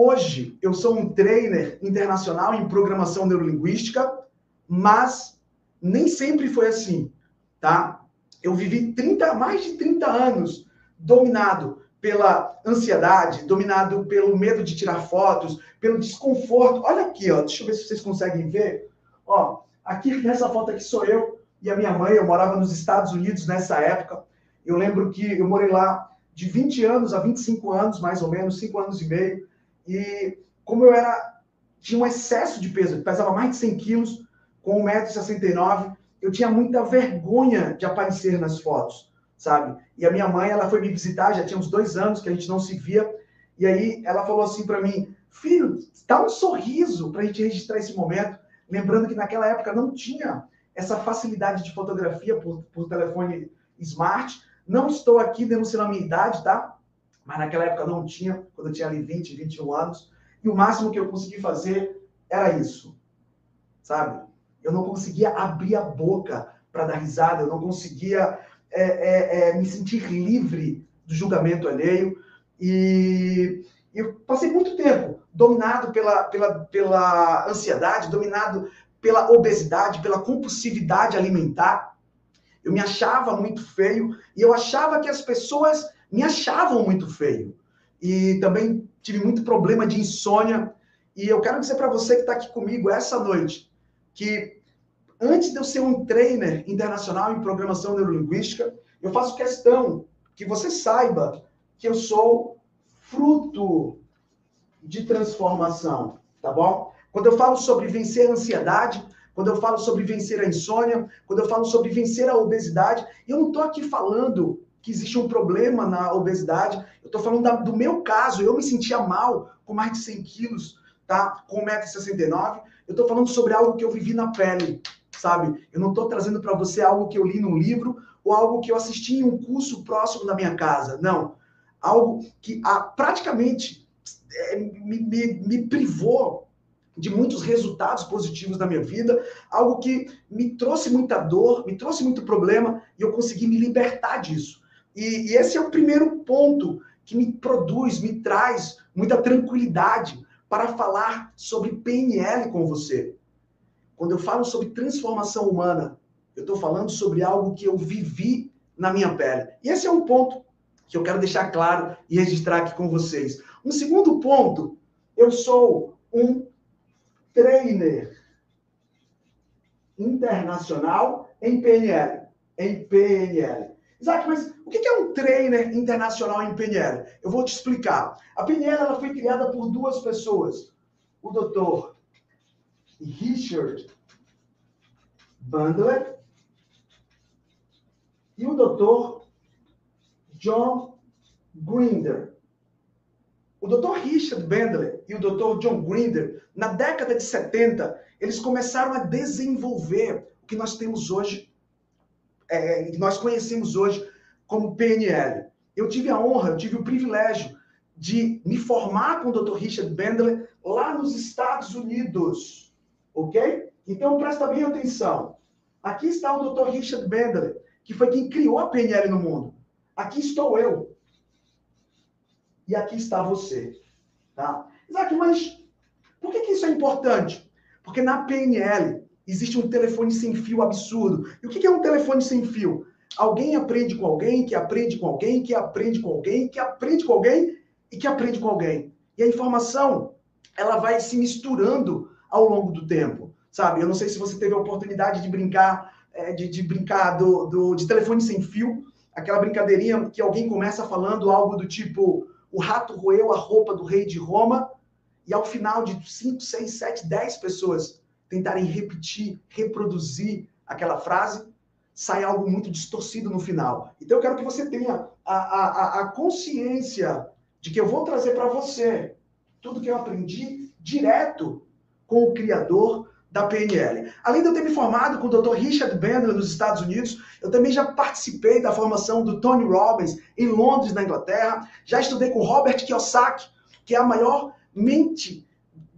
Hoje, eu sou um trainer internacional em programação neurolinguística, mas nem sempre foi assim, tá? Eu vivi 30, mais de 30 anos dominado pela ansiedade, dominado pelo medo de tirar fotos, pelo desconforto. Olha aqui, ó, deixa eu ver se vocês conseguem ver. Ó, aqui nessa foto aqui sou eu e a minha mãe, eu morava nos Estados Unidos nessa época. Eu lembro que eu morei lá de 20 anos a 25 anos, mais ou menos, 5 anos e meio. E como eu era tinha um excesso de peso, pesava mais de 100 quilos, com 1,69m, eu tinha muita vergonha de aparecer nas fotos, sabe? E a minha mãe, ela foi me visitar, já tinha uns dois anos que a gente não se via, e aí ela falou assim para mim, filho, dá um sorriso para a gente registrar esse momento, lembrando que naquela época não tinha essa facilidade de fotografia por, por telefone smart, não estou aqui denunciando a minha idade, tá? Mas naquela época não tinha, quando eu tinha ali 20, 21 anos, e o máximo que eu consegui fazer era isso, sabe? Eu não conseguia abrir a boca para dar risada, eu não conseguia é, é, é, me sentir livre do julgamento alheio. E eu passei muito tempo dominado pela, pela, pela ansiedade, dominado pela obesidade, pela compulsividade alimentar. Eu me achava muito feio e eu achava que as pessoas me achavam muito feio. E também tive muito problema de insônia. E eu quero dizer para você que está aqui comigo essa noite que antes de eu ser um trainer internacional em programação neurolinguística, eu faço questão que você saiba que eu sou fruto de transformação, tá bom? Quando eu falo sobre vencer a ansiedade, quando eu falo sobre vencer a insônia, quando eu falo sobre vencer a obesidade, eu não estou aqui falando que existe um problema na obesidade, eu estou falando da, do meu caso, eu me sentia mal com mais de 100 quilos, tá? Com 1,69m, eu estou falando sobre algo que eu vivi na pele, sabe? Eu não estou trazendo para você algo que eu li num livro ou algo que eu assisti em um curso próximo da minha casa. Não. Algo que ah, praticamente é, me, me, me privou de muitos resultados positivos na minha vida, algo que me trouxe muita dor, me trouxe muito problema e eu consegui me libertar disso. E, e esse é o primeiro ponto que me produz, me traz muita tranquilidade para falar sobre PNL com você. Quando eu falo sobre transformação humana, eu estou falando sobre algo que eu vivi na minha pele. E esse é um ponto que eu quero deixar claro e registrar aqui com vocês. Um segundo ponto, eu sou um trainer internacional em PNL. Em PNL. Isaac, mas o que é um trainer internacional em PNL? Eu vou te explicar. A PNL ela foi criada por duas pessoas. O doutor Richard Bandler e o Dr. John Grinder. O Dr. Richard Bandler e o Dr. John Grinder, na década de 70, eles começaram a desenvolver o que nós temos hoje, é, que nós conhecemos hoje como PNL. Eu tive a honra, eu tive o privilégio de me formar com o Dr. Richard Bandler lá nos Estados Unidos. Ok? Então presta bem atenção. Aqui está o Dr. Richard Bandler, que foi quem criou a PNL no mundo. Aqui estou eu. E aqui está você. Tá? Isaac, mas por que, que isso é importante? Porque na PNL existe um telefone sem fio absurdo. E o que é um telefone sem fio? Alguém aprende com alguém, que aprende com alguém, que aprende com alguém, que aprende com alguém e que aprende com alguém. E a informação, ela vai se misturando ao longo do tempo, sabe? Eu não sei se você teve a oportunidade de brincar, é, de, de, brincar do, do, de telefone sem fio, aquela brincadeirinha que alguém começa falando algo do tipo o rato roeu a roupa do rei de Roma, e ao final de 5, 6, 7, 10 pessoas tentarem repetir, reproduzir aquela frase, sai algo muito distorcido no final. Então eu quero que você tenha a, a, a consciência de que eu vou trazer para você tudo que eu aprendi direto com o criador da PNL. Além de eu ter me formado com o Dr. Richard Bandler nos Estados Unidos, eu também já participei da formação do Tony Robbins em Londres, na Inglaterra. Já estudei com Robert Kiyosaki, que é a maior mente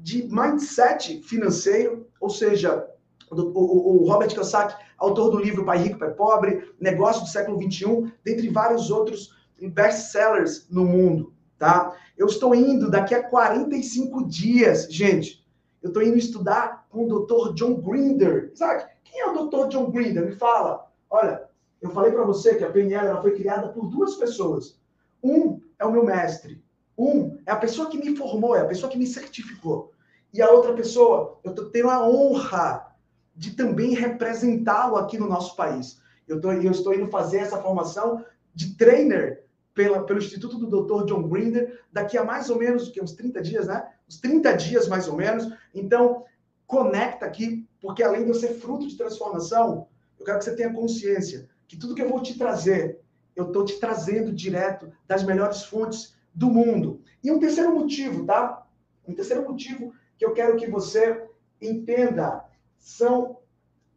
de mindset financeiro, ou seja, o, Robert Kiyosaki, autor do livro Pai Rico, Pai Pobre, Negócio do Século XXI, dentre vários outros best-sellers no mundo. tá? Eu estou indo daqui a 45 dias, gente. Eu estou indo estudar com o Dr. John Grinder. Isaac, quem é o Dr. John Grinder? Me fala. Olha, eu falei para você que a PNL ela foi criada por duas pessoas. Um é o meu mestre. Um é a pessoa que me formou, é a pessoa que me certificou. E a outra pessoa, eu tenho a honra de também representá-lo aqui no nosso país. Eu, tô, eu estou indo fazer essa formação de trainer pela, pelo Instituto do Dr. John Grinder daqui a mais ou menos que, uns 30 dias, né? Uns 30 dias mais ou menos. Então, conecta aqui, porque além de eu ser fruto de transformação, eu quero que você tenha consciência que tudo que eu vou te trazer, eu estou te trazendo direto das melhores fontes do mundo. E um terceiro motivo, tá? Um terceiro motivo que eu quero que você entenda são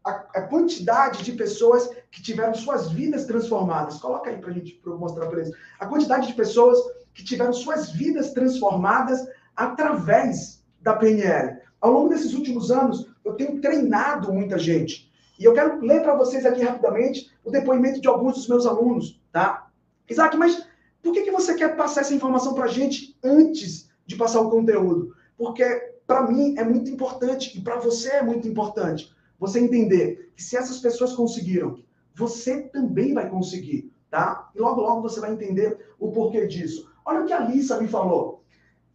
a, a quantidade de pessoas que tiveram suas vidas transformadas. Coloca aí para a gente pra mostrar para eles. A quantidade de pessoas que tiveram suas vidas transformadas através da PNL. Ao longo desses últimos anos, eu tenho treinado muita gente. E eu quero ler para vocês aqui rapidamente o depoimento de alguns dos meus alunos, tá? Isaac, mas por que, que você quer passar essa informação para a gente antes de passar o conteúdo? Porque para mim é muito importante e para você é muito importante você entender que se essas pessoas conseguiram, você também vai conseguir, tá? E logo, logo você vai entender o porquê disso. Olha o que a Lisa me falou.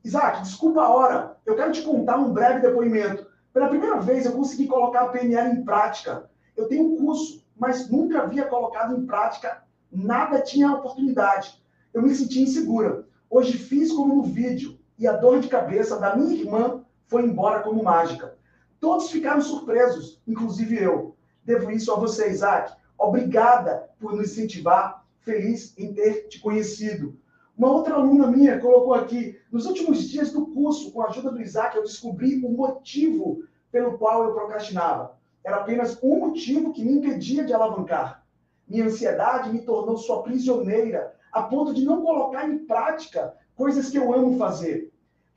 Isaac, desculpa a hora, eu quero te contar um breve depoimento. Pela primeira vez eu consegui colocar a PNL em prática. Eu tenho um curso, mas nunca havia colocado em prática, nada tinha oportunidade. Eu me senti insegura. Hoje fiz como no vídeo e a dor de cabeça da minha irmã foi embora como mágica. Todos ficaram surpresos, inclusive eu. Devo isso a você, Isaac. Obrigada por nos incentivar. Feliz em ter te conhecido. Uma outra aluna minha colocou aqui: nos últimos dias do curso, com a ajuda do Isaac, eu descobri o motivo pelo qual eu procrastinava. Era apenas um motivo que me impedia de alavancar. Minha ansiedade me tornou sua prisioneira, a ponto de não colocar em prática coisas que eu amo fazer.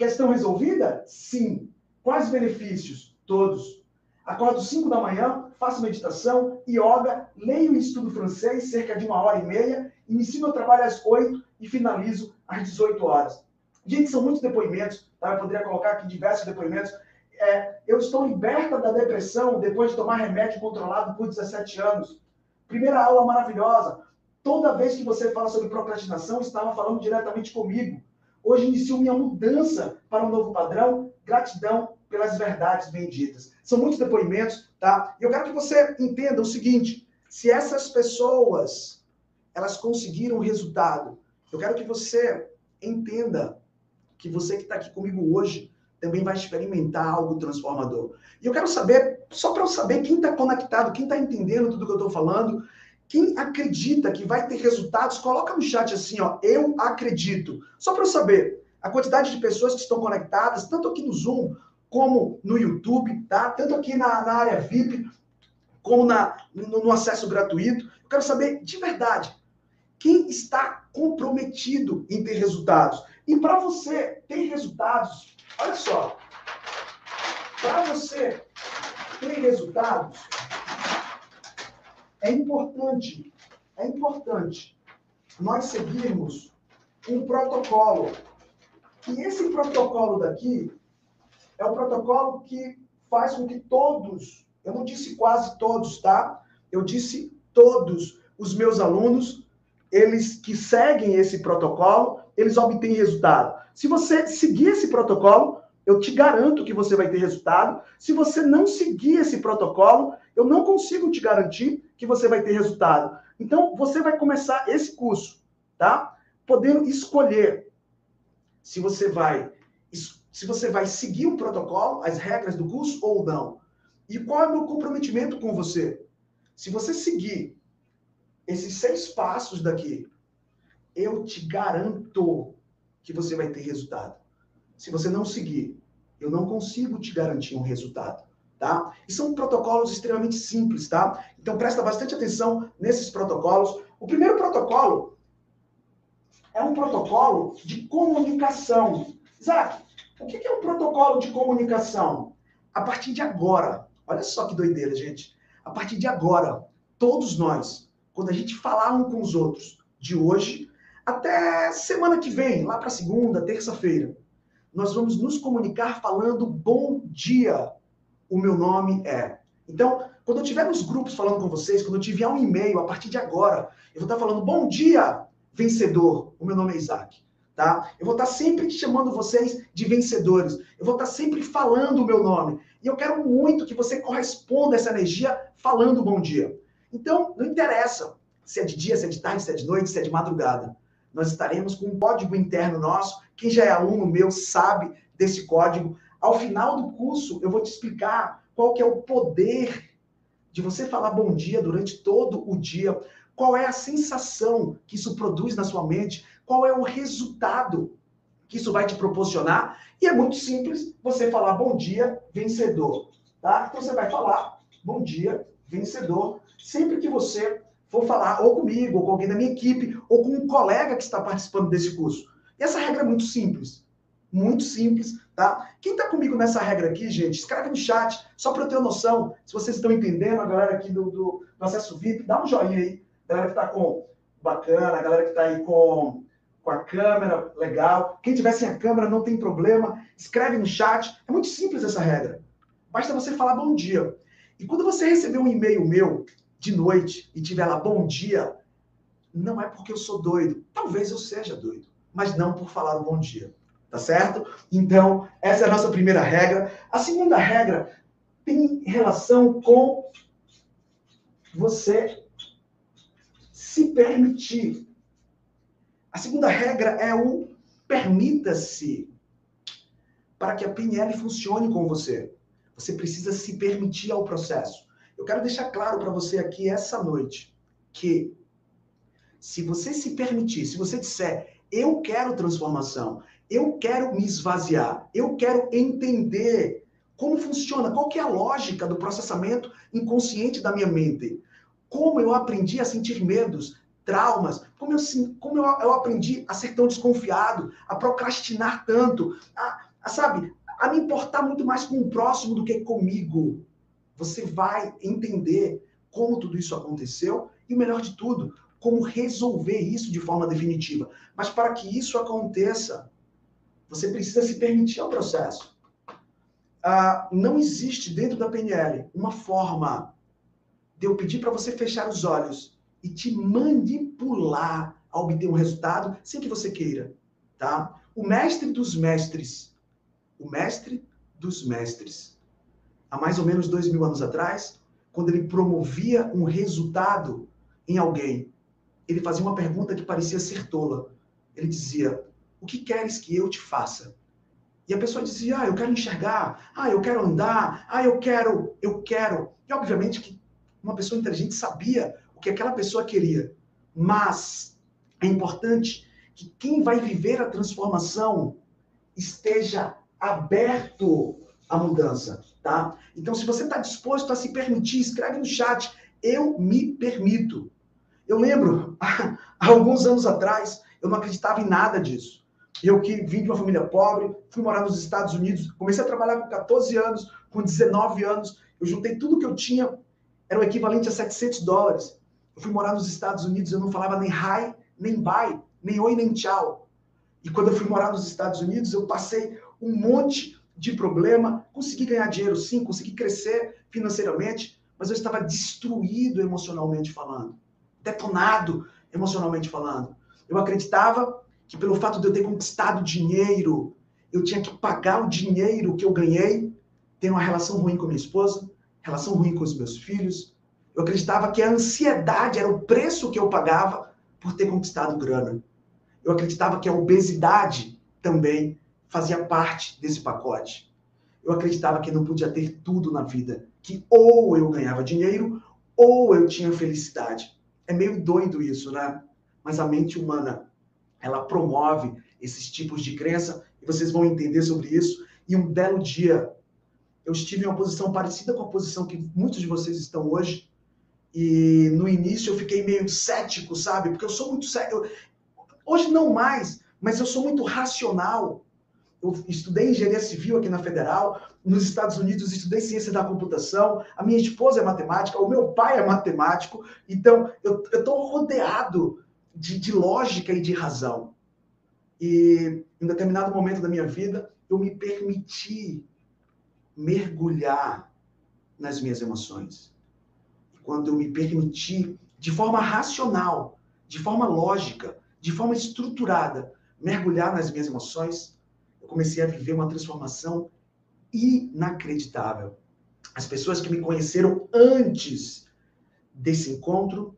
Questão resolvida? Sim. Quais benefícios? Todos. Acordo 5 da manhã, faço meditação, yoga, leio e estudo francês cerca de uma hora e meia, inicio meu trabalho às 8 e finalizo às 18 horas. Gente, são muitos depoimentos, tá? eu poderia colocar aqui diversos depoimentos. É, eu estou liberta da depressão depois de tomar remédio controlado por 17 anos. Primeira aula maravilhosa. Toda vez que você fala sobre procrastinação, estava falando diretamente comigo. Hoje inicio minha mudança para um novo padrão. Gratidão pelas verdades benditas. São muitos depoimentos, tá? E eu quero que você entenda o seguinte: se essas pessoas elas conseguiram o resultado, eu quero que você entenda que você que está aqui comigo hoje também vai experimentar algo transformador. E eu quero saber, só para eu saber quem está conectado, quem está entendendo tudo que eu estou falando, quem acredita que vai ter resultados, coloca no chat assim, ó, eu acredito. Só para eu saber a quantidade de pessoas que estão conectadas, tanto aqui no Zoom, como no YouTube, tá? Tanto aqui na, na área VIP, como na, no, no acesso gratuito. Eu quero saber de verdade quem está comprometido em ter resultados. E para você ter resultados, olha só, para você ter resultados, é importante, é importante nós seguirmos um protocolo. E esse protocolo daqui é o protocolo que faz com que todos, eu não disse quase todos, tá? Eu disse todos os meus alunos, eles que seguem esse protocolo, eles obtêm resultado. Se você seguir esse protocolo, eu te garanto que você vai ter resultado. Se você não seguir esse protocolo, eu não consigo te garantir que você vai ter resultado. Então, você vai começar esse curso, tá? Podendo escolher se você vai se você vai seguir o protocolo, as regras do curso ou não. E qual é o meu comprometimento com você? Se você seguir esses seis passos daqui, eu te garanto que você vai ter resultado. Se você não seguir, eu não consigo te garantir um resultado, tá? E são protocolos extremamente simples, tá? Então presta bastante atenção nesses protocolos. O primeiro protocolo é um protocolo de comunicação. Isaac, o que é um protocolo de comunicação? A partir de agora, olha só que doideira, gente. A partir de agora, todos nós, quando a gente falar um com os outros de hoje, Até semana que vem, lá para segunda, terça-feira, nós vamos nos comunicar falando bom dia. O meu nome é. Então, quando eu estiver nos grupos falando com vocês, quando eu enviar um e-mail a partir de agora, eu vou estar falando bom dia, vencedor. O meu nome é Isaac. Tá? Eu vou estar sempre chamando vocês de vencedores. Eu vou estar sempre falando o meu nome. E eu quero muito que você corresponda a essa energia falando bom dia. Então, não interessa se é de dia, se é de tarde, se é de noite, se é de madrugada. Nós estaremos com um código interno nosso. Quem já é aluno meu sabe desse código. Ao final do curso, eu vou te explicar qual que é o poder de você falar bom dia durante todo o dia. Qual é a sensação que isso produz na sua mente? Qual é o resultado que isso vai te proporcionar? E é muito simples você falar bom dia, vencedor. Tá? Então você vai falar bom dia, vencedor, sempre que você for falar ou comigo, ou com alguém da minha equipe, ou com um colega que está participando desse curso. E essa regra é muito simples. Muito simples, tá? Quem está comigo nessa regra aqui, gente, escreve no chat, só para eu ter noção, se vocês estão entendendo, a galera aqui do, do, do acesso VIP, dá um joinha aí. A galera que está com bacana, a galera que está aí com, com a câmera, legal. Quem tiver sem a câmera, não tem problema, escreve no chat. É muito simples essa regra. Basta você falar bom dia. E quando você receber um e-mail meu de noite e tiver lá bom dia, não é porque eu sou doido. Talvez eu seja doido, mas não por falar o bom dia. Tá certo? Então, essa é a nossa primeira regra. A segunda regra tem relação com você se permitir. A segunda regra é o permita-se para que a PNL funcione com você. Você precisa se permitir ao processo. Eu quero deixar claro para você aqui essa noite que se você se permitir, se você disser, eu quero transformação, eu quero me esvaziar, eu quero entender como funciona, qual que é a lógica do processamento inconsciente da minha mente, como eu aprendi a sentir medos, traumas, como eu, como eu, eu aprendi a ser tão desconfiado, a procrastinar tanto, a, a, sabe, a me importar muito mais com o próximo do que comigo. Você vai entender como tudo isso aconteceu e, o melhor de tudo, como resolver isso de forma definitiva. Mas para que isso aconteça, você precisa se permitir ao processo. Ah, não existe dentro da PNL uma forma de eu pedir para você fechar os olhos e te manipular a obter um resultado sem que você queira, tá? O mestre dos mestres, o mestre dos mestres, há mais ou menos dois mil anos atrás, quando ele promovia um resultado em alguém, ele fazia uma pergunta que parecia ser tola. Ele dizia: O que queres que eu te faça? E a pessoa dizia: Ah, eu quero enxergar. Ah, eu quero andar. Ah, eu quero, eu quero. E obviamente que uma pessoa inteligente sabia o que aquela pessoa queria. Mas é importante que quem vai viver a transformação esteja aberto à mudança tá? Então, se você está disposto a se permitir, escreve no chat, eu me permito. Eu lembro, há alguns anos atrás, eu não acreditava em nada disso. Eu que vim de uma família pobre, fui morar nos Estados Unidos, comecei a trabalhar com 14 anos, com 19 anos, eu juntei tudo que eu tinha, era o equivalente a 700 dólares. Eu fui morar nos Estados Unidos, eu não falava nem hi, nem bye, nem oi, nem tchau. E quando eu fui morar nos Estados Unidos, eu passei um monte de problema, consegui ganhar dinheiro sim, consegui crescer financeiramente, mas eu estava destruído emocionalmente falando, detonado emocionalmente falando. Eu acreditava que pelo fato de eu ter conquistado dinheiro, eu tinha que pagar o dinheiro que eu ganhei, ter uma relação ruim com minha esposa, relação ruim com os meus filhos. Eu acreditava que a ansiedade era o preço que eu pagava por ter conquistado grana. Eu acreditava que a obesidade também fazia parte desse pacote. Eu acreditava que não podia ter tudo na vida, que ou eu ganhava dinheiro ou eu tinha felicidade. É meio doido isso, né? Mas a mente humana, ela promove esses tipos de crença e vocês vão entender sobre isso. E um belo dia, eu estive em uma posição parecida com a posição que muitos de vocês estão hoje. E no início eu fiquei meio cético, sabe? Porque eu sou muito cético. Hoje não mais, mas eu sou muito racional eu estudei engenharia civil aqui na Federal, nos Estados Unidos estudei ciência da computação, a minha esposa é matemática, o meu pai é matemático, então eu estou rodeado de, de lógica e de razão. E em determinado momento da minha vida, eu me permiti mergulhar nas minhas emoções. Quando eu me permiti, de forma racional, de forma lógica, de forma estruturada, mergulhar nas minhas emoções, comecei a viver uma transformação inacreditável. As pessoas que me conheceram antes desse encontro,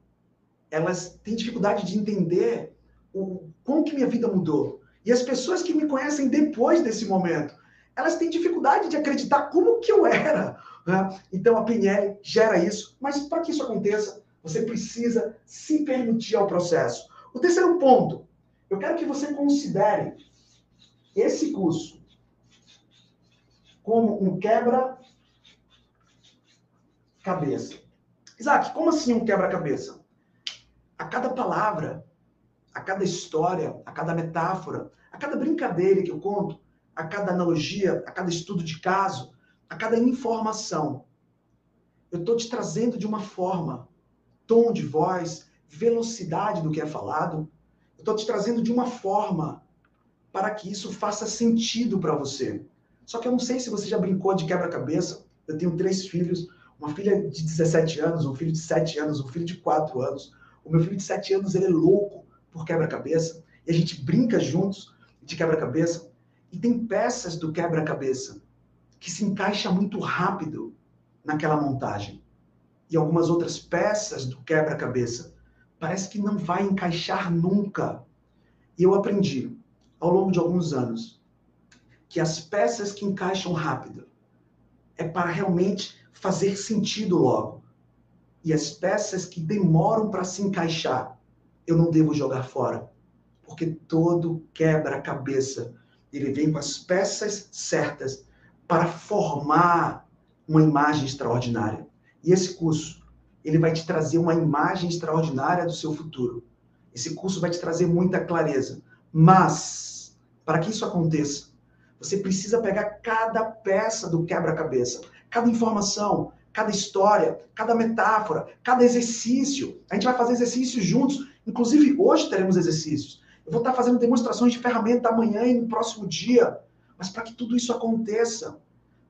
elas têm dificuldade de entender o como que minha vida mudou. E as pessoas que me conhecem depois desse momento, elas têm dificuldade de acreditar como que eu era. Né? Então a PNL gera isso, mas para que isso aconteça, você precisa se permitir ao processo. O terceiro ponto, eu quero que você considere esse curso como um quebra-cabeça. Isaac, como assim um quebra-cabeça? A cada palavra, a cada história, a cada metáfora, a cada brincadeira que eu conto, a cada analogia, a cada estudo de caso, a cada informação, eu estou te trazendo de uma forma, tom de voz, velocidade do que é falado, eu estou te trazendo de uma forma para que isso faça sentido para você. Só que eu não sei se você já brincou de quebra-cabeça. Eu tenho três filhos, uma filha de 17 anos, um filho de 7 anos, um filho de 4 anos. O meu filho de 7 anos, ele é louco por quebra-cabeça. E a gente brinca juntos de quebra-cabeça. E tem peças do quebra-cabeça que se encaixa muito rápido naquela montagem. E algumas outras peças do quebra-cabeça parece que não vai encaixar nunca. E eu aprendi ao longo de alguns anos que as peças que encaixam rápido é para realmente fazer sentido logo. E as peças que demoram para se encaixar, eu não devo jogar fora. Porque todo quebra-cabeça, ele vem com as peças certas para formar uma imagem extraordinária. E esse curso, ele vai te trazer uma imagem extraordinária do seu futuro. Esse curso vai te trazer muita clareza. Mas, para que isso aconteça, você precisa pegar cada peça do quebra-cabeça, cada informação, cada história, cada metáfora, cada exercício. A gente vai fazer exercícios juntos. Inclusive, hoje teremos exercícios. Eu vou estar fazendo demonstrações de ferramenta amanhã e no próximo dia. Mas para que tudo isso aconteça,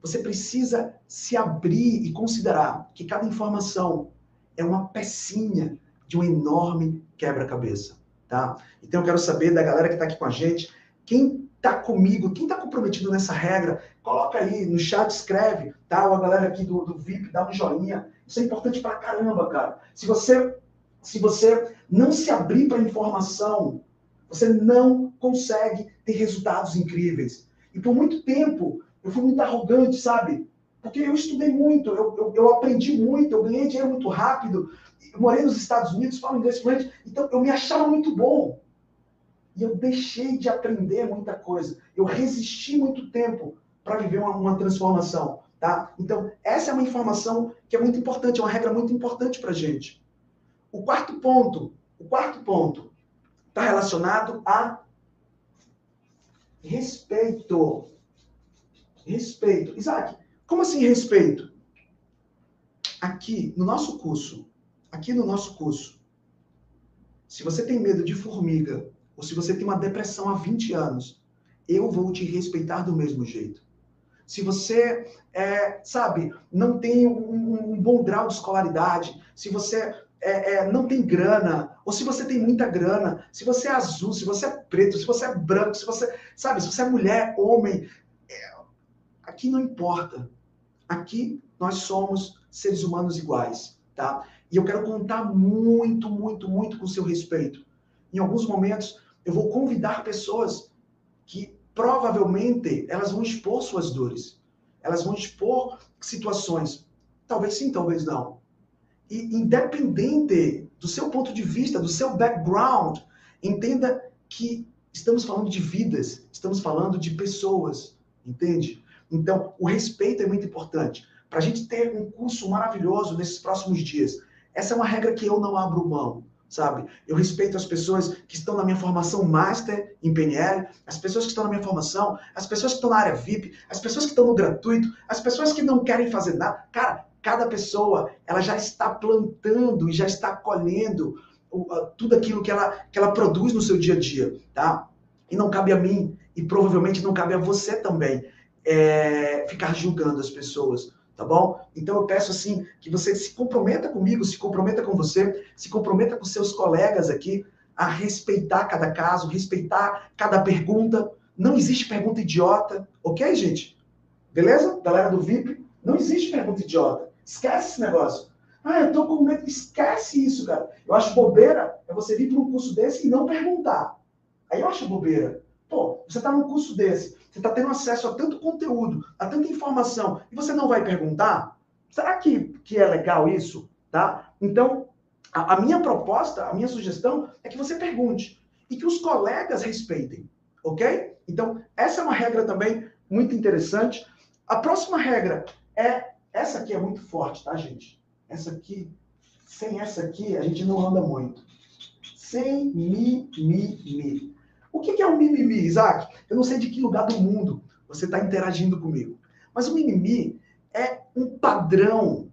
você precisa se abrir e considerar que cada informação é uma pecinha de um enorme quebra-cabeça, tá? Então eu quero saber da galera que está aqui com a gente, quem tá comigo, quem tá comprometido nessa regra, coloca aí no chat, escreve, tá? A galera aqui do, do VIP, dá um joinha. Isso é importante pra caramba, cara. Se você, se você não se abrir para informação, você não consegue ter resultados incríveis. E por muito tempo, eu fui muito arrogante, sabe? Porque eu estudei muito, eu, eu, eu aprendi muito, eu ganhei dinheiro muito rápido, eu morei nos Estados Unidos, falo inglês fluente, então eu me achava muito bom. E eu deixei de aprender muita coisa. Eu resisti muito tempo para viver uma, uma, transformação, tá? Então, essa é uma informação que é muito importante, é uma regra muito importante para gente. O quarto ponto, o quarto ponto está relacionado a respeito. Respeito. Isaac, como assim respeito? Aqui no nosso curso, aqui no nosso curso, se você tem medo de formiga ou se você tem uma depressão há 20 anos, eu vou te respeitar do mesmo jeito. Se você, é, sabe, não tem um, um, bom grau de escolaridade, se você é, é, não tem grana, ou se você tem muita grana, se você é azul, se você é preto, se você é branco, se você, sabe, se você é mulher, homem, é, aqui não importa. Aqui nós somos seres humanos iguais, tá? E eu quero contar muito, muito, muito com o seu respeito. Em alguns momentos, eu vou convidar pessoas que provavelmente elas vão expor suas dores. Elas vão expor situações. Talvez sim, talvez não. E independente do seu ponto de vista, do seu background, entenda que estamos falando de vidas, estamos falando de pessoas, entende? Então, o respeito é muito importante. Para a gente ter um curso maravilhoso nesses próximos dias, essa é uma regra que eu não abro mão sabe? Eu respeito as pessoas que estão na minha formação master em PNL, as pessoas que estão na minha formação, as pessoas que estão na área VIP, as pessoas que estão no gratuito, as pessoas que não querem fazer nada. Cara, cada pessoa, ela já está plantando e já está colhendo tudo aquilo que ela, que ela produz no seu dia a dia, tá? E não cabe a mim, e provavelmente não cabe a você também, é, ficar julgando as pessoas, tá bom? Então eu peço assim que você se comprometa comigo, se comprometa com você, se comprometa com seus colegas aqui a respeitar cada caso, respeitar cada pergunta. Não existe pergunta idiota, ok, gente? Beleza? Galera do VIP, não existe pergunta idiota. Esquece esse negócio. Ah, eu tô com medo. Esquece isso, cara. Eu acho bobeira é você vir para um curso desse e não perguntar. Aí eu acho bobeira. Pô, você está num curso desse, você está tendo acesso a tanto conteúdo, a tanta informação, e você não vai perguntar? Será que, que é legal isso? Tá? Então, a, a minha proposta, a minha sugestão é que você pergunte e que os colegas respeitem, ok? Então, essa é uma regra também muito interessante. A próxima regra é essa aqui é muito forte, tá, gente? Essa aqui, sem essa aqui, a gente não anda muito. Sem mimimi. O que é um mimimi, Isaac? Eu não sei de que lugar do mundo você está interagindo comigo. Mas o mimimi é um padrão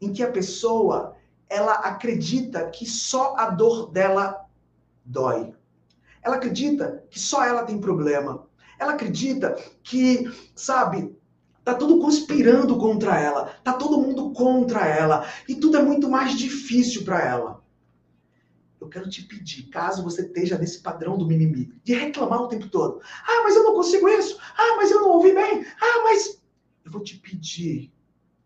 em que a pessoa ela acredita que só a dor dela dói. Ela acredita que só ela tem problema. Ela acredita que, sabe, tá tudo conspirando contra ela, tá todo mundo contra ela e tudo é muito mais difícil para ela eu quero te pedir, caso você esteja nesse padrão do mimimi, de reclamar o tempo todo. Ah, mas eu não consigo isso. Ah, mas eu não ouvi bem. Ah, mas. Eu vou te pedir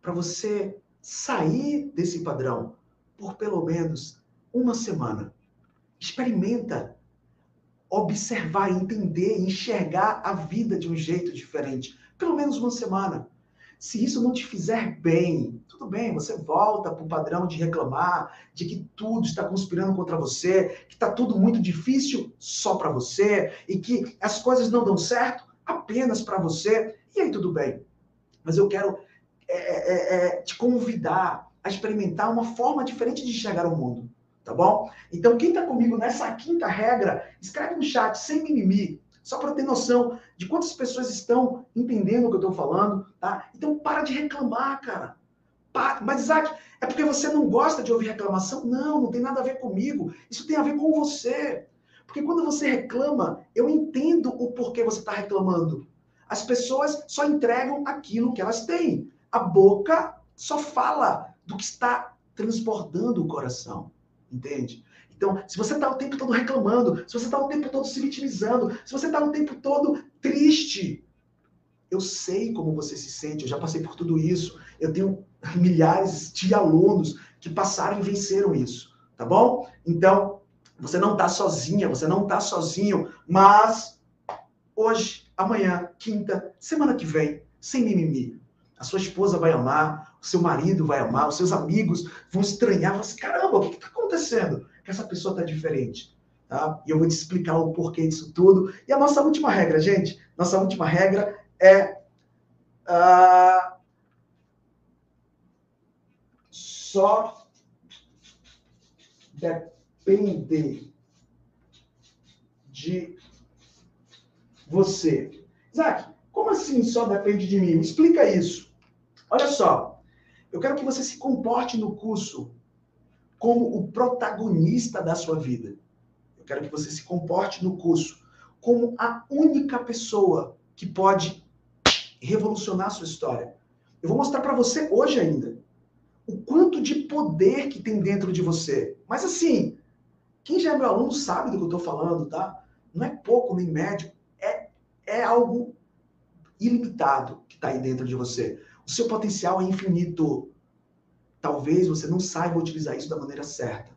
para você sair desse padrão por pelo menos uma semana. Experimenta observar, entender, enxergar a vida de um jeito diferente. Pelo menos uma semana. Se isso não te fizer bem, tudo bem, você volta para o padrão de reclamar, de que tudo está conspirando contra você, que está tudo muito difícil só para você e que as coisas não dão certo apenas para você. E aí tudo bem. Mas eu quero é, é, é, te convidar a experimentar uma forma diferente de enxergar o mundo, tá bom? Então quem está comigo nessa quinta regra, escreve no chat sem mimimi. Só para ter noção de quantas pessoas estão entendendo o que eu estou falando, tá? Então para de reclamar, cara. Mas, Isaac, é porque você não gosta de ouvir reclamação? Não, não tem nada a ver comigo. Isso tem a ver com você. Porque quando você reclama, eu entendo o porquê você está reclamando. As pessoas só entregam aquilo que elas têm. A boca só fala do que está transbordando o coração. Entende? Então, se você está o tempo todo reclamando, se você está o tempo todo se vitimizando, se você está o tempo todo triste, eu sei como você se sente, eu já passei por tudo isso. Eu tenho milhares de alunos que passaram e venceram isso, tá bom? Então, você não está sozinha, você não está sozinho, mas hoje, amanhã, quinta, semana que vem, sem mimimi, a sua esposa vai amar, o seu marido vai amar, os seus amigos vão estranhar, vão assim, caramba, o que está acontecendo? que essa pessoa está diferente. Tá? E eu vou te explicar o porquê disso tudo. E a nossa última regra, gente, nossa última regra é uh, só depende de você. Isaac, como assim só depende de mim? Me explica isso. Olha só, eu quero que você se comporte no curso como o protagonista da sua vida. Eu quero que você se comporte no curso como a única pessoa que pode revolucionar a sua história. Eu vou mostrar para você hoje ainda o quanto de poder que tem dentro de você. Mas assim, quem já é meu aluno sabe do que eu estou falando, tá? Não é pouco nem médio, é, é algo ilimitado que está aí dentro de você. O seu potencial é infinito. Talvez você não saiba utilizar isso da maneira certa.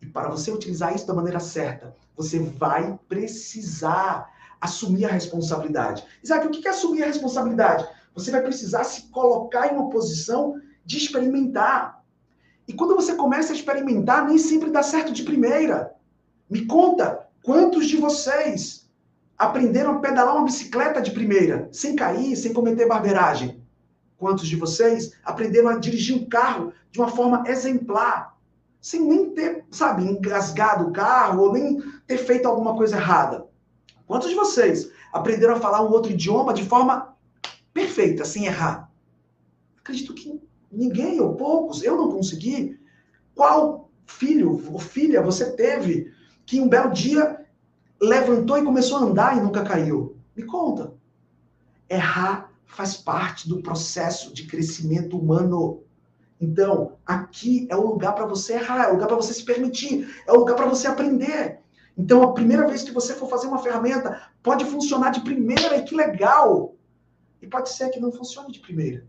E para você utilizar isso da maneira certa, você vai precisar assumir a responsabilidade. Isaac, o que é assumir a responsabilidade? Você vai precisar se colocar em uma posição de experimentar. E quando você começa a experimentar, nem sempre dá certo de primeira. Me conta, quantos de vocês aprenderam a pedalar uma bicicleta de primeira, sem cair, sem cometer barbeiragem? Quantos de vocês aprenderam a dirigir um carro de uma forma exemplar, sem nem ter, sabe, engasgado o carro ou nem ter feito alguma coisa errada? Quantos de vocês aprenderam a falar um outro idioma de forma perfeita, sem errar? Acredito que ninguém ou poucos, eu não consegui. Qual filho ou filha você teve que um belo dia levantou e começou a andar e nunca caiu? Me conta. Errar faz parte do processo de crescimento humano. Então, aqui é o lugar para você errar, é o lugar para você se permitir, é o lugar para você aprender. Então, a primeira vez que você for fazer uma ferramenta, pode funcionar de primeira e que legal. E pode ser que não funcione de primeira.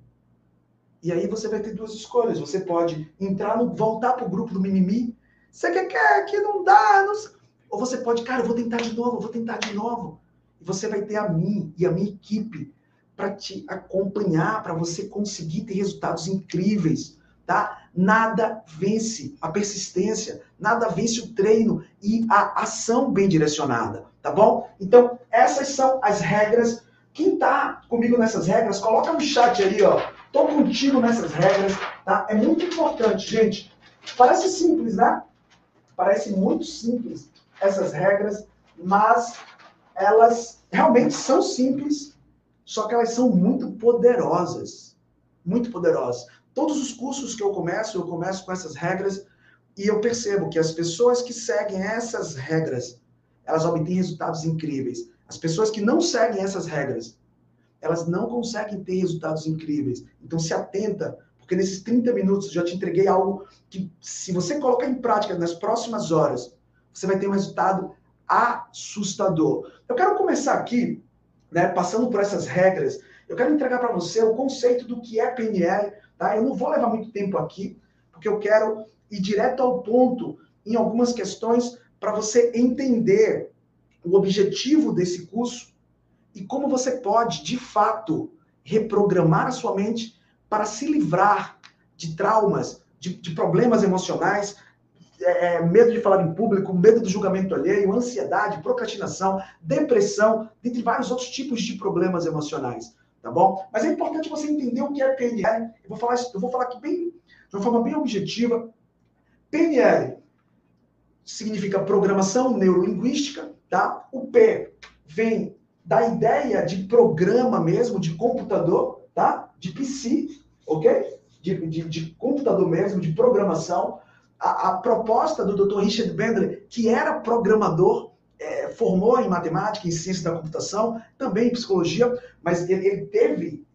E aí você vai ter duas escolhas. Você pode entrar no, voltar para o grupo do mimimi. Você quer, quer que não dá, não... ou você pode, cara, eu vou tentar de novo, eu vou tentar de novo. E você vai ter a mim e a minha equipe para te acompanhar, para você conseguir ter resultados incríveis, tá? Nada vence a persistência, nada vence o treino e a ação bem direcionada, tá bom? Então, essas são as regras. Quem tá comigo nessas regras, coloca no chat aí, ó. Tô contigo nessas regras, tá? É muito importante, gente. Parece simples, né? Parece muito simples essas regras, mas elas realmente são simples, só que elas são muito poderosas. Muito poderosas. Todos os cursos que eu começo, eu começo com essas regras e eu percebo que as pessoas que seguem essas regras, elas obtêm resultados incríveis. As pessoas que não seguem essas regras, elas não conseguem ter resultados incríveis. Então se atenta, porque nesses 30 minutos eu já te entreguei algo que, se você colocar em prática nas próximas horas, você vai ter um resultado assustador. Eu quero começar aqui, né, passando por essas regras, eu quero entregar para você o conceito do que é PNL, tá? Eu não vou levar muito tempo aqui, porque eu quero ir direto ao ponto em algumas questões para você entender o objetivo desse curso e como você pode, de fato, reprogramar a sua mente para se livrar de traumas, de, de problemas emocionais, é, é, medo de falar em público, medo do julgamento alheio, ansiedade, procrastinação, depressão, dentre vários outros tipos de problemas emocionais, tá bom? Mas é importante você entender o que é PNL. Eu vou falar, eu vou falar aqui bem, de uma forma bem objetiva. PNL significa programação neurolinguística, tá? O P vem da ideia de programa mesmo, de computador, tá? De PC, ok? De, de, de computador mesmo, de programação. A, a, proposta do Dr. Richard Bandler, que era programador, é, formou em matemática, em ciência da computação, também em psicologia, mas ele, ele teve,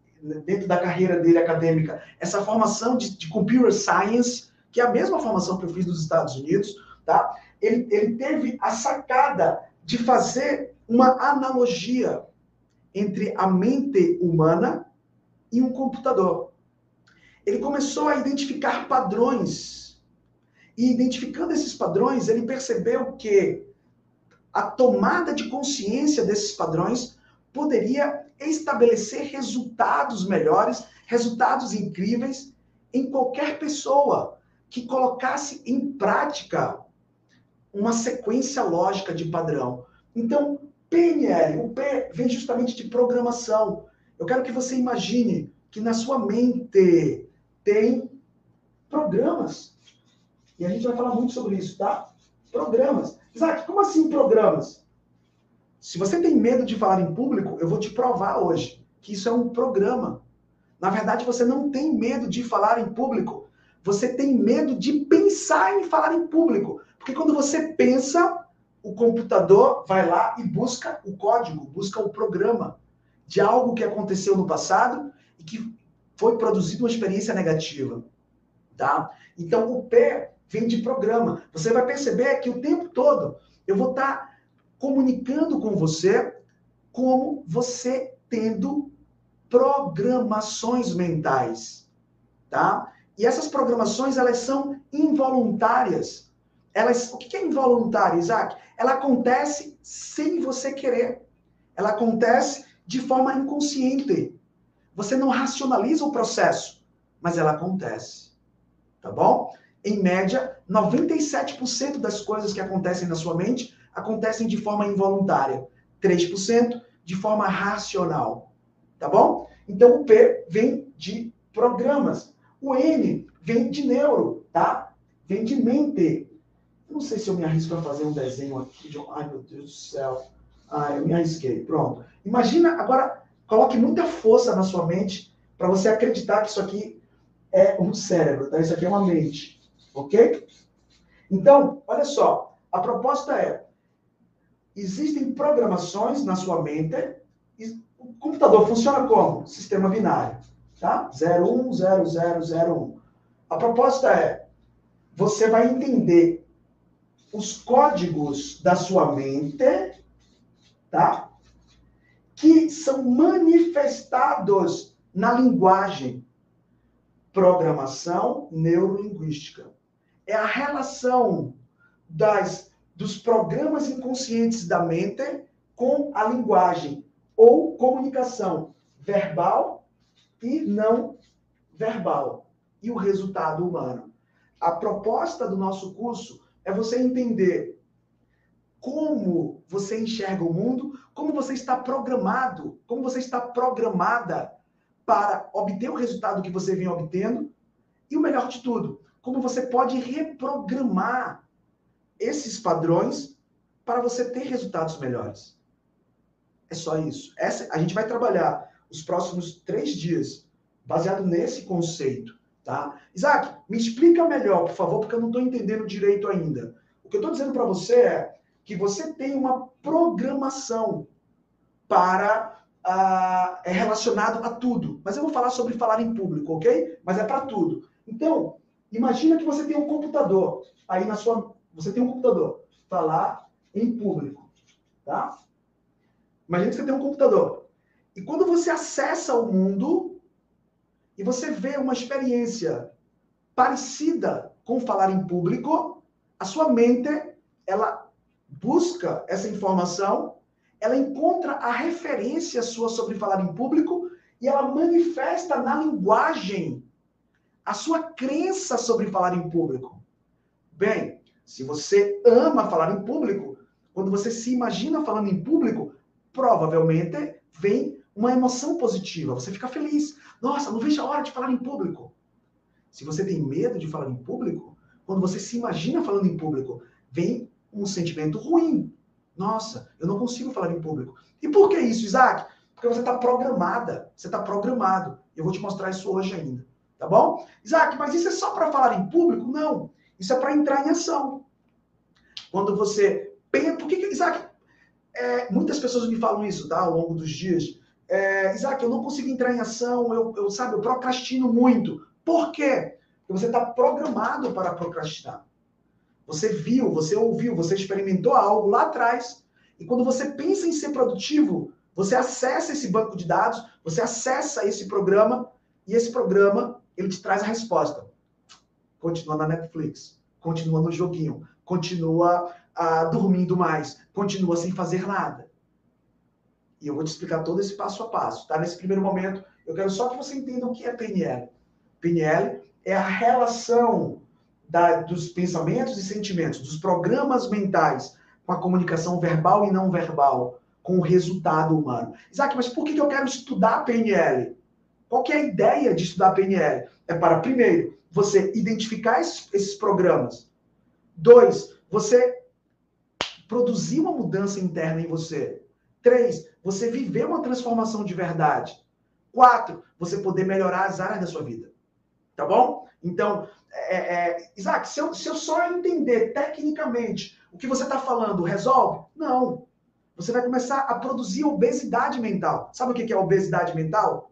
dentro da carreira dele acadêmica, essa formação de, de computer science, que é a mesma formação que eu fiz nos Estados Unidos, tá? Ele, ele teve a sacada de fazer uma analogia entre a mente humana e um computador. Ele começou a identificar padrões. E identificando esses padrões, ele percebeu que a tomada de consciência desses padrões poderia estabelecer resultados melhores, resultados incríveis em qualquer pessoa que colocasse em prática uma sequência lógica de padrão. Então, PNL, o P vem justamente de programação. Eu quero que você imagine que na sua mente tem programas. E a gente vai falar muito sobre isso, tá? Programas. Isaac, como assim programas? Se você tem medo de falar em público, eu vou te provar hoje que isso é um programa. Na verdade, você não tem medo de falar em público. Você tem medo de pensar em falar em público. Porque quando você pensa, o computador vai lá e busca o código, busca o programa de algo que aconteceu no passado e que foi produzido uma experiência negativa, tá? Então o P vem de programa. Você vai perceber que o tempo todo eu vou estar tá comunicando com você como você tendo programações mentais, tá? E essas programações elas são involuntárias. O que é involuntário, Isaac? Ela acontece sem você querer. Ela acontece de forma inconsciente. Você não racionaliza o processo, mas ela acontece. Tá bom? Em média, 97% das coisas que acontecem na sua mente acontecem de forma involuntária. 3% de forma racional. Tá bom? Então o P vem de programas. O N vem de neuro, tá? Vem de mente. Não sei se eu me arrisco a fazer um desenho aqui. De... Ai, meu Deus do céu. Ai, eu me arrisquei. Pronto. Imagina, agora, coloque muita força na sua mente para você acreditar que isso aqui é um cérebro, tá? Isso aqui é uma mente. Ok? Então, olha só, a proposta é: existem programações na sua mente. O computador funciona como? Sistema binário, tá? 010001. A proposta é: você vai entender os códigos da sua mente, tá? Que são manifestados na linguagem. Programação neurolinguística. É a relação das, dos programas inconscientes da mente com a linguagem ou comunicação verbal e não verbal e o resultado humano. A proposta do nosso curso é você entender como você enxerga o mundo, como você está programado, como você está programada para obter o resultado que você vem obtendo e o melhor de tudo, como você pode reprogramar esses padrões para você ter resultados melhores. É só isso. Essa, a gente vai trabalhar os próximos três dias baseado nesse conceito, tá? Isaac, me explica melhor, por favor, porque eu não estou entendendo direito ainda. O que eu estou dizendo para você é que você tem uma programação para uh, é relacionado a tudo. Mas eu vou falar sobre falar em público, ok? Mas é para tudo. Então, imagina que você tem um computador aí na sua, você tem um computador, falar em público, tá? Imagina que você tem um computador. E quando você acessa o mundo e você vê uma experiência parecida com falar em público, a sua mente, ela busca essa informação, ela encontra a referência sua sobre falar em público e ela manifesta na linguagem a sua crença sobre falar em público. Bem, se você ama falar em público, quando você se imagina falando em público, provavelmente vem uma emoção positiva. Você fica feliz. Nossa, não vejo a hora de falar em público. Se você tem medo de falar em público, quando você se imagina falando em público, vem um sentimento ruim. Nossa, eu não consigo falar em público. E por que isso, Isaac? Porque você está programada. Você está programado. Eu vou te mostrar isso hoje ainda. Tá bom? Isaac, mas isso é só para falar em público? Não. Isso é para entrar em ação. Quando você pensa. Por que, Isaac? É, muitas pessoas me falam isso, tá? Ao longo dos dias. É, Isaac, eu não consigo entrar em ação, eu, eu sabe, eu procrastino muito. Por quê? Porque você está programado para procrastinar. Você viu, você ouviu, você experimentou algo lá atrás. E quando você pensa em ser produtivo, você acessa esse banco de dados, você acessa esse programa e esse programa ele te traz a resposta. Continua na Netflix, continua no joguinho, continua ah, dormindo mais, continua sem fazer nada. E eu vou te explicar todo esse passo a passo, tá? Nesse primeiro momento, eu quero só que você entenda o que é PNL. PNL é a relação da, dos pensamentos e sentimentos, dos programas mentais com a comunicação verbal e não verbal, com o resultado humano. Isaac, mas por que eu quero estudar PNL? Qual que é a ideia de estudar PNL? É para, primeiro, você identificar esses, esses programas. Dois, você produzir uma mudança interna em você. Três, você viver uma transformação de verdade. Quatro, você poder melhorar as áreas da sua vida. Tá bom? Então, é, é, Isaac, se eu, se eu só entender tecnicamente o que você está falando, resolve? Não. Você vai começar a produzir obesidade mental. Sabe o que é obesidade mental?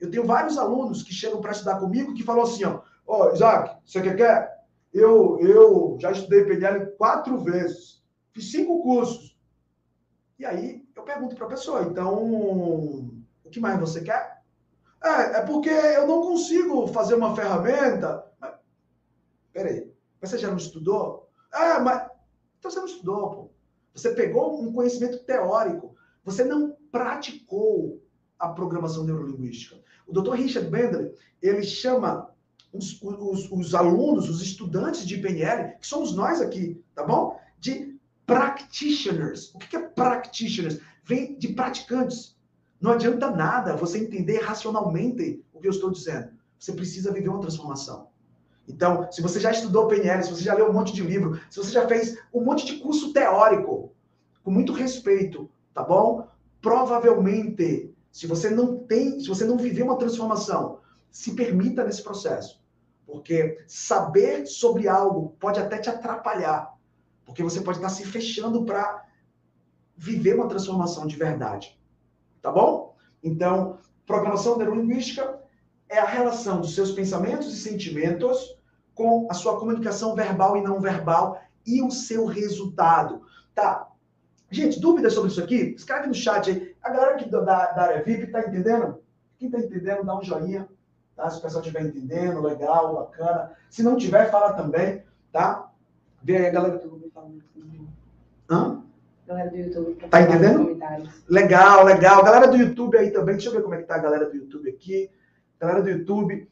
Eu tenho vários alunos que chegam para estudar comigo que falam assim, ó, ó, oh, Isaac, você quer quer? Eu, eu já estudei PNL quatro vezes, fiz cinco cursos. E aí eu pergunto para a pessoa, então, o que mais você quer? É, é porque eu não consigo fazer uma ferramenta Peraí, mas você já não estudou? Ah, mas. Então você não estudou, pô. Você pegou um conhecimento teórico. Você não praticou a programação neurolinguística. O Dr. Richard Bandler, ele chama os, os, os, alunos, os estudantes de PNL, que somos nós aqui, tá bom? De practitioners. O que é practitioners? Vem de praticantes. Não adianta nada você entender racionalmente o que eu estou dizendo. Você precisa viver uma transformação. Então, se você já estudou PNL, se você já leu um monte de livro, se você já fez um monte de curso teórico, com muito respeito, tá bom? Provavelmente, se você não tem, se você não viveu uma transformação, se permita nesse processo. Porque saber sobre algo pode até te atrapalhar. Porque você pode estar se fechando para viver uma transformação de verdade. Tá bom? Então, programação neurolinguística é a relação dos seus pensamentos e sentimentos com a sua comunicação verbal e não verbal e o seu resultado. Tá? Gente, dúvidas sobre isso aqui? Escreve no chat aí. A galera aqui da, da área VIP tá entendendo? Quem tá entendendo, dá um joinha. Tá? Se o pessoal estiver entendendo, legal, bacana. Se não tiver, fala também, tá? Vê aí a galera do Falando. Hã? Galera do YouTube. Tá entendendo? Legal, legal. Galera do YouTube aí também. Deixa eu ver como é que tá a galera do YouTube aqui. Galera do YouTube,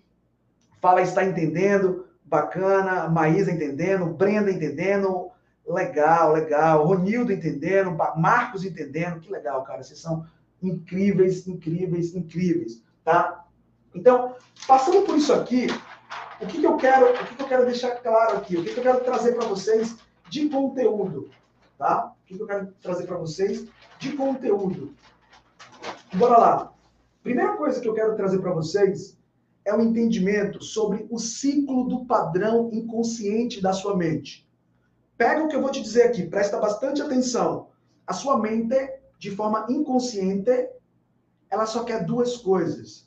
fala está entendendo. Bacana. Maísa entendendo. Brenda entendendo. Legal, legal. Ronildo entendendo. Marcos entendendo. Que legal, cara. Vocês são incríveis, incríveis, incríveis. Tá? Então, passando por isso aqui, o que, que eu quero, o que, que eu quero deixar claro aqui, o que, que eu quero trazer para vocês de conteúdo, tá? O que, eu quero trazer para vocês de conteúdo. Bora lá. Primeira coisa que eu quero trazer para vocês é o um entendimento sobre o ciclo do padrão inconsciente da sua mente. Pega o que eu vou te dizer aqui, presta bastante atenção. A sua mente, de forma inconsciente, ela só quer duas coisas: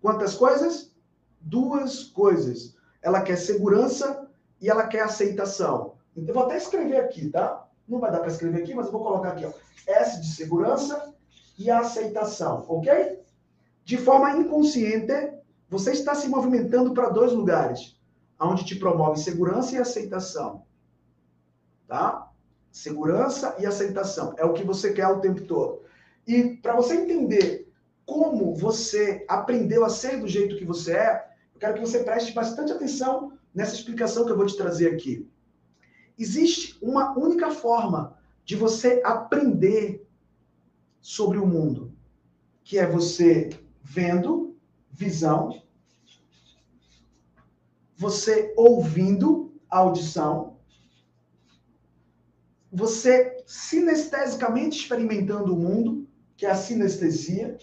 Quantas coisas? Duas coisas. Ela quer segurança e ela quer aceitação. Então, eu vou até escrever aqui, tá? Não vai dar para escrever aqui, mas eu vou colocar aqui, ó. S de segurança e aceitação, ok? De forma inconsciente, você está se movimentando para dois lugares, onde te promove segurança e aceitação. Tá? Segurança e aceitação. É o que você quer o tempo todo. E para você entender como você aprendeu a ser do jeito que você é, eu quero que você preste bastante atenção nessa explicação que eu vou te trazer aqui. Existe uma única forma de você aprender sobre o mundo, que é você vendo, visão, você ouvindo, audição, você sinestesicamente experimentando o mundo, que é a sinestesia,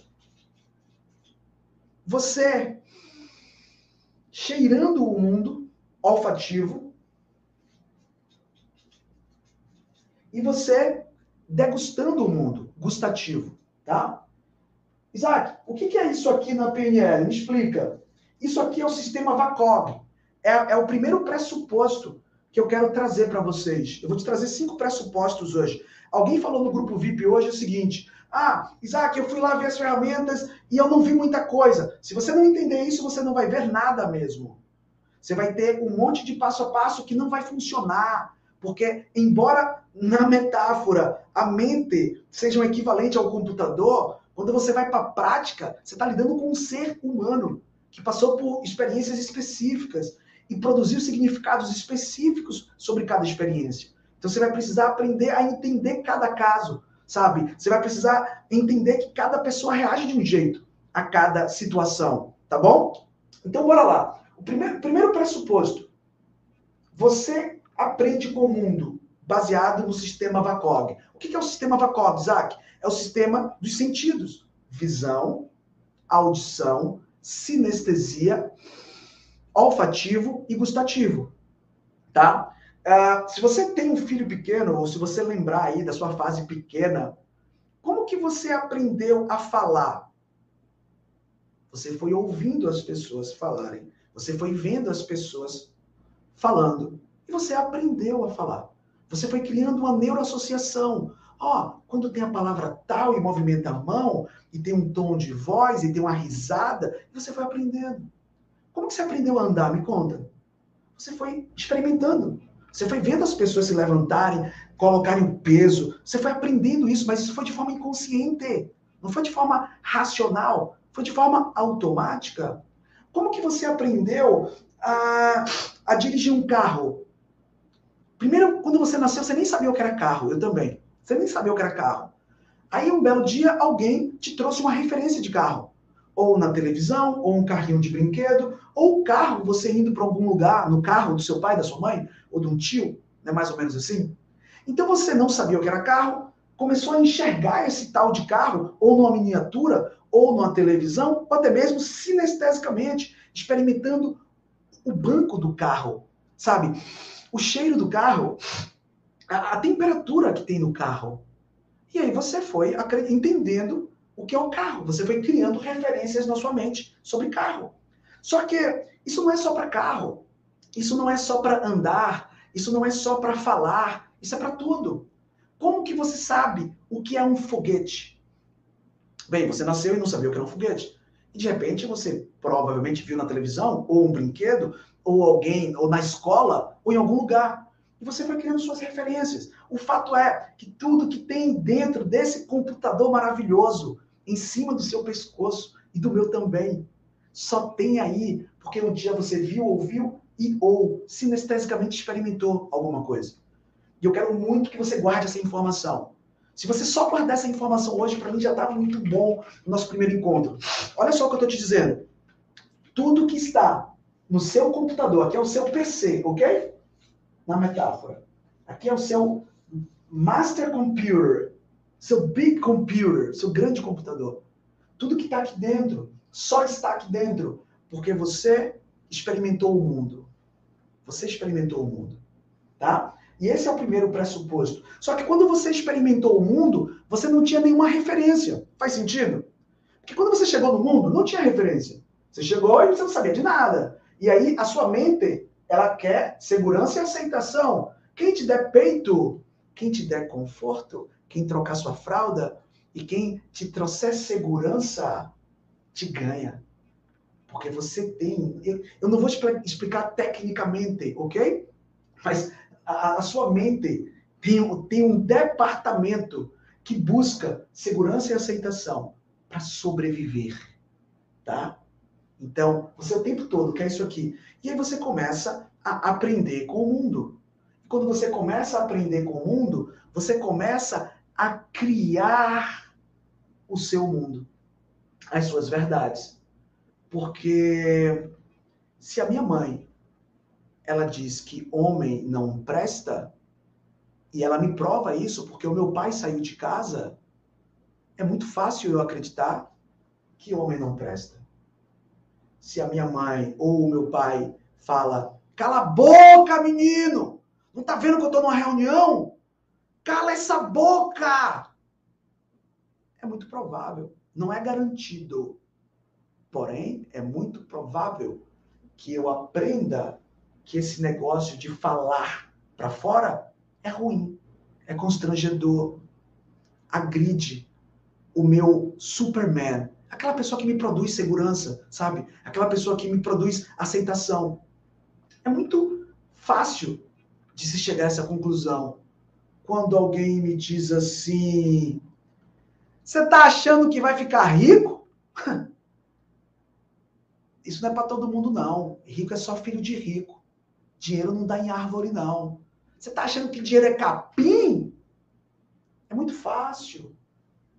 você cheirando o mundo olfativo e você degustando o mundo gustativo, tá? Isaac, o que é isso aqui na PNL? Me explica. Isso aqui é o sistema VACOG. É, é o primeiro pressuposto que eu quero trazer para vocês. Eu vou te trazer cinco pressupostos hoje. Alguém falou no grupo VIP hoje o seguinte: ah, Isaac, eu fui lá ver as ferramentas e eu não vi muita coisa. Se você não entender isso, você não vai ver nada mesmo. Você vai ter um monte de passo a passo que não vai funcionar. Porque, embora na metáfora a mente seja um equivalente ao computador, quando você vai para a prática, você está lidando com um ser humano que passou por experiências específicas e produziu significados específicos sobre cada experiência. Então você vai precisar aprender a entender cada caso sabe? Você vai precisar entender que cada pessoa reage de um jeito a cada situação, tá bom? Então, bora lá. O primeiro, primeiro pressuposto. Você aprende com o mundo baseado no sistema VACOG. O que é o sistema VACOG, Isaac? É o sistema dos sentidos. Visão, audição, sinestesia, olfativo e gustativo. Tá? Uh, se você tem um filho pequeno, ou se você lembrar aí da sua fase pequena, como que você aprendeu a falar? Você foi ouvindo as pessoas falarem. Você foi vendo as pessoas falando. E você aprendeu a falar. Você foi criando uma neuroassociação. Ó, oh, quando tem a palavra tal e movimenta a mão, e tem um tom de voz, e tem uma risada, você foi aprendendo. Como que você aprendeu a andar? Me conta. Você foi experimentando. Você foi vendo as pessoas se levantarem, colocarem o peso. Você foi aprendendo isso, mas isso foi de forma inconsciente. Não foi de forma racional. Foi de forma automática. Como que você aprendeu a, a dirigir um carro? Primeiro, quando você nasceu, você nem sabia o que era carro. Eu também. Você nem sabia o que era carro. Aí, um belo dia, alguém te trouxe uma referência de carro ou na televisão, ou um carrinho de brinquedo, ou um carro, você indo para algum lugar, no carro do seu pai, da sua mãe, ou de um tio, né, mais ou menos assim. Então você não sabia o que era carro, começou a enxergar esse tal de carro, ou numa miniatura, ou numa televisão, ou até mesmo sinestesicamente, experimentando o banco do carro, sabe? O cheiro do carro, a, a temperatura que tem no carro. E aí você foi entendendo o que é o carro. Você foi criando referências na sua mente sobre carro. Só que isso não é só para carro. Isso não é só para andar. Isso não é só para falar. Isso é para tudo. Como que você sabe o que é um foguete? Bem, você nasceu e não sabia o que era um foguete. E de repente você provavelmente viu na televisão, ou um brinquedo, ou alguém, ou na escola, ou em algum lugar. E você foi criando suas referências. O fato é que tudo que tem dentro desse computador maravilhoso, em cima do seu pescoço e do meu também, só tem aí porque um dia você viu, ouviu e ou sinestesicamente experimentou alguma coisa. E eu quero muito que você guarde essa informação. Se você só guardar essa informação hoje, para mim já estava muito bom no nosso primeiro encontro. Olha só o que eu estou te dizendo. Tudo que está no seu computador, aqui é o seu PC, ok? Na metáfora. Aqui é o seu master computer, seu big computer, seu grande computador. Tudo que está aqui dentro só está aqui dentro porque você experimentou o mundo. Você experimentou o mundo, tá? E esse é o primeiro pressuposto. Só que quando você experimentou o mundo, você não tinha nenhuma referência. Faz sentido? Porque quando você chegou no mundo, não tinha referência. Você chegou e você não sabia de nada. E aí a sua mente, ela quer segurança e aceitação. Quem te der peito, quem te der conforto, quem trocar sua fralda e quem te trouxer segurança, te ganha. Porque você tem. Eu, eu não vou explicar tecnicamente, ok? Mas a, a sua mente tem, tem um departamento que busca segurança e aceitação para sobreviver, tá? Então, você o tempo todo quer isso aqui. E aí você começa a aprender com o mundo. Quando você começa a aprender com o mundo, você começa a criar o seu mundo, as suas verdades. Porque se a minha mãe ela diz que homem não presta, e ela me prova isso porque o meu pai saiu de casa, é muito fácil eu acreditar que homem não presta. Se a minha mãe ou o meu pai fala, cala a boca, menino! Não tá vendo que eu tô numa reunião? Cala essa boca! É muito provável, não é garantido. Porém, é muito provável que eu aprenda que esse negócio de falar para fora é ruim, é constrangedor, agride o meu Superman, aquela pessoa que me produz segurança, sabe? Aquela pessoa que me produz aceitação. É muito fácil de se chegar a essa conclusão quando alguém me diz assim: Você tá achando que vai ficar rico? Isso não é para todo mundo, não. Rico é só filho de rico. Dinheiro não dá em árvore, não. Você está achando que dinheiro é capim? É muito fácil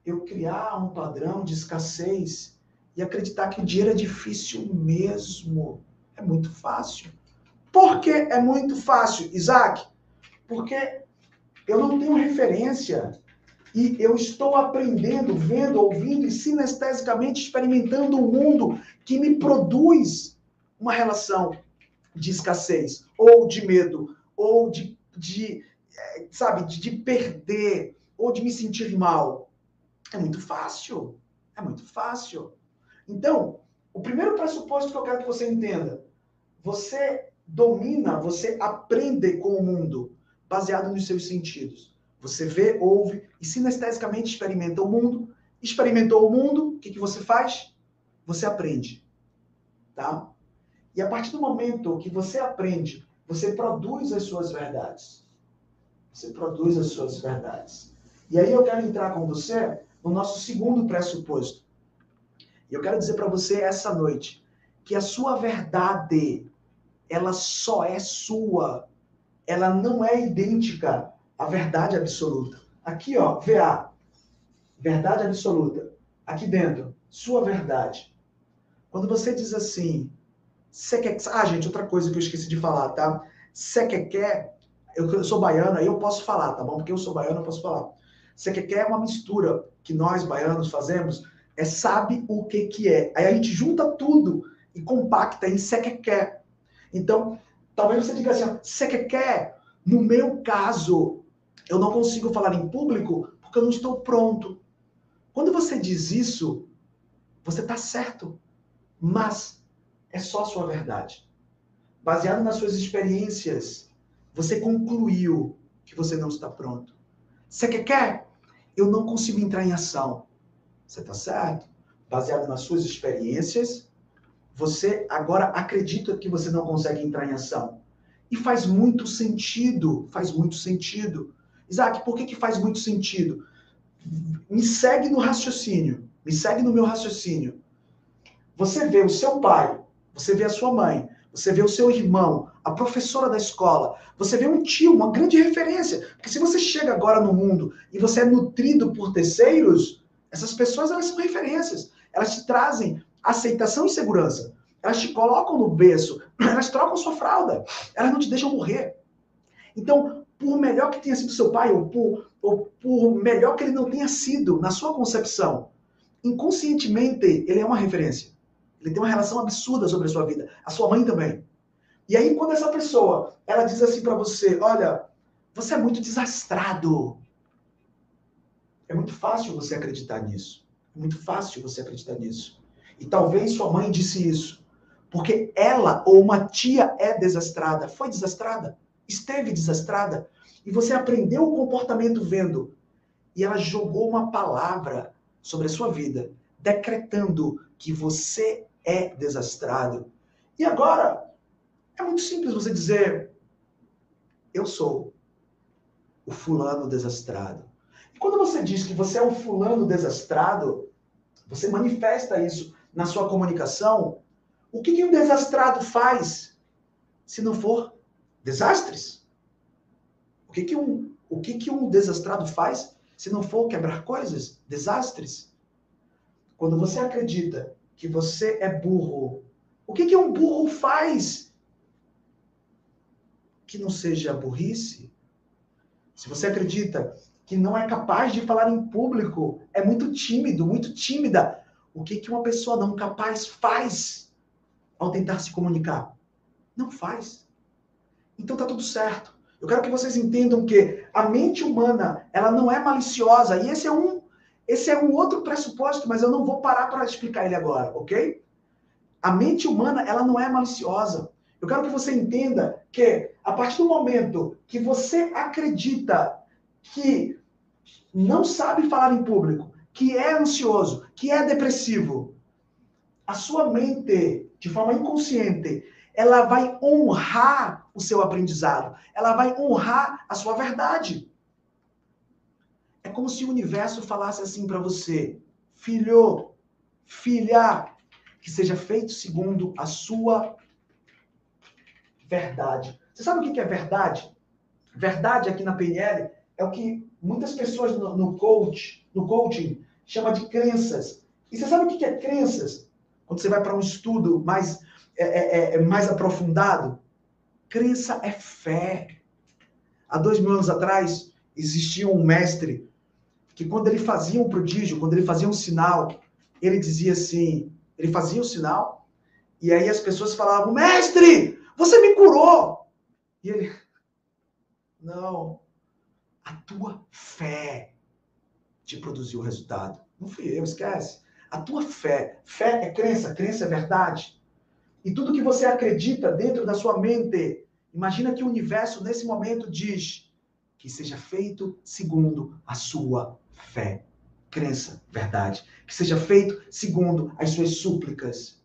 eu criar um padrão de escassez e acreditar que o dinheiro é difícil mesmo. É muito fácil. Por que é muito fácil, Isaac? Porque eu não tenho referência e eu estou aprendendo, vendo, ouvindo e sinestesicamente experimentando um mundo que me produz uma relação de escassez, ou de medo, ou de, de eh, sabe, de, de perder, ou de me sentir mal. É muito fácil. É muito fácil. Então, o primeiro pressuposto que eu quero que você entenda: você domina, você aprende com o mundo baseado nos seus sentidos. Você vê, ouve e sinestesicamente experimenta o mundo. Experimentou o mundo, o que, que você faz? Você aprende. Tá? E a partir do momento que você aprende, você produz as suas verdades. Você produz as suas verdades. E aí eu quero entrar com você no nosso segundo pressuposto. E eu quero dizer para você essa noite que a sua verdade, ela só é sua. Ela não é idêntica à verdade absoluta. Aqui, ó, VA. Verdade absoluta. Aqui dentro, sua verdade. Quando você diz assim, Sequer... Ah, gente, outra coisa que eu esqueci de falar, tá? Sequequé, eu, eu sou baiano, aí eu posso falar, tá bom? Porque eu sou baiano, eu posso falar. Sequequé é uma mistura que nós, baianos, fazemos, é sabe o que que é. Aí a gente junta tudo e compacta em sequequé. Então, talvez você diga assim, você quer, quer? No meu caso, eu não consigo falar em público porque eu não estou pronto. Quando você diz isso, você está certo, mas é só a sua verdade. Baseado nas suas experiências, você concluiu que você não está pronto. Você quer, quer? Eu não consigo entrar em ação. Você está certo? Baseado nas suas experiências, você agora acredita que você não consegue entrar em ação. E faz muito sentido, faz muito sentido. Isaac, por que, que faz muito sentido? Me segue no raciocínio, me segue no meu raciocínio. Você vê o seu pai, você vê a sua mãe, você vê o seu irmão, a professora da escola, você vê um tio, uma grande referência. Porque se você chega agora no mundo e você é nutrido por terceiros, essas pessoas elas são referências. Elas te trazem aceitação e segurança. Elas te colocam no berço, elas trocam sua fralda, elas não te deixam morrer. Então, por melhor que tenha sido seu pai, ou por, ou por melhor que ele não tenha sido na sua concepção, inconscientemente ele é uma referência. Ele tem uma relação absurda sobre a sua vida. A sua mãe também. E aí, quando essa pessoa, ela diz assim para você, olha, você é muito desastrado. É muito fácil você acreditar nisso. É muito fácil você acreditar nisso. E talvez sua mãe disse isso porque ela ou uma tia é desastrada, foi desastrada, esteve desastrada, e você aprendeu o comportamento vendo, e ela jogou uma palavra sobre a sua vida, decretando que você é desastrado. E agora, é muito simples você dizer: eu sou o fulano desastrado. E quando você diz que você é um fulano desastrado, você manifesta isso na sua comunicação o que, que um desastrado faz se não for desastres? O que, que, um, o que, que um desastrado faz se não for quebrar coisas? Desastres? Quando você acredita que você é burro, o que, que um burro faz que não seja burrice? Se você acredita que não é capaz de falar em público, é muito tímido, muito tímida, o que, que uma pessoa não capaz faz? ao tentar se comunicar? Não faz. Então tá tudo certo. Eu quero que vocês entendam que a mente humana, ela não é maliciosa, e esse é um esse é um outro pressuposto, mas eu não vou parar para explicar ele agora, OK? A mente humana, ela não é maliciosa. Eu quero que você entenda que a partir do momento que você acredita que não sabe falar em público, que é ansioso, que é depressivo, a sua mente de forma inconsciente, ela vai honrar o seu aprendizado, ela vai honrar a sua verdade. É como se o universo falasse assim para você: filho, filha, que seja feito segundo a sua verdade. Você sabe o que é verdade? Verdade aqui na PNL é o que muitas pessoas no, coach, no coaching, chama de crenças. E você sabe o que é crenças? quando você vai para um estudo mais, é, é, é, é, mais aprofundado, crença é fé. Há dois mil anos atrás, existia um mestre que quando ele fazia um prodígio, quando ele fazia um sinal, ele dizia assim, ele fazia o sinal, e aí as pessoas falavam, mestre, você me curou! E ele, não, a tua fé te produziu o resultado. Não fui eu, esquece a tua fé. Fé é crença, crença é verdade. E tudo que você acredita dentro da sua mente, imagina que o universo nesse momento diz que seja feito segundo a sua fé. Crença, verdade. Que seja feito segundo as suas súplicas.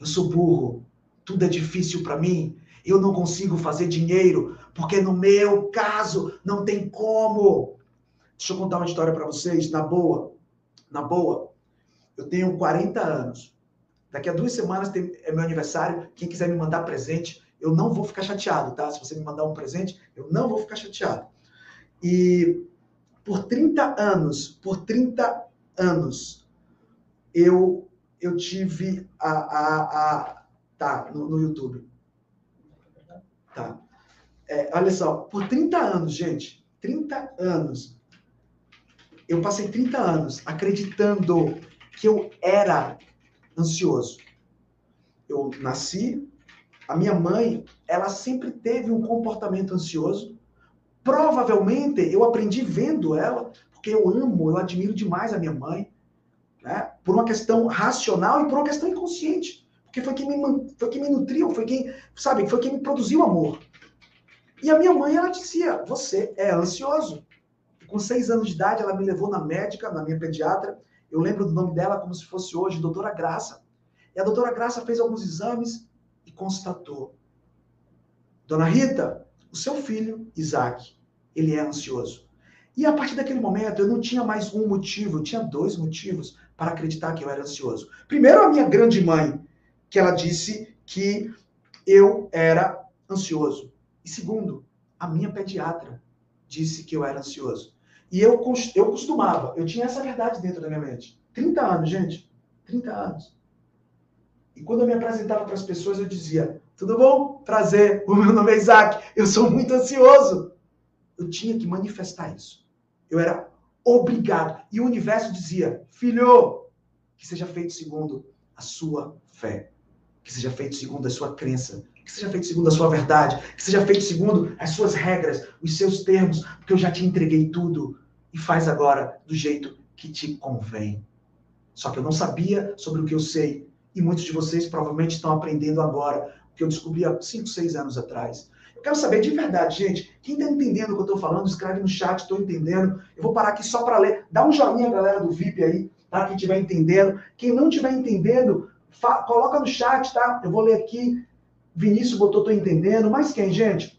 Eu sou burro, tudo é difícil para mim, eu não consigo fazer dinheiro, porque no meu caso não tem como. Deixa eu contar uma história para vocês, na boa. Na boa. Eu tenho 40 anos. Daqui a duas semanas tem, é meu aniversário. Quem quiser me mandar presente, eu não vou ficar chateado, tá? Se você me mandar um presente, eu não vou ficar chateado. E por 30 anos, por 30 anos, eu eu tive a, a, a tá no, no YouTube. Tá. É, olha só, por 30 anos, gente, 30 anos, eu passei 30 anos acreditando que eu era ansioso. Eu nasci, a minha mãe, ela sempre teve um comportamento ansioso. Provavelmente eu aprendi vendo ela, porque eu amo, eu admiro demais a minha mãe, né? Por uma questão racional e por uma questão inconsciente, porque foi quem me foi quem me nutriu, foi quem, sabe, foi quem me produziu amor. E a minha mãe, ela dizia: Você é ansioso. Com seis anos de idade, ela me levou na médica, na minha pediatra. Eu lembro do nome dela como se fosse hoje, doutora Graça. E a doutora Graça fez alguns exames e constatou: Dona Rita, o seu filho, Isaac, ele é ansioso. E a partir daquele momento, eu não tinha mais um motivo, eu tinha dois motivos para acreditar que eu era ansioso. Primeiro, a minha grande mãe, que ela disse que eu era ansioso. E segundo, a minha pediatra disse que eu era ansioso. E eu, eu costumava, eu tinha essa verdade dentro da minha mente. 30 anos, gente. 30 anos. E quando eu me apresentava para as pessoas, eu dizia: Tudo bom? Prazer. O meu nome é Isaac. Eu sou muito ansioso. Eu tinha que manifestar isso. Eu era obrigado. E o universo dizia: Filho, que seja feito segundo a sua fé. Que seja feito segundo a sua crença que seja feito segundo a sua verdade, que seja feito segundo as suas regras, os seus termos, porque eu já te entreguei tudo e faz agora do jeito que te convém. Só que eu não sabia sobre o que eu sei e muitos de vocês provavelmente estão aprendendo agora que eu descobri há 5, 6 anos atrás. Eu quero saber de verdade, gente, quem está entendendo o que eu estou falando, escreve no chat, estou entendendo. Eu vou parar aqui só para ler. Dá um joinha, galera do VIP aí, tá? Quem estiver entendendo. Quem não estiver entendendo, coloca no chat, tá? Eu vou ler aqui Vinícius botou, tô entendendo. Mas quem, gente?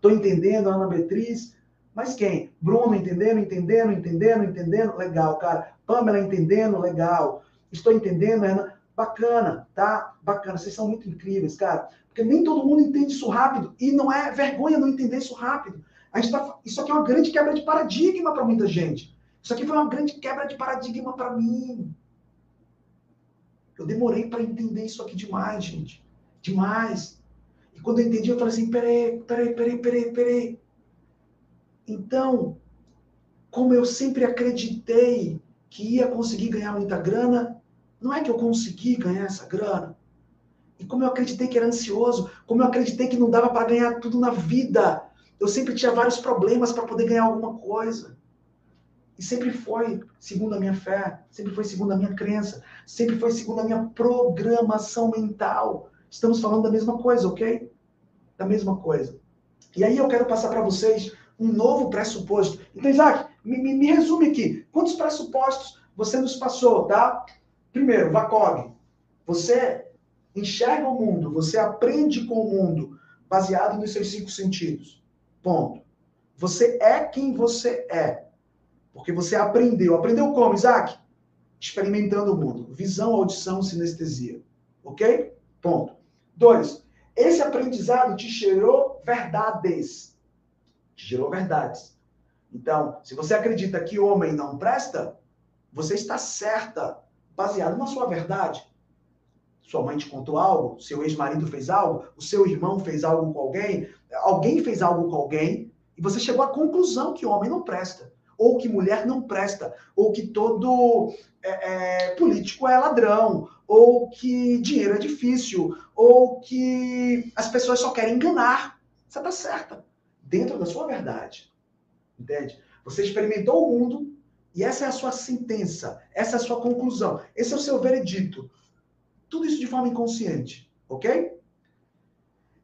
Tô entendendo, Ana Beatriz. Mas quem? Bruno entendendo, entendendo, entendendo, entendendo. Legal, cara. Pamela entendendo, legal. Estou entendendo, Ana. Bacana, tá? Bacana. Vocês são muito incríveis, cara. Porque nem todo mundo entende isso rápido. E não é vergonha não entender isso rápido. A gente tá... Isso aqui é uma grande quebra de paradigma para muita gente. Isso aqui foi uma grande quebra de paradigma para mim. Eu demorei para entender isso aqui demais, gente. Demais. E quando eu entendi, eu falei assim: peraí, peraí, peraí, peraí, peraí. Então, como eu sempre acreditei que ia conseguir ganhar muita grana, não é que eu consegui ganhar essa grana. E como eu acreditei que era ansioso, como eu acreditei que não dava para ganhar tudo na vida, eu sempre tinha vários problemas para poder ganhar alguma coisa. E sempre foi segundo a minha fé, sempre foi segundo a minha crença, sempre foi segundo a minha programação mental. Estamos falando da mesma coisa, ok? Da mesma coisa. E aí eu quero passar para vocês um novo pressuposto. Então, Isaac, me, me, me, resume aqui. Quantos pressupostos você nos passou, tá? Primeiro, VACOG. Você enxerga o mundo, você aprende com o mundo baseado nos seus cinco sentidos. Ponto. Você é quem você é. Porque você aprendeu. Aprendeu como, Isaac? Experimentando o mundo. Visão, audição, sinestesia. Ok? Ponto. Dois, esse aprendizado te gerou verdades. Te gerou verdades. Então, se você acredita que homem não presta, você está certa, baseado na sua verdade. Sua mãe te contou algo, seu ex-marido fez algo, o seu irmão fez algo com alguém, alguém fez algo com alguém, e você chegou à conclusão que homem não presta ou que mulher não presta, ou que todo é, é, político é ladrão, ou que dinheiro é difícil, ou que as pessoas só querem enganar. Você está certa, dentro da sua verdade. Entende? Você experimentou o mundo e essa é a sua sentença, essa é a sua conclusão, esse é o seu veredito. Tudo isso de forma inconsciente, ok?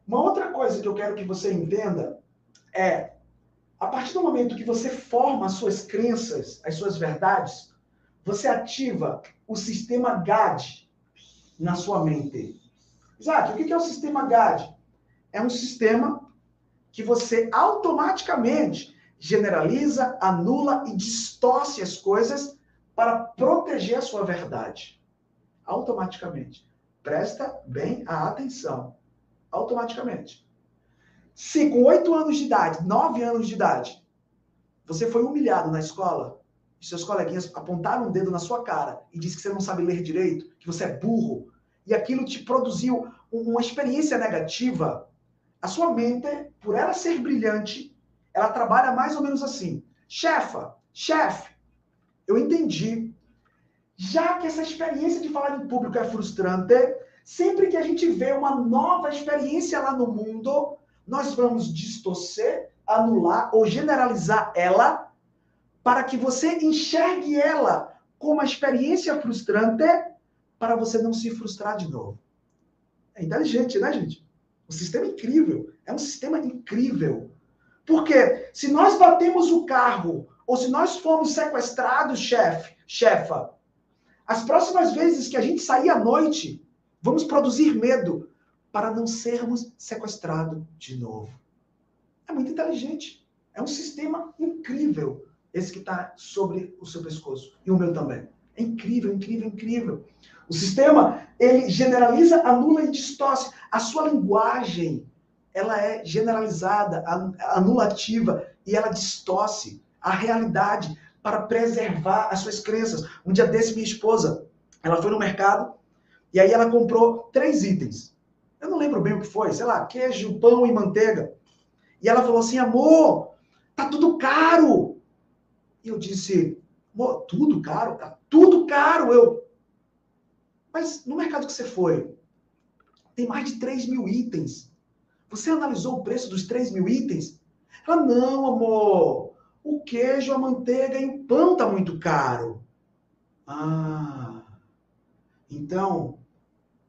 Uma outra coisa que eu quero que você entenda é a partir do momento que você forma as suas crenças, as suas verdades, você ativa o sistema GAD na sua mente. Isaac, o que é o sistema GAD? É um sistema que você automaticamente generaliza, anula e distorce as coisas para proteger a sua verdade. Automaticamente. Presta bem a atenção. Automaticamente. Se com oito anos de idade, nove anos de idade, você foi humilhado na escola, seus coleguinhas apontaram um dedo na sua cara e disse que você não sabe ler direito, que você é burro, e aquilo te produziu uma experiência negativa, a sua mente, por ela ser brilhante, ela trabalha mais ou menos assim. Chefa, chefe, eu entendi. Já que essa experiência de falar em público é frustrante, Sempre que a gente vê uma nova experiência lá no mundo, nós vamos distorcer, anular ou generalizar ela para que você enxergue ela como uma experiência frustrante para você não se frustrar de novo. É inteligente, né, gente? Um sistema incrível. É um sistema incrível. Porque se nós batemos o carro, ou se nós formos sequestrados, chefe, chefa, as próximas vezes que a gente sair à noite, vamos produzir medo para não sermos sequestrados de novo. É muito inteligente. É um sistema incrível esse que está sobre o seu pescoço e o meu também. É incrível, incrível, incrível. O sistema, ele generaliza, anula e distorce. A sua linguagem, ela é generalizada, anulativa e ela distorce a realidade para preservar as suas crenças. Um dia desse, minha esposa, ela foi no mercado e aí ela comprou três itens. Eu não lembro bem o que foi, sei lá, queijo, pão e manteiga. E ela falou assim, amor, tá tudo caro. E eu disse, amor, tudo caro? Tá tudo caro. Eu, mas no mercado que você foi, tem mais de 3 mil itens. Você analisou o preço dos 3 mil itens? Ela, não, amor. O queijo, a manteiga e o pão tá muito caro. Ah. Então,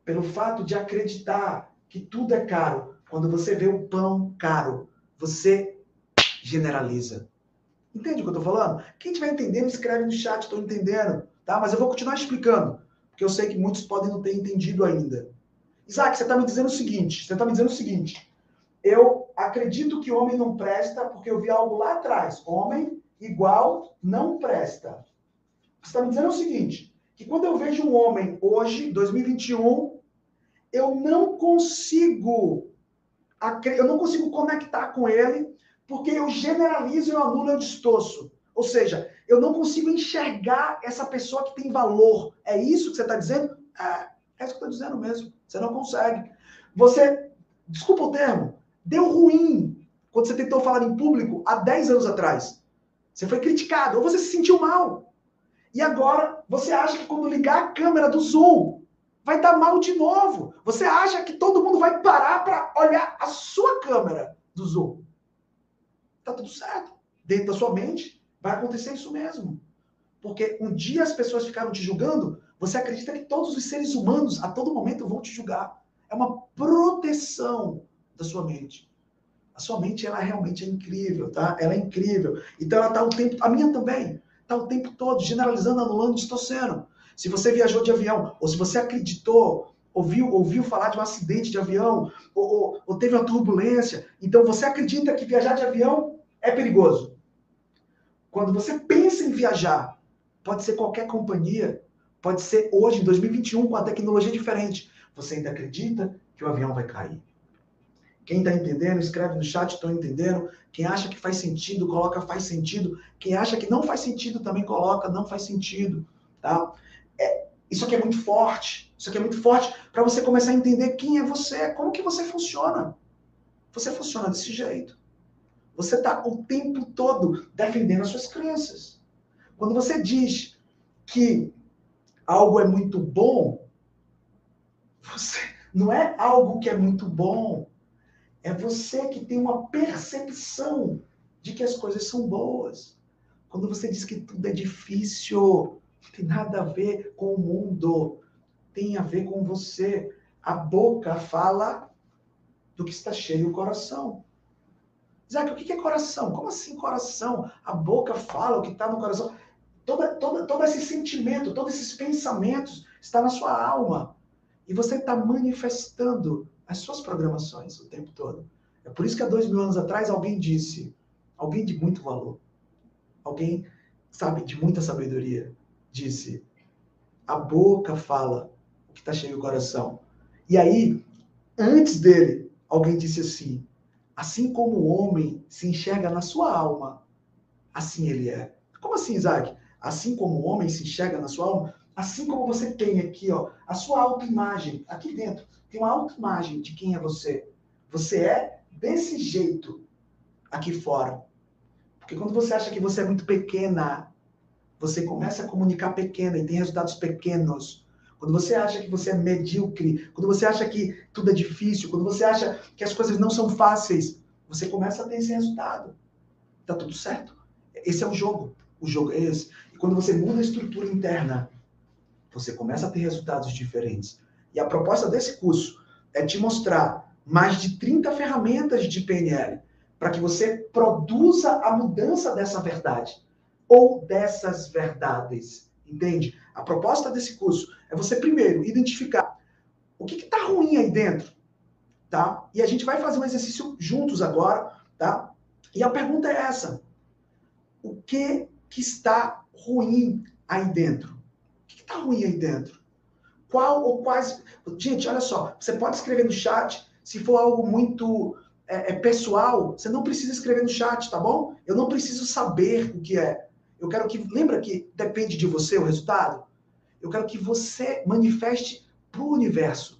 pelo fato de acreditar que tudo é caro, quando você vê o pão caro, você generaliza. Entende o que eu estou falando? Quem estiver entendendo, escreve no chat, estou entendendo. Tá? Mas eu vou continuar explicando, porque eu sei que muitos podem não ter entendido ainda. Isaac, você está me dizendo o seguinte: você está me dizendo o seguinte. Eu acredito que homem não presta porque eu vi algo lá atrás. Homem igual não presta. Você está me dizendo o seguinte: que quando eu vejo um homem hoje, 2021, eu não consigo eu não consigo conectar com ele porque eu generalizo, eu anulo, eu distorço. Ou seja, eu não consigo enxergar essa pessoa que tem valor. É isso que você está dizendo? É, é isso que eu estou dizendo mesmo. Você não consegue. Você, desculpa o termo, deu ruim quando você tentou falar em público há 10 anos atrás. Você foi criticado, ou você se sentiu mal. E agora você acha que quando ligar a câmera do Zoom, vai dar mal de novo. Você acha que todo mundo vai parar para olhar a sua câmera do Zoom. Tá tudo certo. Dentro da sua mente, vai acontecer isso mesmo. Porque um dia as pessoas ficaram te julgando, você acredita que todos os seres humanos a todo momento vão te julgar. É uma proteção da sua mente. A sua mente, ela realmente é incrível, tá? Ela é incrível. Então ela tá o tempo, a minha também, tá o tempo todo generalizando, anulando, distorcendo. Se você viajou de avião, ou se você acreditou, ouviu, ouviu falar de um acidente de avião, ou, ou, ou teve uma turbulência, então você acredita que viajar de avião é perigoso. Quando você pensa em viajar, pode ser qualquer companhia, pode ser hoje, em 2021, com a tecnologia diferente. Você ainda acredita que o avião vai cair. Quem está entendendo, escreve no chat, estou entendendo. Quem acha que faz sentido, coloca faz sentido. Quem acha que não faz sentido, também coloca não faz sentido. Tá? É, isso aqui é muito forte. Isso aqui é muito forte para você começar a entender quem é você, como que você funciona. Você funciona desse jeito. Você está o tempo todo defendendo as suas crenças. Quando você diz que algo é muito bom, você não é algo que é muito bom. É você que tem uma percepção de que as coisas são boas. Quando você diz que tudo é difícil, não tem nada a ver com o mundo, tem a ver com você. A boca fala do que está cheio o coração. Isaac, o que é coração? Como assim coração? A boca fala o que está no coração. Toda, todo esse sentimento, todos esses pensamentos está na sua alma. E você está manifestando as suas programações o tempo todo. É por isso que há dois mil anos atrás alguém disse, alguém de muito valor, alguém, sabe, de muita sabedoria, disse: a boca fala o que está cheio do coração. E aí, antes dele, alguém disse assim: Assim como o homem se enxerga na sua alma, assim ele é. Como assim, Isaac? Assim como o homem se enxerga na sua alma, assim como você tem aqui, ó, a sua autoimagem, aqui dentro, tem uma autoimagem de quem é você. Você é desse jeito aqui fora. Porque quando você acha que você é muito pequena, você começa a comunicar pequena e tem resultados pequenos. quando você acha que você é medíocre, quando você acha que tudo é difícil, quando você acha que as coisas não são fáceis, você começa a ter esse resultado. Tá tudo certo. Esse é o jogo. O jogo é esse. E quando você muda a estrutura interna, você começa a ter resultados diferentes. E a proposta desse curso é te mostrar mais de 30 ferramentas de PNL para que você produza a mudança dessa verdade ou dessas verdades. Entende? A proposta desse curso é você primeiro identificar o que está ruim aí dentro, tá? E a gente vai fazer um exercício juntos agora, tá? E a pergunta é essa: o que que está ruim aí dentro? O que está ruim aí dentro? Qual ou quais? Gente, olha só, você pode escrever no chat. Se for algo muito é, é pessoal, você não precisa escrever no chat, tá bom? Eu não preciso saber o que é. Eu quero que. Lembra que depende de você o resultado? Eu quero que você manifeste para o universo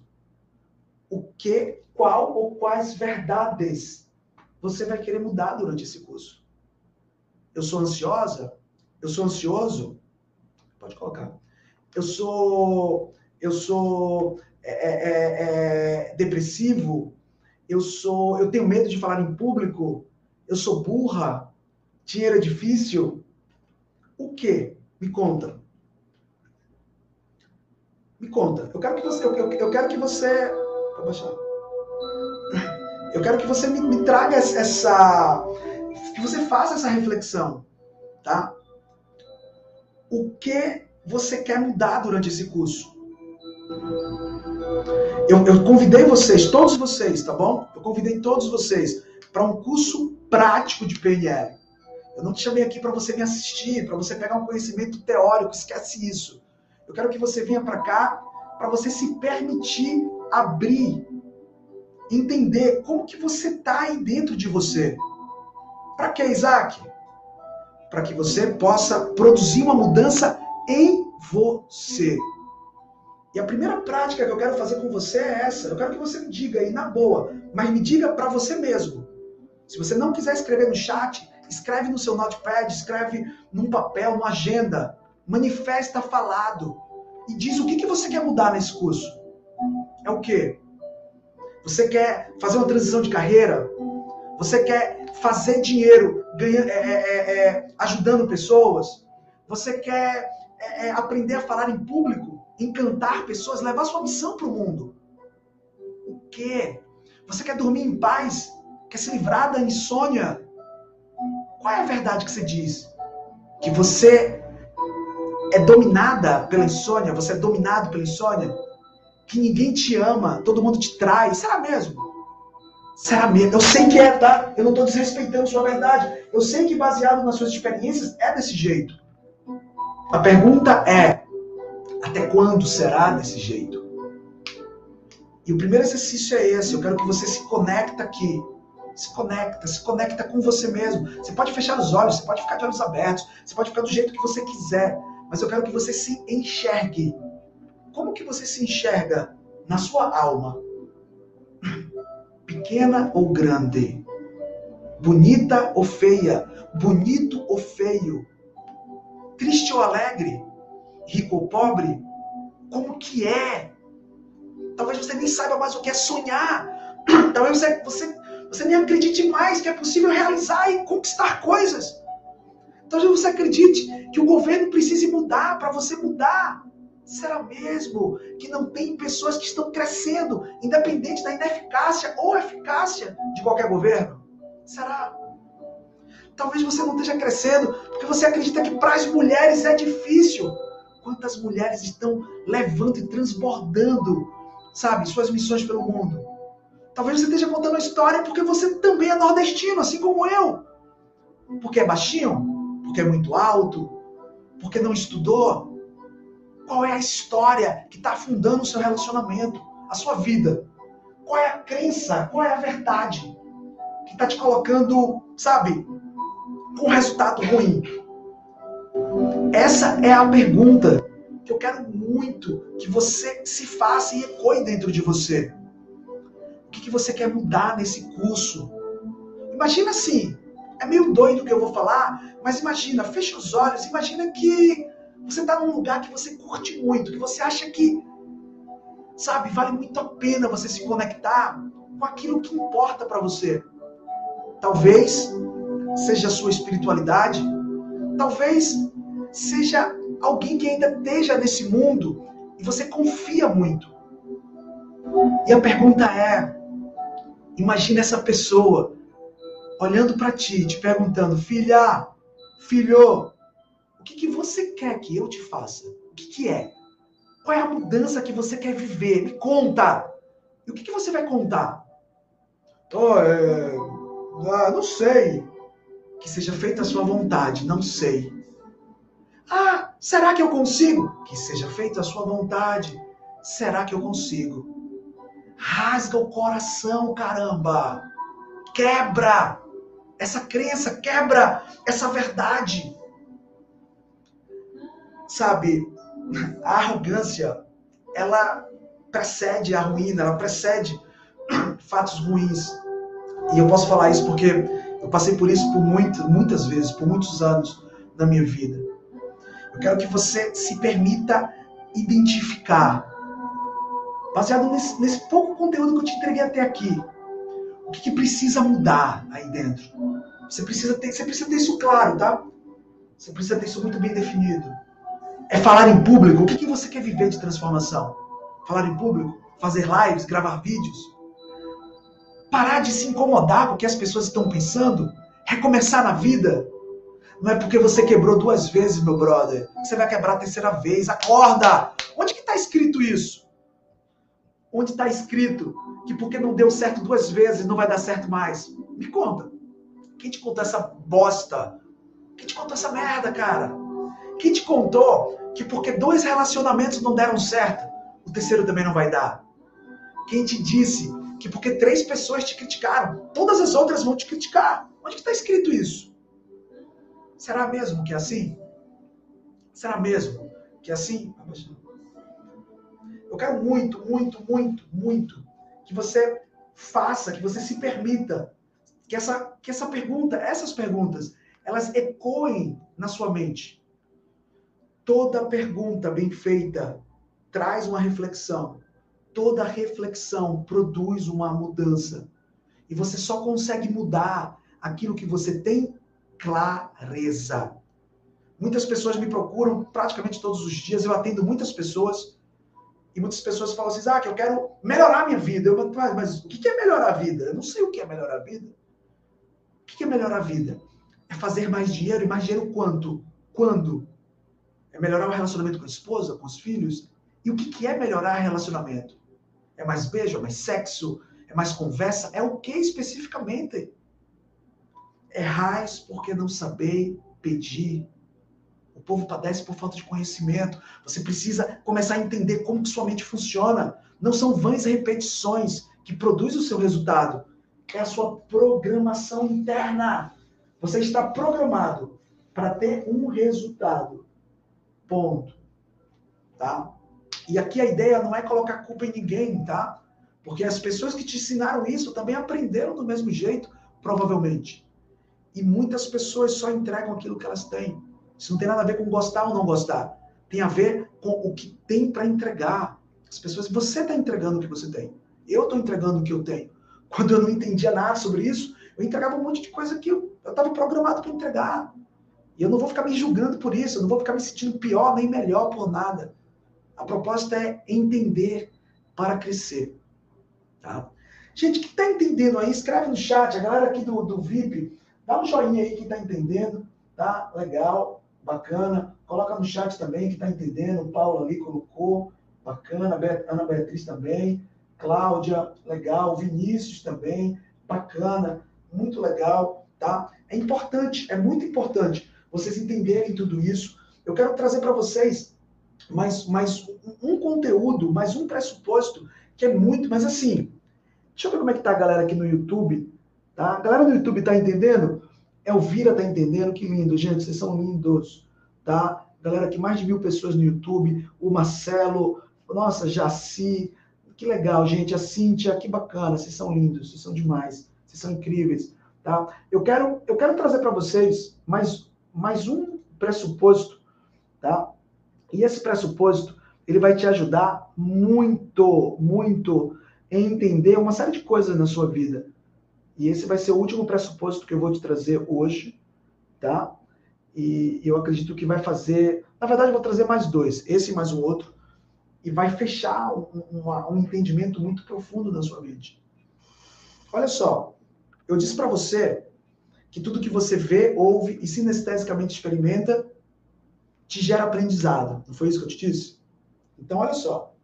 o que, qual ou quais verdades você vai querer mudar durante esse curso. Eu sou ansiosa? Eu sou ansioso? Pode colocar. Eu sou. Eu sou é, é, é, é depressivo? Eu sou. Eu tenho medo de falar em público? Eu sou burra? Dinheiro é difícil? O que? Me conta. Me conta. Eu quero que você. Eu, eu, quero que você. Eu quero que você me, me traga essa. Que você faça essa reflexão. Tá? O que você quer mudar durante esse curso? Eu, eu, convidei vocês, todos vocês, tá bom? Eu convidei todos vocês para um curso prático de PNL. Eu não te chamei aqui para você me assistir, para você pegar um conhecimento teórico, esquece isso. Eu quero que você venha para cá para você se permitir abrir, entender como que você está aí dentro de você. Para que, Isaac? Para que você possa produzir uma mudança em você. E a primeira prática que eu quero fazer com você é essa. Eu quero que você me diga aí na boa, mas me diga para você mesmo. Se você não quiser escrever no chat, Escreve no seu notepad, escreve num papel, numa agenda. Manifesta falado. E diz o que, que você quer mudar nesse curso. É o quê? Você quer fazer uma transição de carreira? Você quer fazer dinheiro ganha, é, é, é, é ajudando pessoas? Você quer é, é, aprender a falar em público? Encantar pessoas? Levar sua missão para o mundo? O quê? Você quer dormir em paz? Quer se livrar da insônia? Qual é a verdade que você diz? Que você é dominada pela insônia? Você é dominado pela insônia? Que ninguém te ama, todo mundo te trai? Será mesmo? Será mesmo? Eu sei que é, tá? Eu não estou desrespeitando sua verdade. Eu sei que baseado nas suas experiências é desse jeito. A pergunta é: até quando será desse jeito? E o primeiro exercício é esse. Eu quero que você se conecte aqui se conecta, se conecta com você mesmo. Você pode fechar os olhos, você pode ficar de olhos abertos, você pode ficar do jeito que você quiser, mas eu quero que você se enxergue. Como que você se enxerga na sua alma? Pequena ou grande? Bonita ou feia? Bonito ou feio? Triste ou alegre? Rico ou pobre? Como que é? Talvez você nem saiba mais o que é sonhar. Talvez você, você você nem acredite mais que é possível realizar e conquistar coisas. Talvez você acredite que o governo precise mudar para você mudar. Será mesmo que não tem pessoas que estão crescendo, independente da ineficácia ou eficácia de qualquer governo? Será? Talvez você não esteja crescendo porque você acredita que para as mulheres é difícil. Quantas mulheres estão levando e transbordando, sabe, suas missões pelo mundo? Talvez você esteja contando a história porque você também é nordestino, assim como eu. Porque é baixinho? Porque é muito alto? Porque não estudou? Qual é a história que está afundando o seu relacionamento, a sua vida? Qual é a crença? Qual é a verdade que está te colocando, sabe, com resultado ruim? Essa é a pergunta que eu quero muito que você se faça e ecoe dentro de você. O que, que você quer mudar nesse curso? Imagina assim, é meio doido o que eu vou falar, mas imagina, fecha os olhos, imagina que você está num lugar que você curte muito, que você acha que Sabe, vale muito a pena você se conectar com aquilo que importa para você. Talvez seja a sua espiritualidade, talvez seja alguém que ainda esteja nesse mundo e você confia muito. E a pergunta é: imagine essa pessoa olhando para ti, te perguntando, filha, filho, o que, que você quer que eu te faça? O que, que é? Qual é a mudança que você quer viver? Me conta. E o que, que você vai contar? Oh, é... ah, não sei. Que seja feita a sua vontade, não sei. Ah, será que eu consigo? Que seja feita a sua vontade. Será que eu consigo? Rasga o coração, caramba. Quebra essa crença, quebra essa verdade. Sabe, a arrogância, ela precede a ruína, ela precede fatos ruins. E eu posso falar isso porque eu passei por isso por muito, muitas vezes, por muitos anos na minha vida. Eu quero que você se permita identificar, baseado nesse, nesse pouco conteúdo que eu te entreguei até aqui, o que, que precisa mudar aí dentro. Você precisa ter, você precisa ter isso claro, tá? Você precisa ter isso muito bem definido. É falar em público. O que, que você quer viver de transformação? Falar em público? Fazer lives? Gravar vídeos? Parar de se incomodar com o que as pessoas estão pensando? Recomeçar na vida? Não é porque você quebrou duas vezes, meu brother, que você vai quebrar a terceira vez. Acorda! Onde que está escrito isso? Onde está escrito que porque não deu certo duas vezes não vai dar certo mais? Me conta. Quem te contou essa bosta? Quem te contou essa merda, cara? Quem te contou que porque dois relacionamentos não deram certo, o terceiro também não vai dar? Quem te disse que porque três pessoas te criticaram, todas as outras vão te criticar? Onde está escrito isso? Será mesmo que é assim? Será mesmo que é assim? Eu quero muito, muito, muito, muito que você faça, que você se permita que essa, que essa pergunta, essas perguntas, elas ecoem na sua mente. Toda pergunta bem feita traz uma reflexão. Toda reflexão produz uma mudança. E você só consegue mudar aquilo que você tem clareza. Muitas pessoas me procuram praticamente todos os dias. Eu atendo muitas pessoas. E muitas pessoas falam assim: ah, que eu quero melhorar minha vida. Eu mas, mas o que é melhorar a vida? Eu não sei o que é melhorar a vida. O que é melhorar a vida? É fazer mais dinheiro. E mais dinheiro quanto? Quando? É melhorar o relacionamento com a esposa, com os filhos? E o que é melhorar relacionamento? É mais beijo, é mais sexo, é mais conversa? É o que especificamente? Errais porque não sabei pedir. O povo padece por falta de conhecimento. Você precisa começar a entender como que sua mente funciona. Não são vãs repetições que produzem o seu resultado. É a sua programação interna. Você está programado para ter um resultado. Ponto. Tá? E aqui a ideia não é colocar culpa em ninguém, tá? Porque as pessoas que te ensinaram isso também aprenderam do mesmo jeito, provavelmente. E muitas pessoas só entregam aquilo que elas têm. Isso não tem nada a ver com gostar ou não gostar. Tem a ver com o que tem para entregar. As pessoas, você está entregando o que você tem. Eu estou entregando o que eu tenho. Quando eu não entendia nada sobre isso, eu entregava um monte de coisa que eu estava programado para entregar. E eu não vou ficar me julgando por isso, eu não vou ficar me sentindo pior nem melhor por nada. A proposta é entender para crescer. Tá? Gente, que está entendendo aí, escreve no chat, a galera aqui do, do VIP, dá um joinha aí que está entendendo, tá? Legal, bacana. Coloca no chat também que está entendendo, o Paulo ali colocou, bacana, Ana Beatriz também, Cláudia, legal, Vinícius também, bacana, muito legal, tá? É importante, é muito importante vocês entenderem tudo isso. Eu quero trazer para vocês mais, mais um conteúdo, mais um pressuposto que é muito, mas assim, deixa eu ver como é que tá a galera aqui no YouTube, tá? A galera do YouTube tá entendendo? Elvira tá entendendo, que lindo, gente, vocês são lindos, tá? Galera aqui, mais de mil pessoas no YouTube, o Marcelo, nossa, Jaci, que legal, gente, a Cíntia, que bacana, vocês são lindos, vocês são demais, vocês são incríveis, tá? Eu quero, eu quero trazer para vocês mais mais um pressuposto, tá? E esse pressuposto ele vai te ajudar muito, muito em entender uma série de coisas na sua vida. E esse vai ser o último pressuposto que eu vou te trazer hoje, tá? E eu acredito que vai fazer. Na verdade, eu vou trazer mais dois, esse e mais um outro, e vai fechar um, um, um entendimento muito profundo da sua vida. Olha só, eu disse para você que tudo que você vê, ouve e sinestesicamente experimenta te gera aprendizado. Não foi isso que eu te disse? Então, olha só.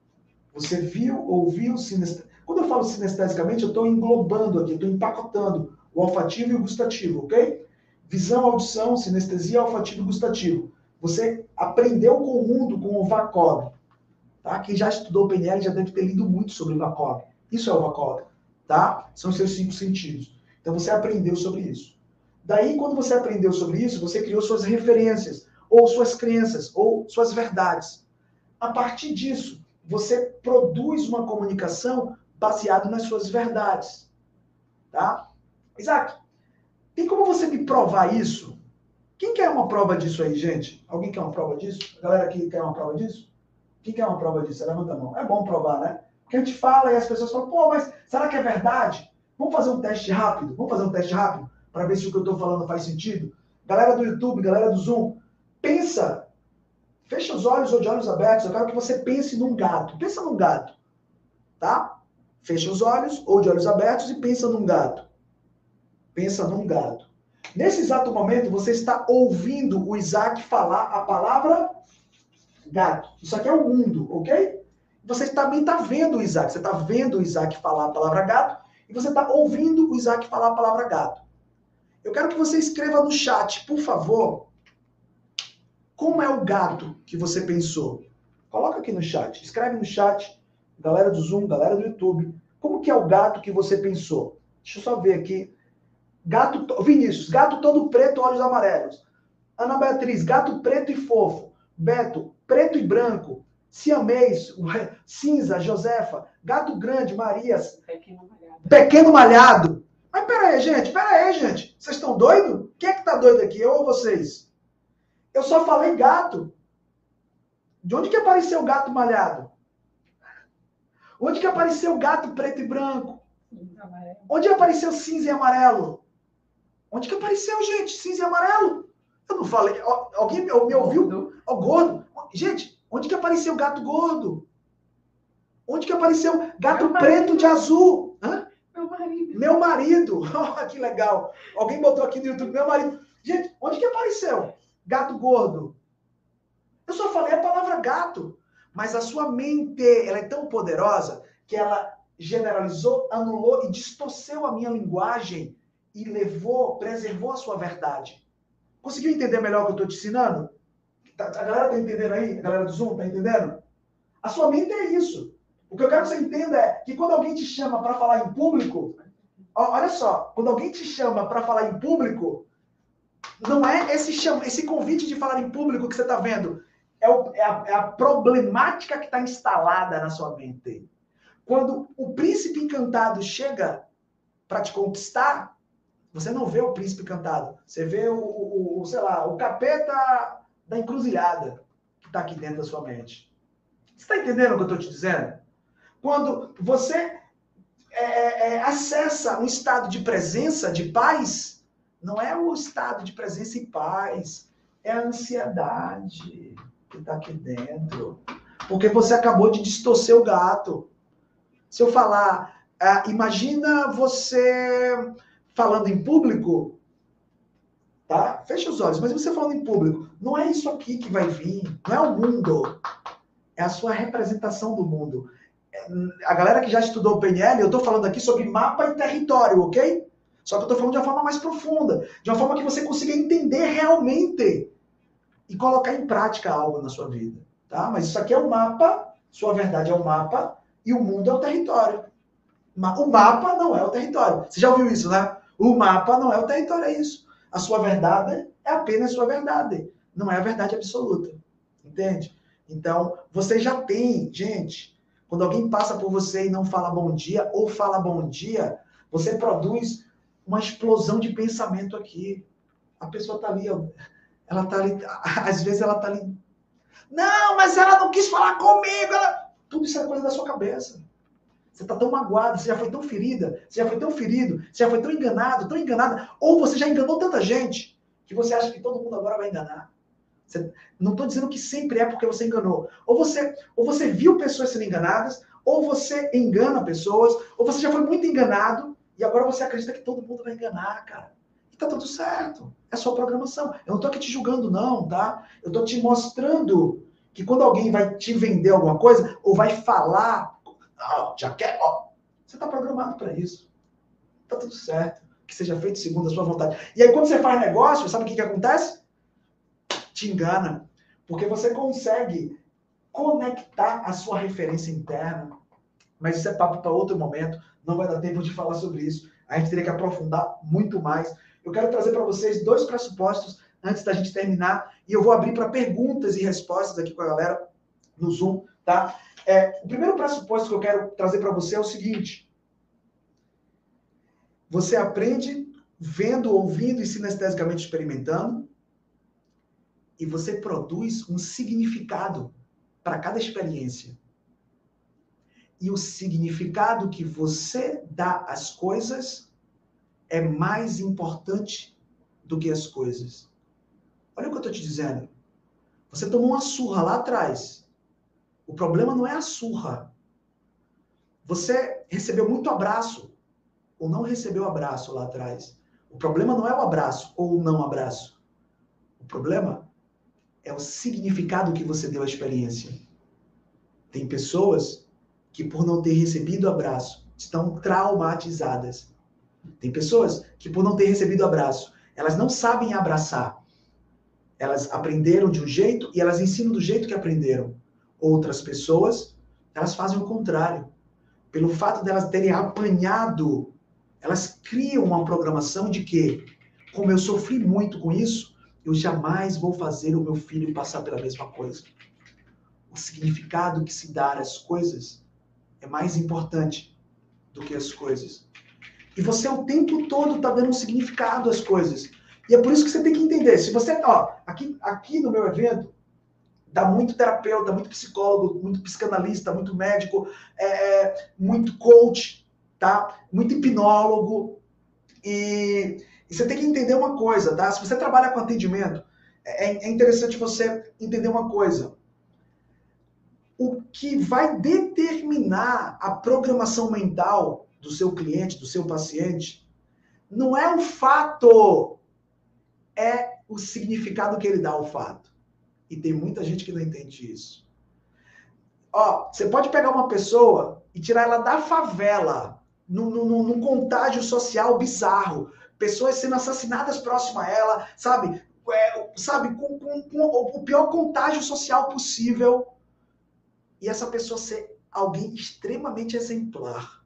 Você viu, ouviu, sinestesicamente. Quando eu falo sinestesicamente, eu estou englobando aqui, estou empacotando o olfativo e o gustativo, ok? Visão, audição, sinestesia, olfativo e gustativo. Você aprendeu com o mundo com o VACOB. Tá? Quem já estudou PNL já deve ter lido muito sobre o VACOB. Isso é o VACOB. Tá? São os seus cinco sentidos. Então você aprendeu sobre isso. Daí, quando você aprendeu sobre isso, você criou suas referências, ou suas crenças, ou suas verdades. A partir disso, você produz uma comunicação baseado nas suas verdades. Tá? Isaac, tem como você me provar isso? Quem quer uma prova disso aí, gente? Alguém quer uma prova disso? A galera aqui quer uma prova disso? Quem quer uma prova disso? Levanta a mão. É bom provar, né? Porque a gente fala e as pessoas falam, pô, mas será que é verdade? Vamos fazer um teste rápido? Vamos fazer um teste rápido? Para ver se o que eu estou falando faz sentido? Galera do YouTube, galera do Zoom, pensa. Fecha os olhos ou de olhos abertos. Eu quero que você pense num gato. Pensa num gato. Fecha os olhos ou de olhos abertos e pensa num gato. Pensa num gato. Nesse exato momento, você está ouvindo o Isaac falar a palavra gato. Isso aqui é o mundo, ok? Você também está vendo o Isaac. Você está vendo o Isaac falar a palavra gato e você está ouvindo o Isaac falar a palavra gato. Eu quero que você escreva no chat, por favor, como é o gato que você pensou. Coloca aqui no chat. Escreve no chat, galera do Zoom, galera do YouTube, como que é o gato que você pensou. Deixa eu só ver aqui. Gato, Vinícius, gato todo preto, olhos amarelos. Ana Beatriz, gato preto e fofo. Beto, preto e branco. Siamês, cinza, Josefa, gato grande, Marias. Pequeno malhado. Pequeno malhado. Mas pera aí, gente, pera aí, gente. Vocês estão doidos? Quem é que tá doido aqui? Eu ou vocês? Eu só falei gato. De onde que apareceu o gato malhado? Onde que apareceu o gato preto e branco? Onde apareceu cinza e amarelo? Onde que apareceu, gente, cinza e amarelo? Eu não falei. Alguém me ouviu? O gordo. Gente, onde que apareceu o gato gordo? Onde que apareceu gato Meu preto marido. de azul? Hã? Meu marido. Meu marido. Oh, que legal. Alguém botou aqui no YouTube, meu marido. Gente, onde que apareceu? Gato gordo. Eu só falei a palavra gato. Mas a sua mente, ela é tão poderosa que ela generalizou, anulou e distorceu a minha linguagem e levou, preservou a sua verdade. Conseguiu entender melhor o que eu estou te ensinando? Tá, a galera está entendendo aí? A galera do Zoom está entendendo? A sua mente é isso. O que eu quero que você entenda é que quando alguém te chama para falar em público, olha só, quando alguém te chama para falar em público, não é esse, chama, esse convite de falar em público que você está vendo, é, o, é, a, é a problemática que está instalada na sua mente. Quando o príncipe encantado chega para te conquistar, você não vê o príncipe encantado. Você vê o, o, o sei lá, o capeta da encruzilhada que está aqui dentro da sua mente. Você está entendendo o que eu estou te dizendo? Quando você é, é, é, acessa um estado de presença, de paz, não é o estado de presença e paz, é a ansiedade que está aqui dentro. Porque você acabou de distorcer o gato. Se eu falar, ah, imagina você falando em público, tá? Fecha os olhos, mas você falando em público, não é isso aqui que vai vir, não é o mundo, é a sua representação do mundo. A galera que já estudou PNL, eu estou falando aqui sobre mapa e território, ok? Só que eu estou falando de uma forma mais profunda, de uma forma que você consiga entender realmente e colocar em prática algo na sua vida, tá? Mas isso aqui é o um mapa, sua verdade é o um mapa e o mundo é o território. O mapa não é o território. Você já ouviu isso, né? O mapa não é o território, é isso. A sua verdade é apenas sua verdade, não é a verdade absoluta. Entende? Então, você já tem, gente, quando alguém passa por você e não fala bom dia, ou fala bom dia, você produz uma explosão de pensamento aqui. A pessoa está ali, ela está ali, às vezes ela está ali Não, mas ela não quis falar comigo. Ela... Tudo isso é coisa da sua cabeça. Você está tão magoada, você já foi tão ferida, você já foi tão ferido, você já foi tão enganado, tão enganada, ou você já enganou tanta gente que você acha que todo mundo agora vai enganar. Você, não estou dizendo que sempre é porque você enganou. Ou você, ou você viu pessoas sendo enganadas, ou você engana pessoas, ou você já foi muito enganado e agora você acredita que todo mundo vai enganar, cara. E tá tudo certo. É sua programação. Eu não tô aqui te julgando, não, tá? Eu tô te mostrando que quando alguém vai te vender alguma coisa, ou vai falar, oh, já quer, ó, você tá programado para isso. Tá tudo certo. Que seja feito segundo a sua vontade. E aí, quando você faz negócio, sabe o que, que acontece? Te engana. Porque você consegue conectar a sua referência interna. Mas isso é papo para outro momento. Não vai dar tempo de falar sobre isso. A gente teria que aprofundar muito mais. Eu quero trazer para vocês dois pressupostos antes da gente terminar. E eu vou abrir para perguntas e respostas aqui com a galera no Zoom, tá? É, o primeiro pressuposto que eu quero trazer para você é o seguinte: você aprende vendo, ouvindo e sinestesicamente experimentando, e você produz um significado para cada experiência. E o significado que você dá às coisas é mais importante do que as coisas. Olha o que eu estou te dizendo. Você tomou uma surra lá atrás. O problema não é a surra. Você recebeu muito abraço ou não recebeu abraço lá atrás. O problema não é o abraço ou o não abraço. O problema é o significado que você deu à experiência. Tem pessoas que, por não ter recebido abraço, estão traumatizadas. Tem pessoas que, por não ter recebido abraço, elas não sabem abraçar. Elas aprenderam de um jeito e elas ensinam do jeito que aprenderam. Outras pessoas, elas fazem o contrário. Pelo fato delas de terem apanhado, elas criam uma programação de que, como eu sofri muito com isso, eu jamais vou fazer o meu filho passar pela mesma coisa. O significado que se dá às coisas é mais importante do que as coisas. E você o tempo todo está dando um significado às coisas. E é por isso que você tem que entender. Se você, ó, aqui, aqui no meu evento, dá muito terapeuta, muito psicólogo, muito psicanalista, muito médico, é, é, muito coach, tá? Muito hipnólogo. E, e, você tem que entender uma coisa, tá? Se você trabalha com atendimento, é, é interessante você entender uma coisa o que vai determinar a programação mental do seu cliente, do seu paciente, não é o fato, é o significado que ele dá ao fato. E tem muita gente que não entende isso. Ó, você pode pegar uma pessoa e tirar ela da favela, num, num, num contágio social bizarro, pessoas sendo assassinadas próximo a ela, sabe? É, sabe, com, com, com o pior contágio social possível e essa pessoa ser alguém extremamente exemplar.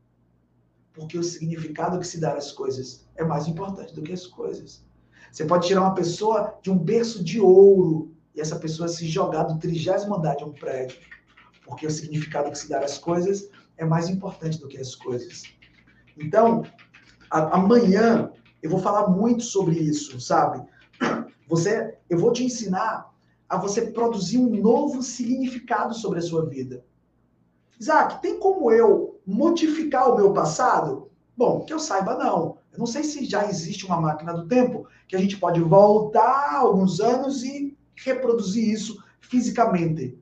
Porque o significado que se dá às coisas é mais importante do que as coisas. Você pode tirar uma pessoa de um berço de ouro e essa pessoa se jogar do trigésimo andar de um prédio. Porque o significado que se dá às coisas é mais importante do que as coisas. Então, a, amanhã eu vou falar muito sobre isso, sabe? Você, eu vou te ensinar a você produzir um novo significado sobre a sua vida. Isaac, tem como eu modificar o meu passado? Bom, que eu saiba, não. Eu não sei se já existe uma máquina do tempo que a gente pode voltar alguns anos e reproduzir isso fisicamente.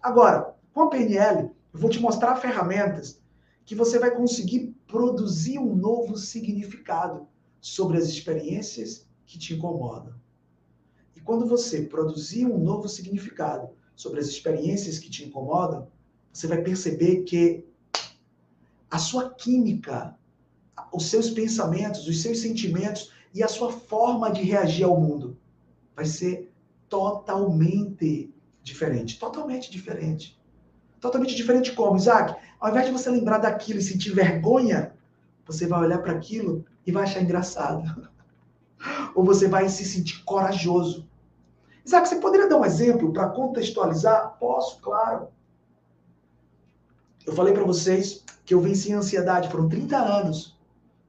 Agora, com a PNL, eu vou te mostrar ferramentas que você vai conseguir produzir um novo significado sobre as experiências que te incomodam. Quando você produzir um novo significado sobre as experiências que te incomodam, você vai perceber que a sua química, os seus pensamentos, os seus sentimentos e a sua forma de reagir ao mundo vai ser totalmente diferente. Totalmente diferente. Totalmente diferente como, Isaac? Ao invés de você lembrar daquilo e sentir vergonha, você vai olhar para aquilo e vai achar engraçado. Ou você vai se sentir corajoso. Isaac, você poderia dar um exemplo para contextualizar? Posso, claro. Eu falei para vocês que eu venci a ansiedade, foram 30 anos.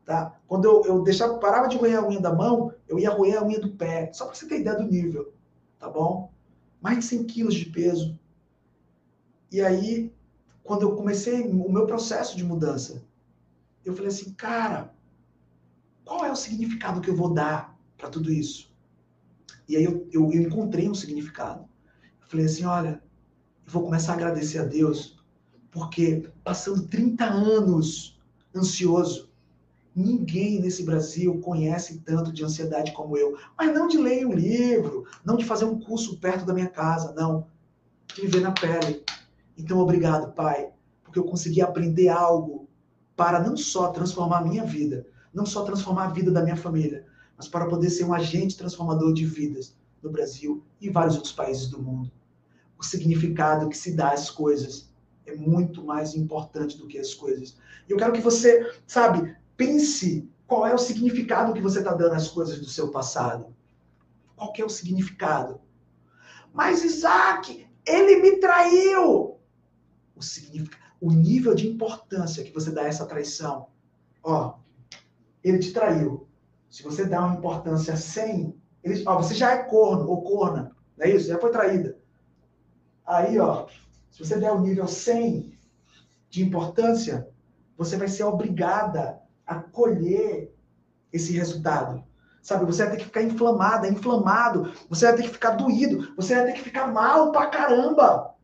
Tá? Quando eu, eu deixava, parava de roer a unha da mão, eu ia roer a unha do pé. Só para você ter ideia do nível. Tá bom? mais de 100 quilos de peso. E aí, quando eu comecei o meu processo de mudança, eu falei assim, cara, qual é o significado que eu vou dar para tudo isso? E aí eu, eu, eu encontrei um significado. Eu falei assim, olha, eu vou começar a agradecer a Deus, porque passando 30 anos ansioso, ninguém nesse Brasil conhece tanto de ansiedade como eu. Mas não de ler um livro, não de fazer um curso perto da minha casa, não. De viver na pele. Então, obrigado, Pai, porque eu consegui aprender algo para não só transformar a minha vida, não só transformar a vida da minha família, mas para poder ser um agente transformador de vidas no Brasil e vários outros países do mundo. O significado que se dá às coisas é muito mais importante do que as coisas. E eu quero que você, sabe, pense qual é o significado que você está dando às coisas do seu passado. Qual é o significado? Mas Isaac, ele me traiu. O o nível de importância que você dá a essa traição. Ó, ele te traiu. Se você dá uma importância 100, ele, ó, você já é corno ou corna, não é isso? Já foi traída. Aí, ó, se você der o nível 100 de importância, você vai ser obrigada a colher esse resultado. Sabe, você vai ter que ficar inflamada, inflamado, você vai ter que ficar doído, você vai ter que ficar mal pra caramba.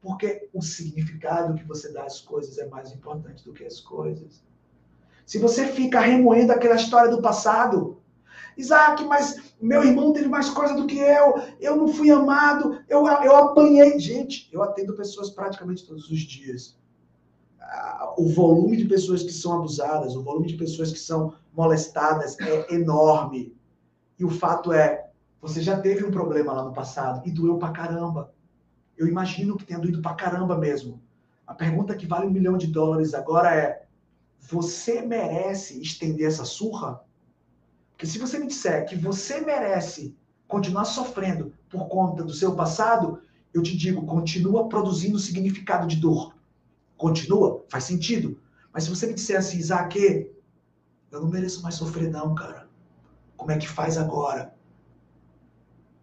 Porque o significado que você dá às coisas é mais importante do que as coisas. Se você fica remoendo aquela história do passado, Isaac, mas meu irmão teve mais coisa do que eu, eu não fui amado, eu, eu apanhei. Gente, eu atendo pessoas praticamente todos os dias. Ah, o volume de pessoas que são abusadas, o volume de pessoas que são molestadas é enorme. E o fato é, você já teve um problema lá no passado e doeu pra caramba. Eu imagino que tenha doído pra caramba mesmo. A pergunta que vale um milhão de dólares agora é: você merece estender essa surra? Porque se você me disser que você merece continuar sofrendo por conta do seu passado, eu te digo, continua produzindo significado de dor. Continua, faz sentido. Mas se você me disser assim, Isaac, eu não mereço mais sofrer não, cara. Como é que faz agora?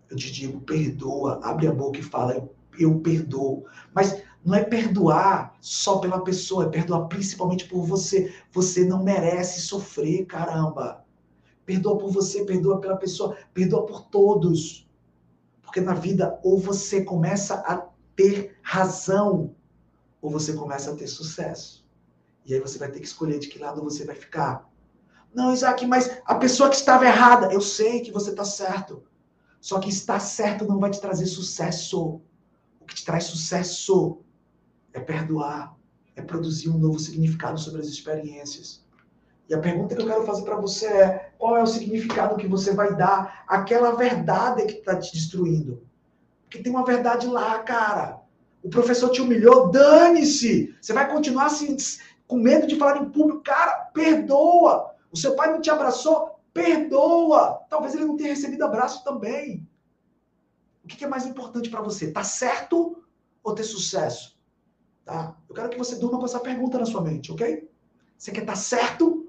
Eu te digo, perdoa, abre a boca e fala, eu, eu perdoo. Mas não é perdoar só pela pessoa, é perdoar principalmente por você. Você não merece sofrer, caramba. Perdoa por você, perdoa pela pessoa, perdoa por todos. Porque na vida, ou você começa a ter razão, ou você começa a ter sucesso. E aí você vai ter que escolher de que lado você vai ficar. Não, Isaac, mas a pessoa que estava errada, eu sei que você está certo. Só que estar certo não vai te trazer sucesso. O que te traz sucesso é perdoar, é produzir um novo significado sobre as experiências. E a pergunta que eu quero fazer para você é: qual é o significado que você vai dar àquela verdade que está te destruindo? Porque tem uma verdade lá, cara. O professor te humilhou, dane-se. Você vai continuar assim, com medo de falar em público. Cara, perdoa. O seu pai não te abraçou, perdoa. Talvez ele não tenha recebido abraço também. O que é mais importante para você? Tá certo ou ter sucesso? Tá? Eu quero que você durma com essa pergunta na sua mente, ok? Você quer estar tá certo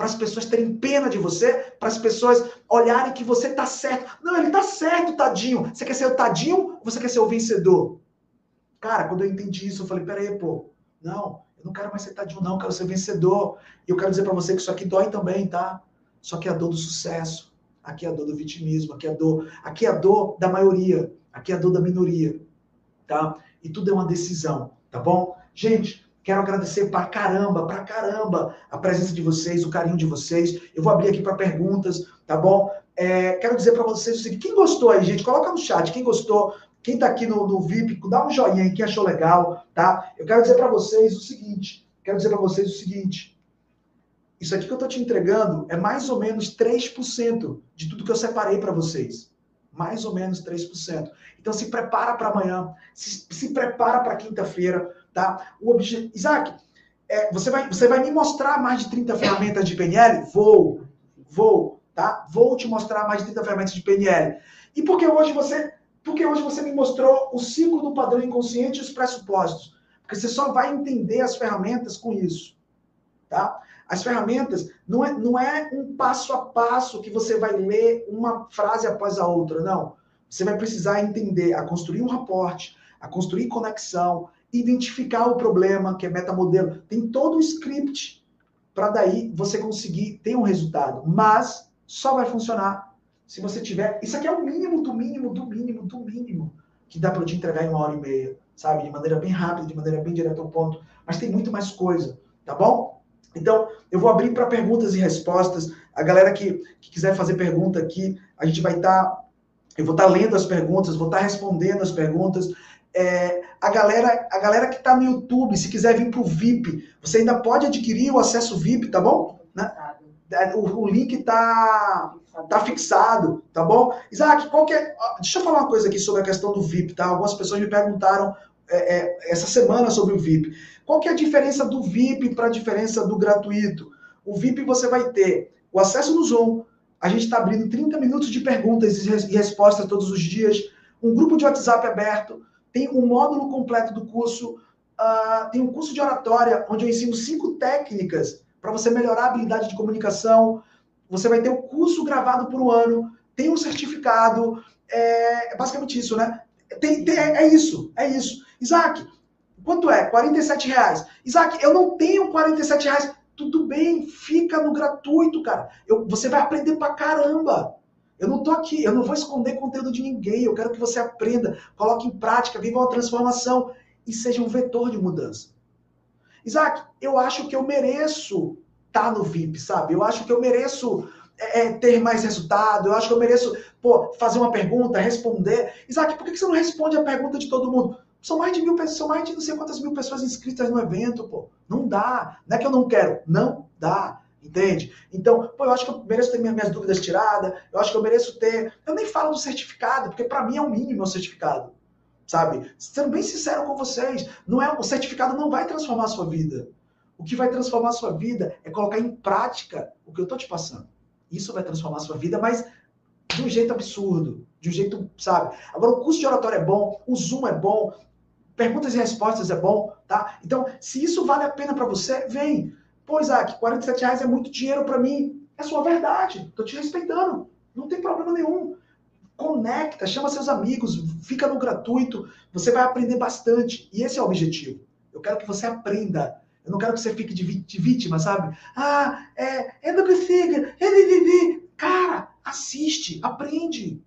para as pessoas terem pena de você, para as pessoas olharem que você está certo. Não, ele está certo, tadinho. Você quer ser o tadinho ou você quer ser o vencedor? Cara, quando eu entendi isso, eu falei, peraí, pô, não, eu não quero mais ser tadinho, não, eu quero ser vencedor. E eu quero dizer para você que isso aqui dói também, tá? Só que é a dor do sucesso. Aqui é a dor do vitimismo, aqui é a dor, aqui é a dor da maioria, aqui é a dor da minoria, tá? E tudo é uma decisão tá bom? Gente, quero agradecer pra caramba, pra caramba a presença de vocês, o carinho de vocês. Eu vou abrir aqui para perguntas, tá bom? É, quero dizer para vocês o seguinte: quem gostou aí, gente, coloca no chat. Quem gostou, quem tá aqui no, no VIP, dá um joinha aí, quem achou legal, tá? Eu quero dizer para vocês o seguinte: quero dizer para vocês o seguinte. Isso aqui que eu tô te entregando é mais ou menos 3% de tudo que eu separei para vocês. Mais ou menos 3%. Então se prepara para amanhã, se, se prepara para quinta-feira, tá? O objetivo. Isaac, é, você, vai, você vai me mostrar mais de 30 ferramentas de PNL? Vou, vou, tá? Vou te mostrar mais de 30 ferramentas de PNL. E porque hoje você. Porque hoje você me mostrou o ciclo do padrão inconsciente e os pressupostos. Porque você só vai entender as ferramentas com isso. Tá? As ferramentas não é, não é um passo a passo que você vai ler uma frase após a outra, não. você vai precisar entender a construir um raporte, a construir conexão, identificar o problema, que é metamodelo. Tem todo o script para daí você conseguir ter um resultado. Mas só vai funcionar se você tiver. Isso aqui é o mínimo do mínimo, do mínimo, do mínimo que dá para te entregar em uma hora e meia, sabe? De maneira bem rápida, de maneira bem direta ao ponto. Mas tem muito mais coisa, tá bom? Então, eu vou abrir para perguntas e respostas. A galera que, que, quiser fazer pergunta aqui, a gente vai estar. Tá, eu vou estar tá lendo as perguntas, vou estar tá respondendo as perguntas. É, a galera, a galera que está no YouTube, se quiser vir para o VIP, você ainda pode adquirir o acesso VIP, tá bom? Né? É, o, o link está tá fixado, tá bom? Isaac, qual que é... Deixa eu falar uma coisa aqui sobre a questão do VIP, tá? Algumas pessoas me perguntaram é, é, essa semana sobre o VIP. Qual que é a diferença do VIP para a diferença do gratuito? O VIP você vai ter o acesso no Zoom, a gente está abrindo 30 minutos de perguntas e respostas todos os dias, um grupo de WhatsApp aberto, tem um módulo completo do curso, uh, tem um curso de oratória, onde eu ensino cinco técnicas para você melhorar a habilidade de comunicação. Você vai ter o um curso gravado por um ano, tem um certificado, é, é basicamente isso, né? Tem, tem, é, é isso, é isso. Isaac, quanto é? 47 reais. Isaac, eu não tenho 47 reais. Tudo bem, fica no gratuito, cara. Eu, você vai aprender pra caramba. Eu não estou aqui, eu não vou esconder conteúdo de ninguém. Eu quero que você aprenda, coloque em prática, viva uma transformação e seja um vetor de mudança. Isaac, eu acho que eu mereço estar tá no VIP, sabe? Eu acho que eu mereço é, é, ter mais resultado. Eu acho que eu mereço pô, fazer uma pergunta, responder. Isaac, por que você não responde a pergunta de todo mundo? São mais de mil pessoas, são mais de não sei quantas mil pessoas inscritas no evento, pô. Não dá. Não é que eu não quero, não dá. Entende? Então, pô, eu acho que eu mereço ter minhas dúvidas tiradas, eu acho que eu mereço ter. Eu nem falo do certificado, porque para mim é o mínimo o certificado. Sabe? Sendo bem sincero com vocês, não é o certificado não vai transformar a sua vida. O que vai transformar a sua vida é colocar em prática o que eu tô te passando. Isso vai transformar a sua vida, mas de um jeito absurdo, de um jeito, sabe? Agora, o curso de oratório é bom, o Zoom é bom, perguntas e respostas é bom, tá? Então, se isso vale a pena para você, vem. Pô, Isaac, 47 reais é muito dinheiro para mim. É sua verdade. Tô te respeitando. Não tem problema nenhum. Conecta, chama seus amigos, fica no gratuito. Você vai aprender bastante. E esse é o objetivo. Eu quero que você aprenda. Eu não quero que você fique de, vítima, sabe? Ah, é, eu não consigo. Cara, assiste, aprende.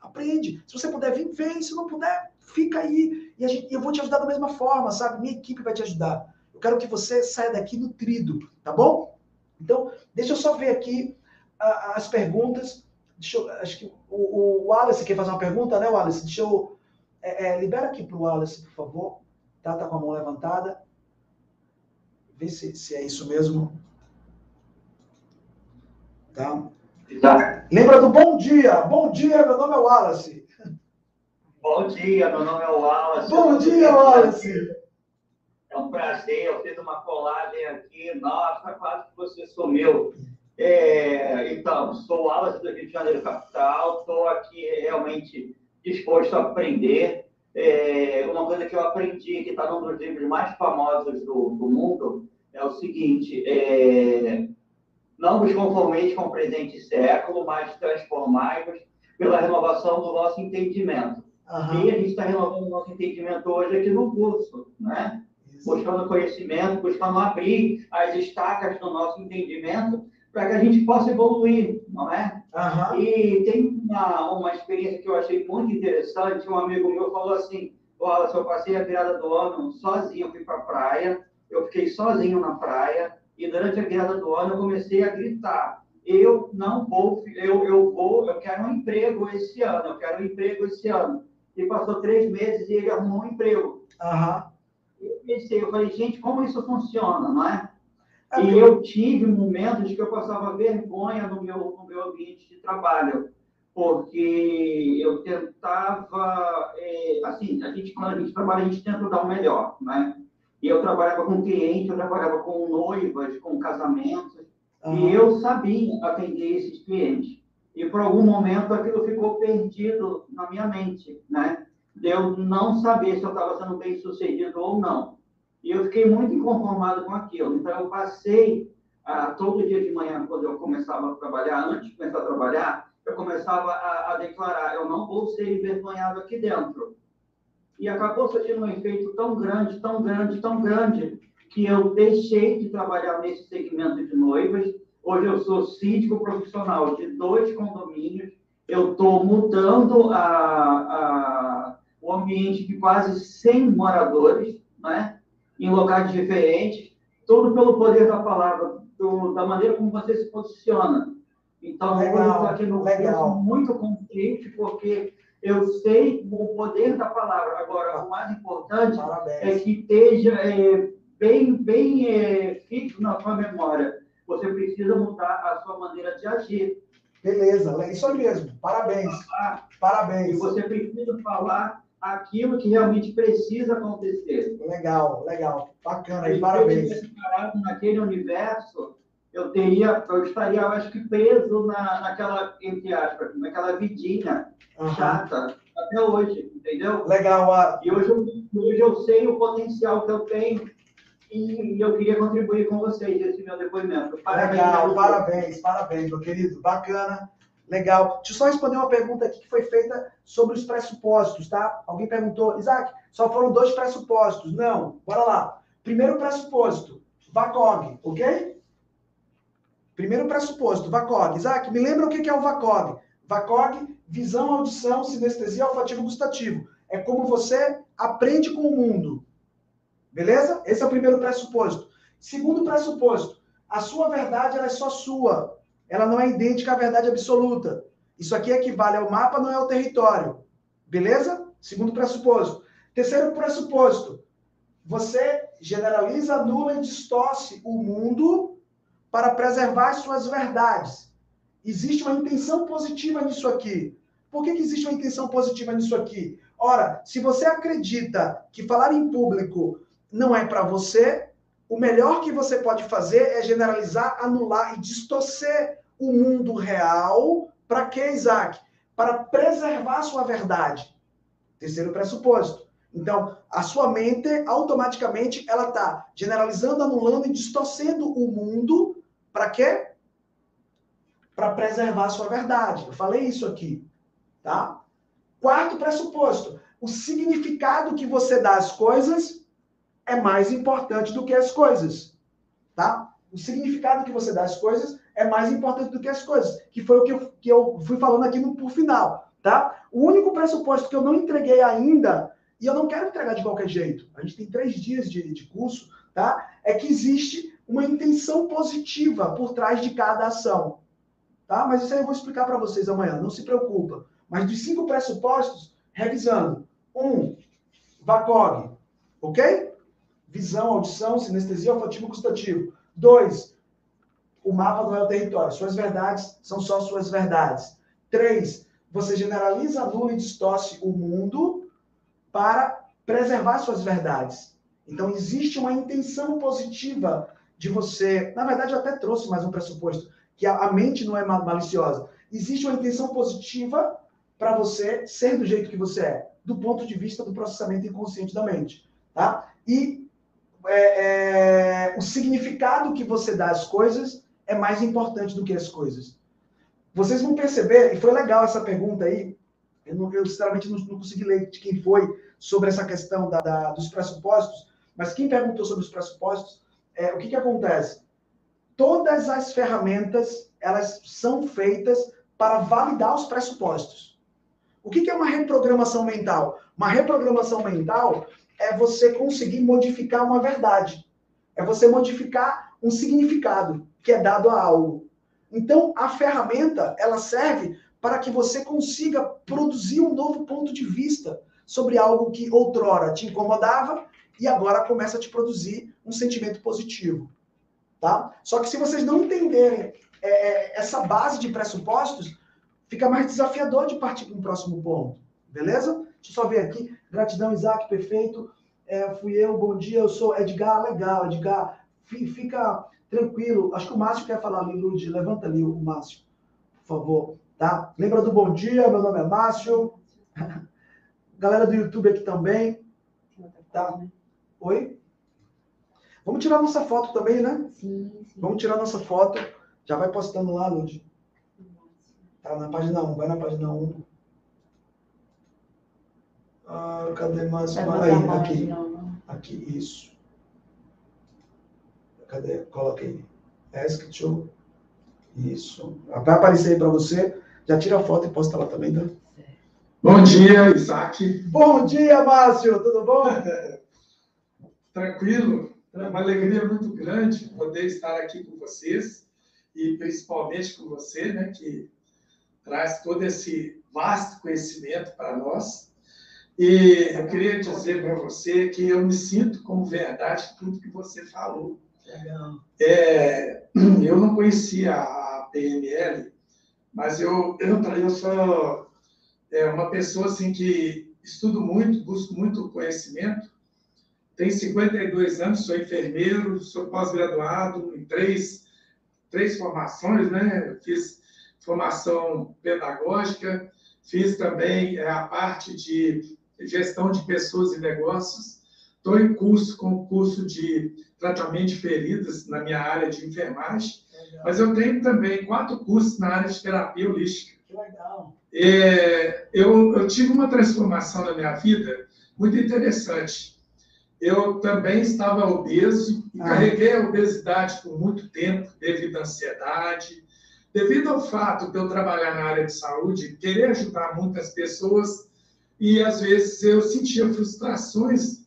Aprende. Se você puder vir, vem. Se não puder, fica aí. E gente, eu vou te ajudar da mesma forma, sabe? Minha equipe vai te ajudar. Eu quero que você saia daqui nutrido, tá bom? Então, deixa eu só ver aqui as perguntas. Deixa eu, acho que o, o Wallace quer fazer uma pergunta, né, Wallace? Deixa eu. É, é, libera aqui para o Wallace, por favor. Tá, tá com a mão levantada. Vê se, se é isso mesmo. Tá? tá? Lembra do bom dia. Bom dia, meu nome é Wallace. Bom dia, meu nome é Wallace. Bom dia, Wallace. Um prazer, eu fiz uma colagem aqui. Nossa, quase que você sumiu. É, então, sou Alas do Rio de Janeiro Capital, estou aqui realmente disposto a aprender. É, uma coisa que eu aprendi, que está num dos livros mais famosos do, do mundo, é o seguinte: é, não vos conformeis com o presente século, mas transformai-vos pela renovação do nosso entendimento. Uhum. E a gente está renovando o nosso entendimento hoje aqui no curso, né? Buscando conhecimento, buscando abrir as estacas do nosso entendimento para que a gente possa evoluir, não é? Uhum. E tem uma, uma experiência que eu achei muito interessante. Um amigo meu falou assim: Olha, eu passei a virada do ano sozinho, eu fui para a praia, eu fiquei sozinho na praia, e durante a virada do ano eu comecei a gritar: Eu não vou, eu, eu vou, eu quero um emprego esse ano, eu quero um emprego esse ano. E passou três meses e ele arrumou um emprego. Uhum pensei, eu falei, gente, como isso funciona, não é? é e eu tive momentos que eu passava vergonha no meu, no meu ambiente de trabalho, porque eu tentava, é, assim, a gente, quando a gente trabalha, a gente tenta dar o melhor, né? E eu trabalhava com cliente, eu trabalhava com noivas, com casamentos, uhum. e eu sabia atender esses clientes. E por algum momento aquilo ficou perdido na minha mente, né? de eu não saber se eu estava sendo bem sucedido ou não. E eu fiquei muito inconformado com aquilo. Então, eu passei ah, todo dia de manhã, quando eu começava a trabalhar, antes de começar a trabalhar, eu começava a, a declarar: eu não vou ser envergonhado aqui dentro. E acabou surgindo um efeito tão grande, tão grande, tão grande, que eu deixei de trabalhar nesse segmento de noivas. Hoje eu sou síndico profissional de dois condomínios. Eu estou mudando a, a, o ambiente de quase 100 moradores, né? Em locais diferentes, tudo pelo poder da palavra, do, da maneira como você se posiciona. Então, legal, eu estou aqui no legal. muito contente, porque eu sei o poder da palavra. Agora, o mais importante Parabéns. é que esteja é, bem, bem é, fixo na sua memória. Você precisa mudar a sua maneira de agir. Beleza, isso aí mesmo. Parabéns. Falar, Parabéns. E você precisa falar aquilo que realmente precisa acontecer. Legal, legal. Bacana, aí, parabéns. Se naquele universo, eu teria, eu estaria, eu acho que preso na, naquela, entre aspas, naquela vidinha uhum. chata até hoje, entendeu? Legal. Uh... E hoje, hoje eu sei o potencial que eu tenho e eu queria contribuir com vocês esse meu depoimento. Parabéns, Legal, parabéns, parabéns, meu querido. Bacana. Legal. Deixa eu só responder uma pergunta aqui que foi feita sobre os pressupostos, tá? Alguém perguntou, Isaac, só foram dois pressupostos. Não, bora lá. Primeiro pressuposto, VACOG, ok? Primeiro pressuposto, VACOG. Isaac, me lembra o que é o VACOG? VACOG, visão, audição, sinestesia, olfativo, gustativo. É como você aprende com o mundo. Beleza? Esse é o primeiro pressuposto. Segundo pressuposto, a sua verdade ela é só sua. Ela não é idêntica à verdade absoluta. Isso aqui equivale ao mapa, não é ao território. Beleza? Segundo pressuposto. Terceiro pressuposto. Você generaliza, anula e distorce o mundo para preservar suas verdades. Existe uma intenção positiva nisso aqui. Por que, que existe uma intenção positiva nisso aqui? Ora, se você acredita que falar em público não é para você, o melhor que você pode fazer é generalizar, anular e distorcer o mundo real. Para quê, Isaac? Para preservar sua verdade. Terceiro pressuposto. Então, a sua mente, automaticamente, ela está generalizando, anulando e distorcendo o mundo. Para quê? Para preservar sua verdade. Eu falei isso aqui. Tá? Quarto pressuposto. O significado que você dá às coisas é mais importante do que as coisas, tá? O significado que você dá às coisas é mais importante do que as coisas, que foi o que eu, que eu fui falando aqui no por final, tá? O único pressuposto que eu não entreguei ainda, e eu não quero entregar de qualquer jeito, a gente tem três dias de, de curso, tá? É que existe uma intenção positiva por trás de cada ação, tá? Mas isso aí eu vou explicar para vocês amanhã, não se preocupa. Mas dos cinco pressupostos, revisando. Um, VACOG, ok? visão, audição, sinestesia, olfativo gustativo. Dois, o mapa não é o território. Suas verdades são só suas verdades. Três, você generaliza, anula e distorce o mundo para preservar suas verdades. Então, existe uma intenção positiva de você. Na verdade, eu até trouxe mais um pressuposto, que a mente não é maliciosa. Existe uma intenção positiva para você ser do jeito que você é, do ponto de vista do processamento inconsciente da mente. Tá? E é, é, o significado que você dá às coisas é mais importante do que as coisas. Vocês vão perceber, e foi legal essa pergunta aí, eu, não, eu sinceramente não, não, consegui ler de quem foi sobre essa questão da, da, dos pressupostos, mas quem perguntou sobre os pressupostos, é, o que, que acontece? Todas as ferramentas, elas são feitas para validar os pressupostos. O que, que é uma reprogramação mental? Uma reprogramação mental é você conseguir modificar uma verdade. É você modificar um significado que é dado a algo. Então, a ferramenta, ela serve para que você consiga produzir um novo ponto de vista sobre algo que outrora te incomodava e agora começa a te produzir um sentimento positivo. Tá? Só que se vocês não entenderem é, essa base de pressupostos, fica mais desafiador de partir para um próximo ponto. Beleza? Deixa eu só ver aqui. Gratidão, Isaac, perfeito. É, fui eu, bom dia, eu sou Edgar, legal, Edgar. Fica tranquilo. Acho que o Márcio quer falar ali, Lud. Levanta ali o Márcio, por favor. Tá? Lembra do bom dia? Meu nome é Márcio. Galera do YouTube aqui também. Tá? Oi? Vamos tirar nossa foto também, né? Sim, sim. Vamos tirar nossa foto. Já vai postando lá, Lud. Tá na página 1, vai na página 1. Ah, cadê mais? Aí, aqui. Aqui, isso. Cadê? Coloca aí. Ask to. Isso. Vai aparecer aí para você. Já tira a foto e posta lá também, tá? Bom dia, Isaac. Bom dia, Márcio. Tudo bom? Tranquilo. É uma alegria muito grande poder estar aqui com vocês e principalmente com você, né, que traz todo esse vasto conhecimento para nós. E eu queria dizer para você que eu me sinto como verdade tudo que você falou. É, eu não conhecia a PNL, mas eu, eu, eu sou é, uma pessoa assim, que estudo muito, busco muito conhecimento. Tenho 52 anos, sou enfermeiro, sou pós-graduado em três, três formações, né? Fiz formação pedagógica, fiz também é, a parte de gestão de pessoas e negócios. Estou em curso com o curso de tratamento de feridas na minha área de enfermagem, legal. mas eu tenho também quatro cursos na área de terapia holística. Que legal. É, eu, eu tive uma transformação na minha vida muito interessante. Eu também estava obeso e ah. carreguei a obesidade por muito tempo devido à ansiedade, devido ao fato de eu trabalhar na área de saúde, querer ajudar muitas pessoas e às vezes eu sentia frustrações,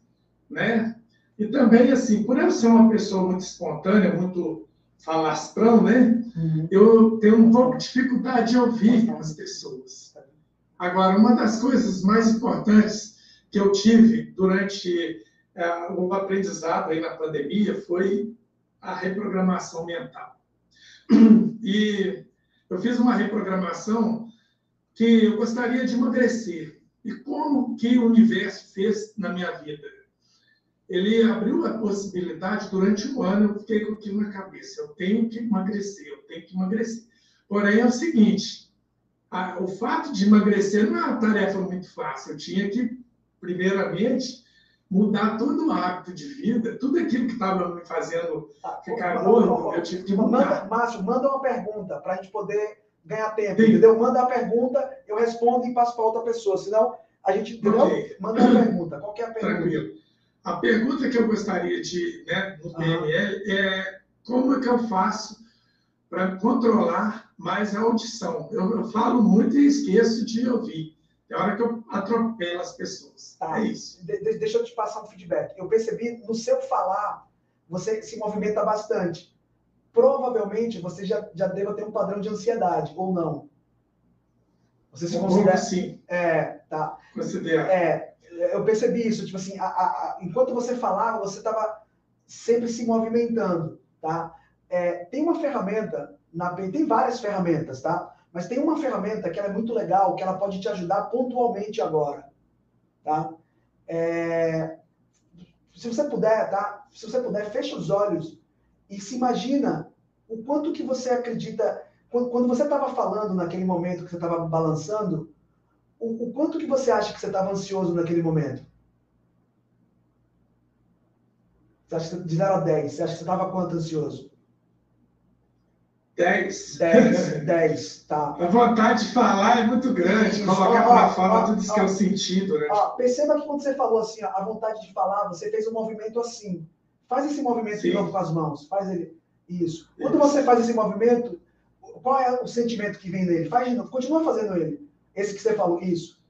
né? E também assim, por eu ser uma pessoa muito espontânea, muito falastrão, né? Uhum. Eu tenho um pouco de dificuldade de ouvir as pessoas. Agora, uma das coisas mais importantes que eu tive durante é, o aprendizado aí na pandemia foi a reprogramação mental. E eu fiz uma reprogramação que eu gostaria de emagrecer. E como que o universo fez na minha vida? Ele abriu a possibilidade, durante um ano, eu fiquei com aquilo na cabeça. Eu tenho que emagrecer, eu tenho que emagrecer. Porém, é o seguinte, a, o fato de emagrecer não é uma tarefa muito fácil. Eu tinha que, primeiramente, mudar todo o hábito de vida, tudo aquilo que estava me fazendo tá, ficar gordo, eu tive que mudar. Manda, Márcio, manda uma pergunta para a gente poder ganhar tempo, Sim. entendeu? Manda a pergunta, eu respondo e passo para outra pessoa, senão a gente? Okay. Manda uma pergunta, qual é a pergunta? Tranquilo. A pergunta que eu gostaria de, né, no PNL, é como é que eu faço para controlar mais a audição? Eu, eu falo muito e esqueço de ouvir. É hora que eu atropelo as pessoas. Tá. É isso. De, de, deixa eu te passar um feedback. Eu percebi no seu falar, você se movimenta bastante. Provavelmente você já, já deva ter um padrão de ansiedade, ou não? Você se um considera. sim. É, tá. Considera. É, eu percebi isso. Tipo assim, a, a, enquanto você falava, você estava sempre se movimentando, tá? É, tem uma ferramenta, na, tem várias ferramentas, tá? Mas tem uma ferramenta que é muito legal, que ela pode te ajudar pontualmente agora, tá? É, se você puder, tá? Se você puder, fecha os olhos e se imagina o quanto que você acredita. Quando você estava falando naquele momento que você estava balançando, o, o, quanto que você acha que você estava ansioso naquele momento? Você acha que de 0 a 10, você acha que você estava quanto ansioso? 10. 10, 10, tá. A vontade de falar é muito grande, colocar para fora tudo isso que é o sentido, né? Ó, perceba que quando você falou assim, ó, a vontade de falar, você fez um movimento assim. Faz esse movimento Sim. de novo com as mãos. Faz ele. Isso. Quando isso. você faz esse movimento, qual é o sentimento que vem nele? Faz de novo. Continua fazendo ele. Esse que você falou. Isso.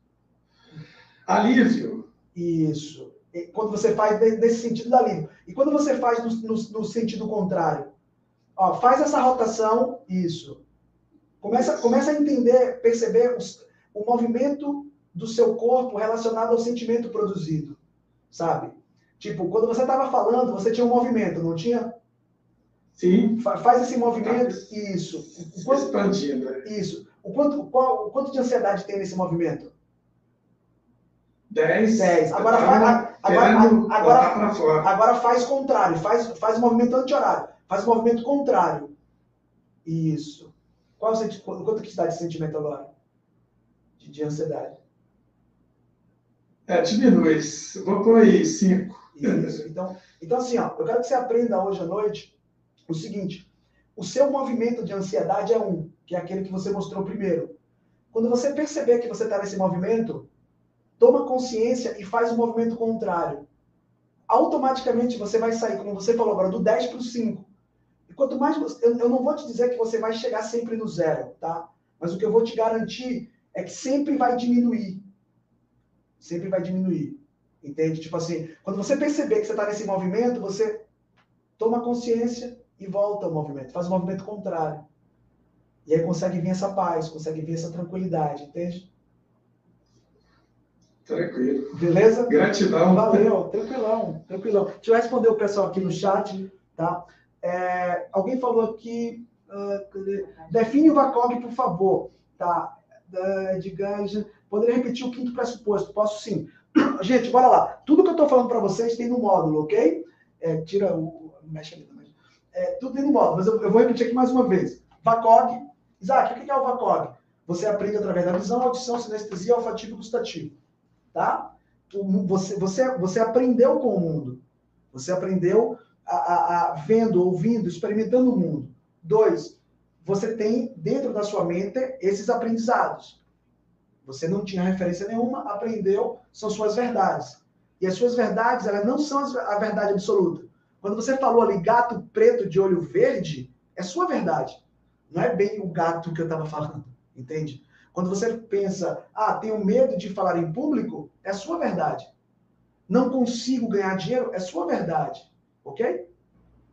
Alívio. Isso. Quando você faz nesse sentido do alívio. E quando você faz no, no, no sentido contrário? Ó, faz essa rotação, isso. Começa, começa a entender, perceber os, o movimento do seu corpo relacionado ao sentimento produzido, sabe? Tipo, quando você estava falando, você tinha um movimento, não tinha? Sim. Fa faz esse movimento, tá. isso. Expandindo. Né? Isso. O quanto, qual, o quanto de ansiedade tem nesse movimento? 10. 10. Agora, agora, agora, agora, faz contrário, faz, faz o movimento anti-horário. Faz o movimento contrário. Isso. Qual o quanto que está de sentimento agora? De, de ansiedade. É, diminui. Vou pôr aí 5. Isso. Então, então, assim, ó, eu quero que você aprenda hoje à noite o seguinte: o seu movimento de ansiedade é um, que é aquele que você mostrou primeiro. Quando você perceber que você está nesse movimento, toma consciência e faz o movimento contrário. Automaticamente você vai sair, como você falou agora, do 10 para o 5. E quanto mais você, eu, eu não vou te dizer que você vai chegar sempre no zero, tá? Mas o que eu vou te garantir é que sempre vai diminuir. Sempre vai diminuir. Entende? Tipo assim, quando você perceber que você está nesse movimento, você toma consciência e volta ao movimento, faz o movimento contrário. E aí consegue vir essa paz, consegue vir essa tranquilidade, entende? Tranquilo. Beleza? Gratidão. Valeu, tranquilão, tranquilão. Deixa eu responder o pessoal aqui no chat, tá? É, alguém falou aqui, uh, define o VACOG, por favor, tá? Uh, de Ganja. Poderia repetir o quinto pressuposto? Posso sim. Gente, bora lá. Tudo que eu estou falando para vocês tem no módulo, ok? É, tira o. Mexe ali também. É, tudo tem no módulo, mas eu, eu, vou repetir aqui mais uma vez. VACOG. Isaac, o que é o VACOG? Você aprende através da visão, audição, sinestesia, olfativo e gustativo. Tá? Você, você, você aprendeu com o mundo. Você aprendeu a, a, a, vendo, ouvindo, experimentando o mundo. Dois, você tem dentro da sua mente esses aprendizados. Você não tinha referência nenhuma, aprendeu, são suas verdades. E as suas verdades, elas não são a verdade absoluta. Quando você falou ali gato preto de olho verde, é sua verdade. Não é bem o gato que eu estava falando, entende? Quando você pensa, ah, tenho medo de falar em público, é sua verdade. Não consigo ganhar dinheiro, é sua verdade. Ok?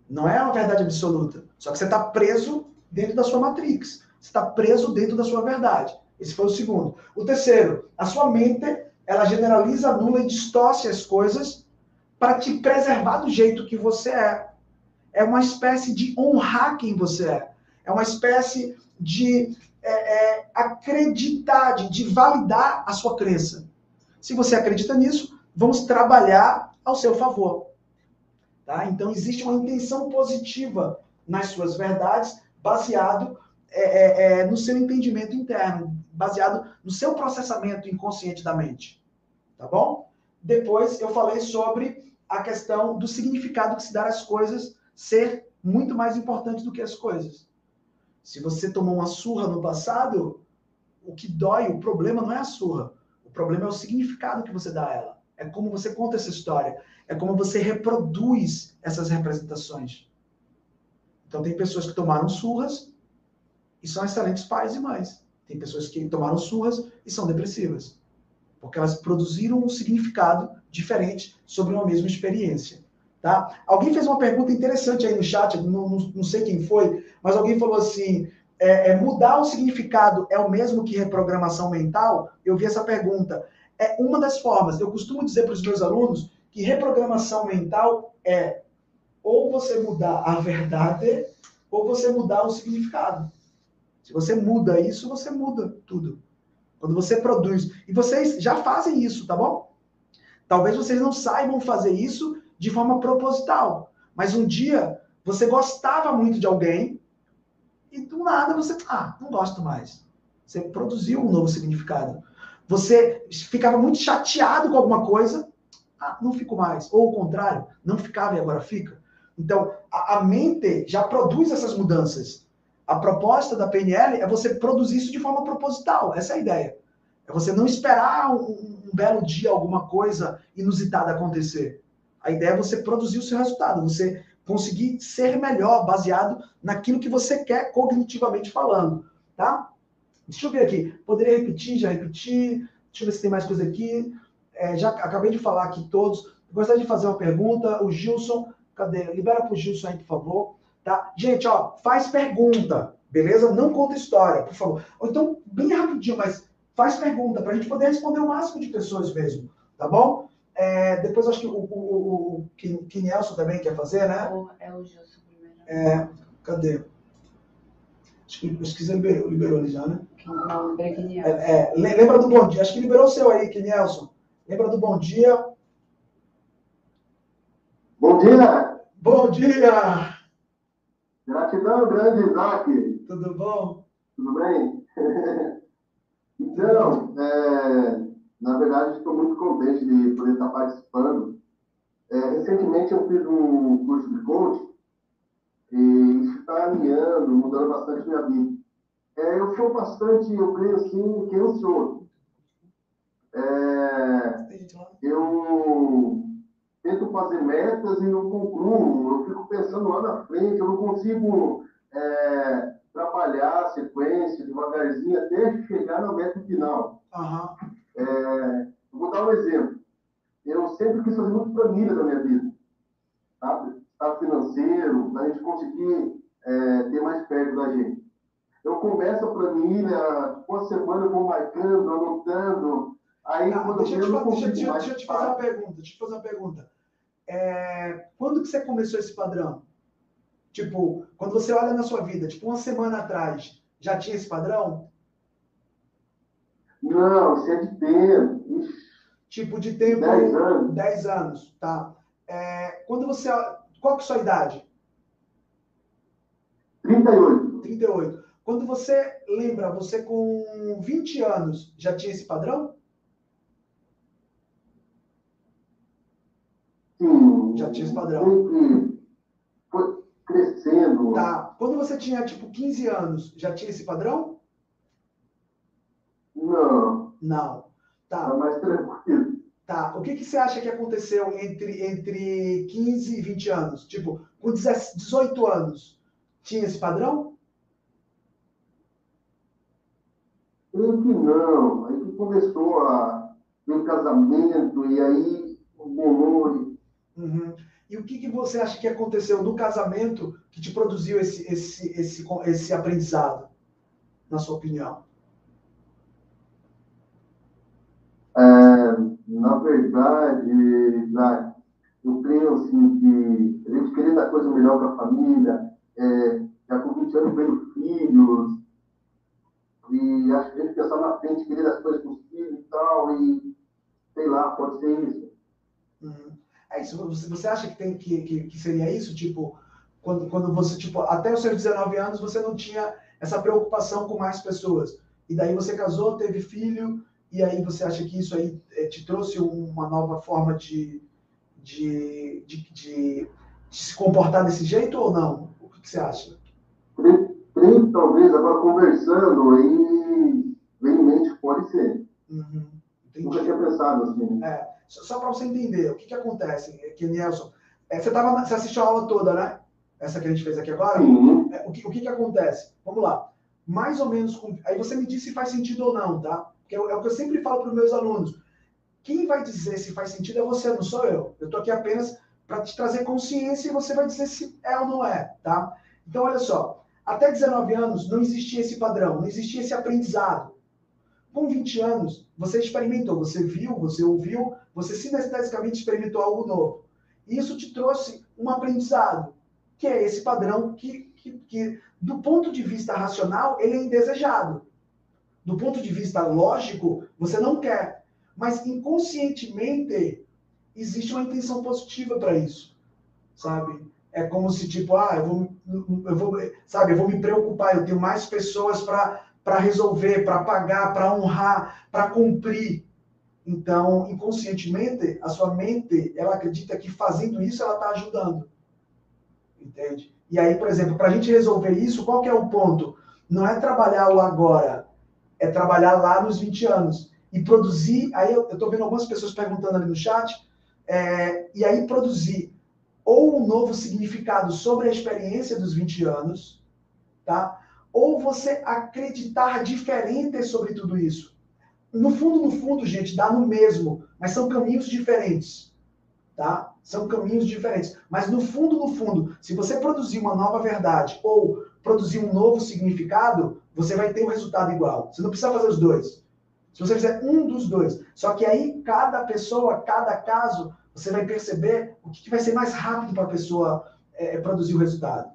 Não é uma verdade absoluta. Só que você está preso dentro da sua matrix. Você está preso dentro da sua verdade. Esse foi o segundo. O terceiro, a sua mente, ela generaliza, anula e distorce as coisas para te preservar do jeito que você é. É uma espécie de honrar quem você é. É uma espécie de é, é, acreditar, de, de validar a sua crença. Se você acredita nisso, vamos trabalhar ao seu favor. Tá? Então, existe uma intenção positiva nas suas verdades, baseado é, é, é, no seu entendimento interno, baseado no seu processamento inconsciente da mente. Tá bom? Depois eu falei sobre a questão do significado que se dá às coisas ser muito mais importante do que as coisas. Se você tomou uma surra no passado, o que dói, o problema não é a surra. O problema é o significado que você dá a ela. É como você conta essa história. É como você reproduz essas representações. Então, tem pessoas que tomaram surras e são excelentes pais e mães. Tem pessoas que tomaram surras e são depressivas, porque elas produziram um significado diferente sobre uma mesma experiência. Tá? Alguém fez uma pergunta interessante aí no chat, não, não, sei quem foi, mas alguém falou assim: é, é, mudar o significado é o mesmo que reprogramação mental? Eu vi essa pergunta. É uma das formas. Eu costumo dizer para os meus alunos que reprogramação mental é ou você mudar a verdade ou você mudar o significado. Se você muda isso, você muda tudo. Quando você produz. E vocês já fazem isso, tá bom? Talvez vocês não saibam fazer isso de forma proposital. Mas um dia você gostava muito de alguém e do nada você, ah, não gosto mais. Você produziu um novo significado. Você ficava muito chateado com alguma coisa, ah, não fico mais. Ou o contrário, não ficava e agora fica. Então, a, a mente já produz essas mudanças. A proposta da PNL é você produzir isso de forma proposital. Essa é a ideia. É você não esperar um, um belo dia alguma coisa inusitada acontecer. A ideia é você produzir o seu resultado, você conseguir ser melhor baseado naquilo que você quer cognitivamente falando, tá? Deixa eu ver aqui. Poderia repetir, já repetir. Deixa eu ver se tem mais coisa aqui. É, já acabei de falar aqui todos. Gostaria de fazer uma pergunta. O Gilson, cadê? Libera para o Gilson aí, por favor. Tá? Gente, ó, faz pergunta, beleza? Não conta história, por favor. Ou então, bem rapidinho, mas faz pergunta, para a gente poder responder o máximo de pessoas mesmo, tá bom? É, depois acho que o, o, o, o também quer fazer, né? É o Gilson primeiro. É, cadê? Acho que, acho que você liberou, liberou ele já, né? Não, lembrei é, é, lembra do bom dia, acho que liberou o seu aí, Kenelson. Lembra do bom dia? Bom dia! Bom dia! Gratidão grande, Isaac. Tudo bom? Tudo bem? então, é, na verdade, estou muito contente de poder estar participando. É, recentemente eu fiz um curso de coaching e isso está alinhando, mudando bastante minha vida. É, eu sou bastante, eu creio assim, que ansioso. É, Tem gente lá? eu tento fazer metas e não concluo. Eu fico pensando lá na frente, eu não consigo é, trabalhar a sequência devagarzinho até chegar na meta final. Aham. É, eu vou dar um exemplo. Eu sempre quis fazer muito planilha na minha vida. Sabe? Estado financeiro, para a gente conseguir é, ter mais perto da gente. Eu começo a planilha, uma semana eu vou marcando, anotando. Aí, quando deixa, eu eu te, fa- deixa, deixa- deixa eu te fazer uma pergunta. Deixa eu te fazer uma pergunta. É, quando que você começou esse padrão? Tipo, quando você olha na sua vida, tipo, uma semana atrás, já tinha esse padrão? Não, isso é de tempo. Ixi, Tipo, de tempo... 10 anos. 10 anos, tá? É, quando você... Qual que é a sua idade? 38. 38. Quando você lembra, você com 20 anos, já tinha esse padrão? Sim. Já tinha esse padrão. Sempre foi crescendo. Tá. Quando você tinha, tipo, 15 anos, já tinha esse padrão? Não. Tá. tá mais tranquilo. Tá. O que, que você acha que aconteceu entre, entre 15 e 20 anos? Tipo, com 17 18 anos, tinha esse padrão? Creio que não. Aí que começou a ter casamento e aí bolou. e- Uhum. E o que, que você acha que aconteceu no casamento que te produziu esse, esse, esse, esse aprendizado, na sua opinião? Na verdade, Zé, eu creio assim que a gente querer dar coisa melhor para a família, é, já com 20 anos vendo filhos, e acho que a gente pensar na frente, querer as coisas para os filhos e tal, e sei lá, pode ser isso. Uhum. É isso. Você acha que tem que, que, que seria isso? Tipo, quando, quando você, tipo, até os seus 19 anos, você não tinha essa preocupação com mais pessoas. E daí você casou, teve filho, e aí você acha que isso aí eh, te trouxe uma nova forma de, de, de, de- de se comportar desse jeito ou não? O que, que você acha? Talvez agora conversando, aí vem em mente, pode ser. Uhum. Nunca tinha pensado assim. Só, só para você entender, o que, que acontece, é que Nelson, é, você, tava, você assistiu a aula toda, né? Essa que a gente fez aqui agora? Sim, É, o, que, o que que acontece? Vamos lá. Mais ou menos. Com, aí você me diz se faz sentido ou não, tá? Porque é, o é o que eu sempre falo para os meus alunos. Quem vai dizer se faz sentido é você, não sou eu. Eu estou aqui apenas para te trazer consciência e você vai dizer se é ou não é, tá? Então, olha só. Até 19 anos não existia esse padrão, não existia esse aprendizado. Com 20 anos, você experimentou, você viu, você ouviu, você sinestesicamente experimentou algo novo. E isso te trouxe um aprendizado, que é esse padrão que, que, que, do ponto de vista racional, ele é indesejado. Do ponto de vista lógico, você não quer. Mas inconscientemente, existe uma intenção positiva para isso, sabe? É como se, tipo, ah, eu vou, eu vou, sabe, eu vou me preocupar, eu tenho mais pessoas para para resolver, para pagar, para honrar, para cumprir. Então, inconscientemente, a sua mente, ela acredita que fazendo isso, ela está ajudando. Entende? E aí, por exemplo, para a gente resolver isso, qual que é o ponto? Não é trabalhar o agora, é trabalhar lá nos 20 anos. E produzir, aí eu estou vendo algumas pessoas perguntando ali no chat, é, e aí produzir ou um novo significado sobre a experiência dos 20 anos, tá? ou você acreditar diferente sobre tudo isso. No fundo, no fundo, gente, dá no mesmo, mas são caminhos diferentes, tá? São caminhos diferentes. Mas no fundo, no fundo, se você produzir uma nova verdade ou produzir um novo significado, você vai ter um resultado igual. Você não precisa fazer os dois. Se você fizer um dos dois, só que aí cada pessoa, cada caso, você vai perceber o que, que vai ser mais rápido para a pessoa é, produzir o resultado.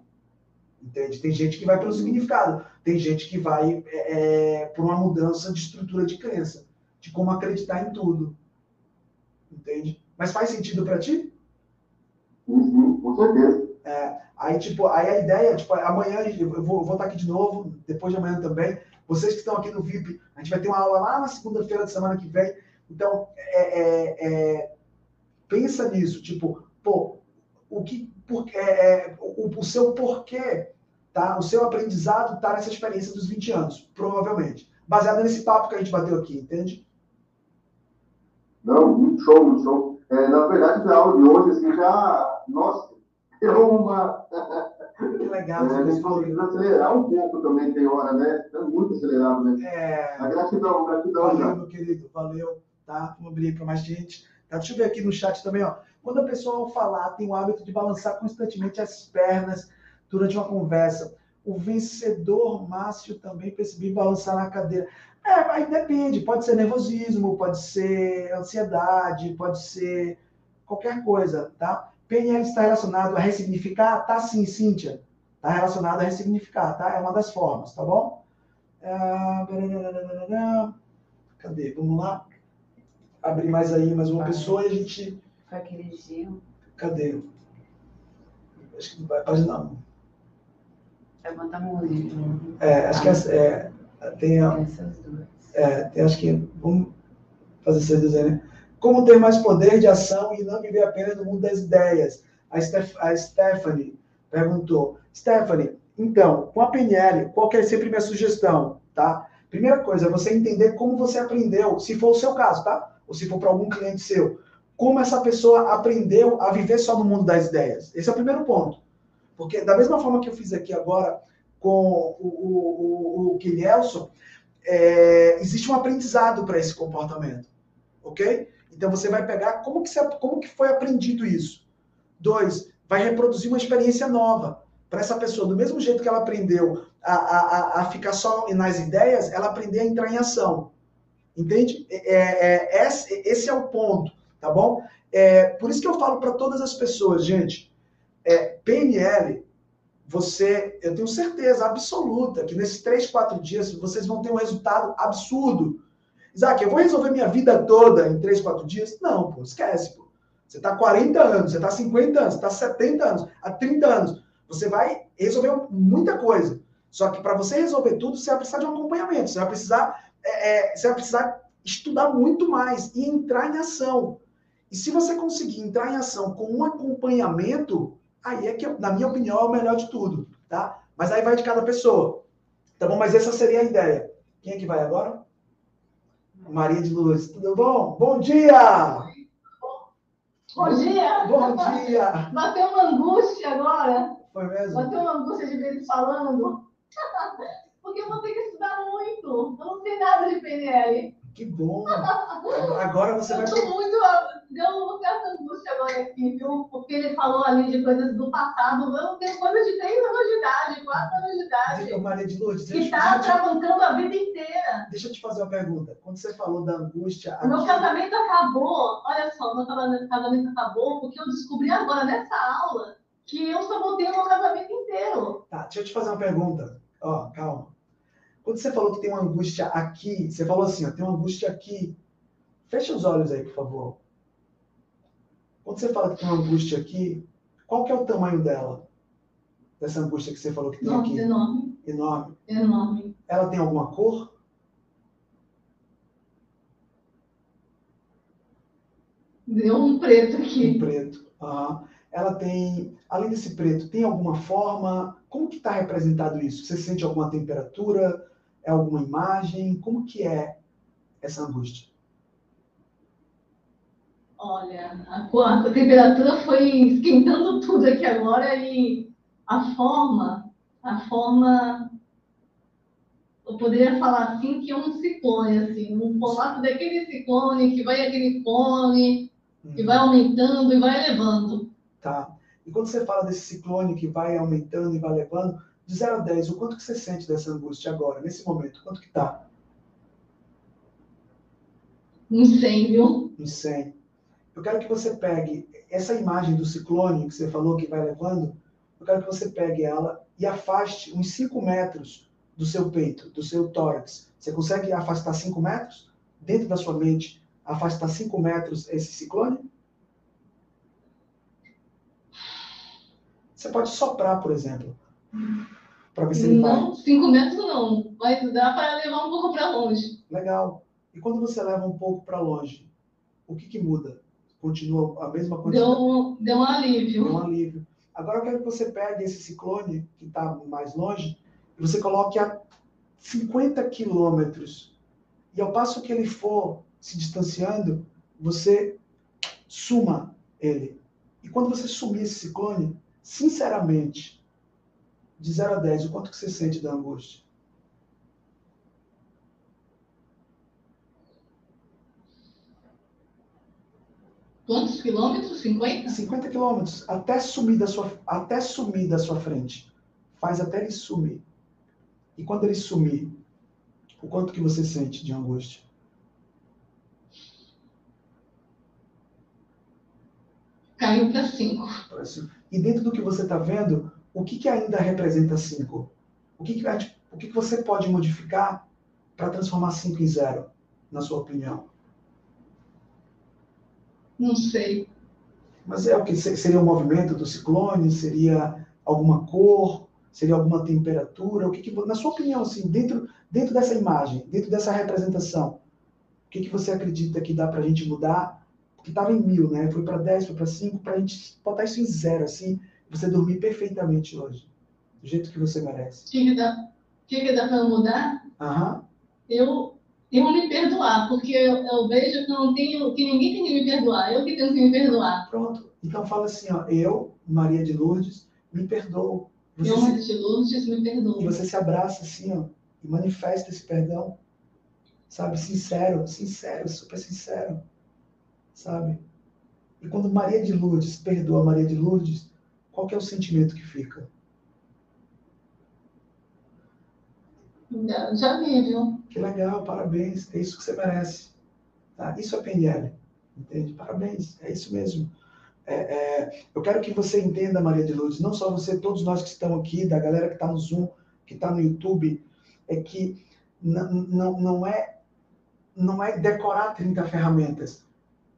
Entende? Tem gente que vai pelo significado, tem gente que vai é, é, por uma mudança de estrutura de crença, de como acreditar em tudo. Entende? Mas faz sentido para ti? Uhum, com certeza. É, aí, tipo, aí a ideia, tipo, amanhã eu vou, vou estar aqui de novo, depois de amanhã também. Vocês que estão aqui no VIP, a gente vai ter uma aula lá na segunda-feira da semana que vem. Então, é, é, é, pensa nisso, tipo, pô, o que, por, é, o, o seu porquê tá? O seu aprendizado está nessa experiência dos 20 anos, provavelmente. Baseado nesse papo que a gente bateu aqui, entende? Não, muito show, muito show. É, na verdade, a aula de hoje, assim, já, nossa, deu uma... Que legal. É, a gente falou. acelerar um pouco também, tem hora, né? É muito acelerado, né? É, A gratidão, gratidão, valeu, meu querido, valeu, tá? Vamos abrir para mais gente. Tá? Deixa eu ver aqui no chat também, ó. Quando a pessoa falar tem o hábito de balançar constantemente as pernas durante uma conversa, o vencedor Márcio também percebi balançar na cadeira. É, aí depende, pode ser nervosismo, pode ser ansiedade, pode ser qualquer coisa, tá? PNL está relacionado a ressignificar? Tá sim, Cíntia. Tá relacionado a ressignificar, tá? É uma das formas, tá bom? Ah, Cadê? Vamos lá. Abrir mais aí, mais uma pessoa e a gente. Foi aquele dia. Cadê? Acho que vai página 1. Vai botar música. É, acho que essa, é, tem, a- Essas duas. é, tem, acho que vamos fazer esse desenho, né? Como ter mais poder de ação e não viver apenas no mundo das ideias? A, a Stephanie perguntou. Stephanie, então, com a PNL, qual que é sempre minha sugestão, tá? Primeira coisa, você entender como você aprendeu, se for o seu caso, tá? Ou se for para algum cliente seu. Como essa pessoa aprendeu a viver só no mundo das ideias. Esse é o primeiro ponto. Porque da mesma forma que eu fiz aqui agora com o, o, o, o é, existe um aprendizado para esse comportamento, ok? Então você vai pegar como que, você, como que foi aprendido isso. Dois, vai reproduzir uma experiência nova para essa pessoa. Do mesmo jeito que ela aprendeu a, a, a- ficar só nas ideias, ela aprender a entrar em ação. Entende? É, é, esse, esse é o ponto, tá bom? É, por isso que eu falo para todas as pessoas, gente, é, PNL, você, eu tenho certeza absoluta que nesses três, quatro dias vocês vão ter um resultado absurdo. Isaac, eu vou resolver minha vida toda em três, quatro dias? Não, pô, esquece, pô. Você está 40 anos, você está 50 anos, está 70 anos, há 30 anos. Você vai resolver muita coisa. Só que para você resolver tudo, você vai precisar de um acompanhamento. Você vai precisar, é, é, você vai precisar estudar muito mais e entrar em ação. E se você conseguir entrar em ação com um acompanhamento, aí é que, na minha opinião, é o melhor de tudo, tá? Mas aí vai de cada pessoa. Tá bom? Mas essa seria a ideia. Quem é que vai agora? Maria de Luz. Tudo bom? Bom dia! Bom dia! Bom dia! Bateu uma angústia agora. Foi mesmo? Bateu uma angústia de ver eles falando. Porque eu vou ter que estudar muito. Eu não sei nada de PNL. Que bom! Agora você Eu vai. tô muito. Deu uma certa angústia agora aqui, viu? Porque ele falou ali de coisas do passado. Eu tenho coisa de 3 anos de idade, 4 anos de idade. Ô, Maria de Lourdes, Que deixa, tá deixa, eu te- travancando a vida inteira. deixa eu te fazer uma pergunta. Quando você falou da angústia. O meu aqui- casamento acabou. Olha só, meu casamento acabou porque eu descobri agora nessa aula que eu sabotei o meu casamento inteiro. Tá, deixa eu te fazer uma pergunta. Ó, calma. Quando você falou que tem uma angústia aqui, você falou assim, ó, tem uma angústia aqui. Fecha os olhos aí, por favor. Quando você fala que tem uma angústia aqui, qual que é o tamanho dela? Dessa angústia que você falou que tem Nossa, aqui? enorme, Enorme. enorme. Ela tem alguma cor? Deu um preto Um aqui. preto. Aham. Ela tem, além desse preto, tem alguma forma? Como que está representado isso? Você sente alguma temperatura? É alguma imagem? Como que é essa angústia? Olha, a, a temperatura foi esquentando tudo aqui agora e a forma, a forma, eu poderia falar assim que é um ciclone, assim, um formato daquele ciclone que vai aquele cone, que vai aumentando e vai elevando. Tá. E quando você fala desse ciclone que vai aumentando e vai levando, de 0 a 10, o quanto que você sente dessa angústia agora, nesse momento? Quanto que tá? Um incêndio. Em 100. Eu quero que você pegue essa imagem do ciclone que você falou que vai levando, eu quero que você pegue ela e afaste uns 5 metros do seu peito, do seu tórax. Você consegue afastar 5 metros? Dentro da sua mente, afastar 5 metros esse ciclone? Você pode soprar, por exemplo, para ver se ele. Não, cinco metros não, mas dá para levar um pouco para longe. Legal. E quando você leva um pouco para longe, o que, que muda? Continua a mesma quantidade? Deu, deu um alívio. Deu um alívio. Agora eu quero que você pegue esse ciclone, que está mais longe, e você coloque a 50 quilômetros. E ao passo que ele for se distanciando, você suma ele. E quando você sumir esse ciclone, sinceramente, de 0 a 10, o quanto que você sente da angústia? Quantos quilômetros? 50? 50 quilômetros, até sumir da sua, até sumir da sua frente. Faz até ele sumir. E quando ele sumir, o quanto que você sente de angústia? Caiu para 5. E dentro do que você está vendo, o que, que ainda representa 5? O, que, que, o que, que você pode modificar para transformar 5 em 0, na sua opinião? Não sei. Mas é o que? Seria o movimento do ciclone? Seria alguma cor? Seria alguma temperatura? O que, que na sua opinião, assim, dentro, dentro dessa imagem, dentro dessa representação, o que, que você acredita que dá para a gente mudar? Que estava em mil, né? Foi para 10, foi para 5, para a gente botar isso em zero, assim, você dormir perfeitamente hoje, do jeito que você merece. O que, que dá, que que dá para mudar? Aham. Eu eu me perdoar, porque eu, eu, vejo que não tenho, que ninguém tem que me perdoar, eu que tenho que me perdoar. Pronto. Então fala assim, ó, eu, Maria de Lourdes, me perdoo. Você eu, Maria de Lourdes, me perdoo. E você se abraça assim, ó, e manifesta esse perdão, sabe, sincero, sincero, super sincero, sabe? E quando Maria de Lourdes perdoa Maria de Lourdes, qual que é o sentimento que fica? Já vi, viu? Que legal, parabéns. É isso que você merece. Tá? Isso é PNL. Entende? Parabéns. É isso mesmo. É, é, eu quero que você entenda, Maria de Lourdes, não só você, todos nós que estão aqui, da galera que está no Zoom, que está no YouTube, é que não, não, é, não é decorar 30 ferramentas.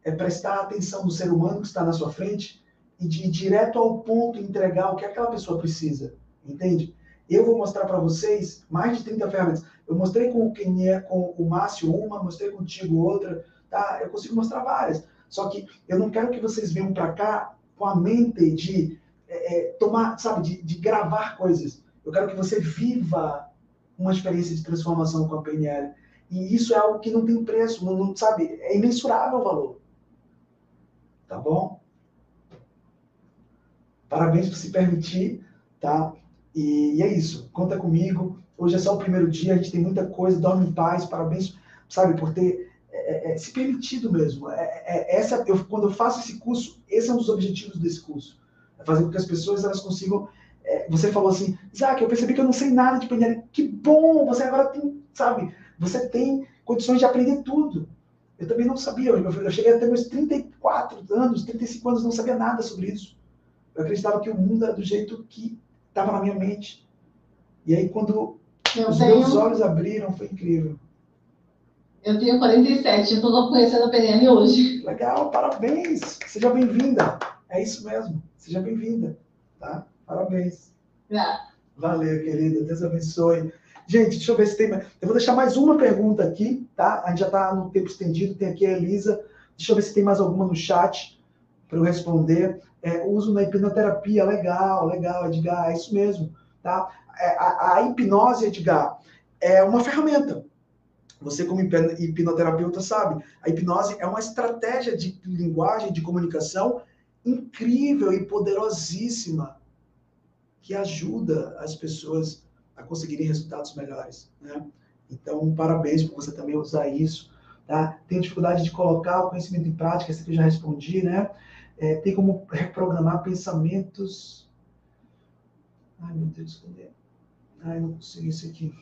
É prestar atenção no ser humano que está na sua frente e de ir direto ao ponto entregar o que aquela pessoa precisa. Entende? Eu vou mostrar para vocês mais de 30 ferramentas. Eu mostrei com quem é, com o Márcio uma, mostrei contigo outra, tá? Eu consigo mostrar várias. Só que eu não quero que vocês venham para cá com a mente de é, é, tomar, sabe, de, de, gravar coisas. Eu quero que você viva uma experiência de transformação com a PNL. E isso é algo que não tem preço, não, não sabe, é imensurável o valor. Tá bom? Parabéns por se permitir, tá? E, e, é isso. Conta comigo. Hoje é só o primeiro dia, a gente tem muita coisa. Dorme em paz. Parabéns, sabe, por ter é, é, é se permitido mesmo. É, é, essa, eu, quando eu faço esse curso, esse é um dos objetivos desse curso. É fazer com que as pessoas elas consigam. É, você falou assim, Isaac, eu percebi que eu não sei nada de PNL. Que bom! Você agora tem, sabe, você tem condições de aprender tudo. Eu também não sabia. Eu, eu cheguei até meus 34 anos, 35 anos, não sabia nada sobre isso. Eu acreditava que o mundo era do jeito que estava na minha mente. E aí, quando eu os tenho... meus olhos abriram, foi incrível. Eu tenho 47, eu estou conhecendo a PNL hoje. Legal, parabéns. Seja bem-vinda. É isso mesmo. Seja bem-vinda. Tá? Parabéns. Já. Valeu, querida. Deus abençoe. Gente, deixa eu ver se tem. Eu vou deixar mais uma pergunta aqui, tá? A gente já está no tempo estendido. Tem aqui a Elisa. Deixa eu ver se tem mais alguma no chat para eu responder. É, uso na hipnoterapia, legal, legal, Edgar, é isso mesmo. Tá? É, a, a, hipnose, Edgar, é uma ferramenta. Você, como hipnoterapeuta, sabe. A hipnose é uma estratégia de linguagem, de comunicação incrível e poderosíssima que ajuda as pessoas a conseguirem resultados melhores. Né? Então, parabéns por você também usar isso. Tá? Tenho dificuldade de colocar o conhecimento em prática, esse que eu já respondi, né? É, tem como reprogramar pensamentos. Ai, meu Deus, cadê? Ai, não consegui isso aqui.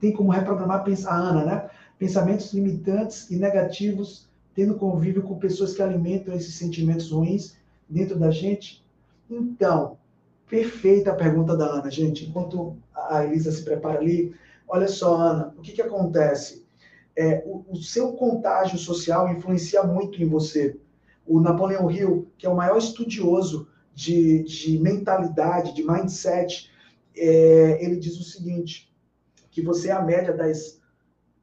Tem como reprogramar a Ana, né? Pensamentos limitantes e negativos, tendo convívio com pessoas que alimentam esses sentimentos ruins dentro da gente. Então, perfeita a pergunta da Ana, gente. Enquanto a Elisa se prepara ali, olha só, Ana, o que, que acontece? É, o, o seu contágio social influencia muito em você o Napoleão Hill, que é o maior estudioso de, de mentalidade, de mindset, é, ele diz o seguinte, que você é a média das,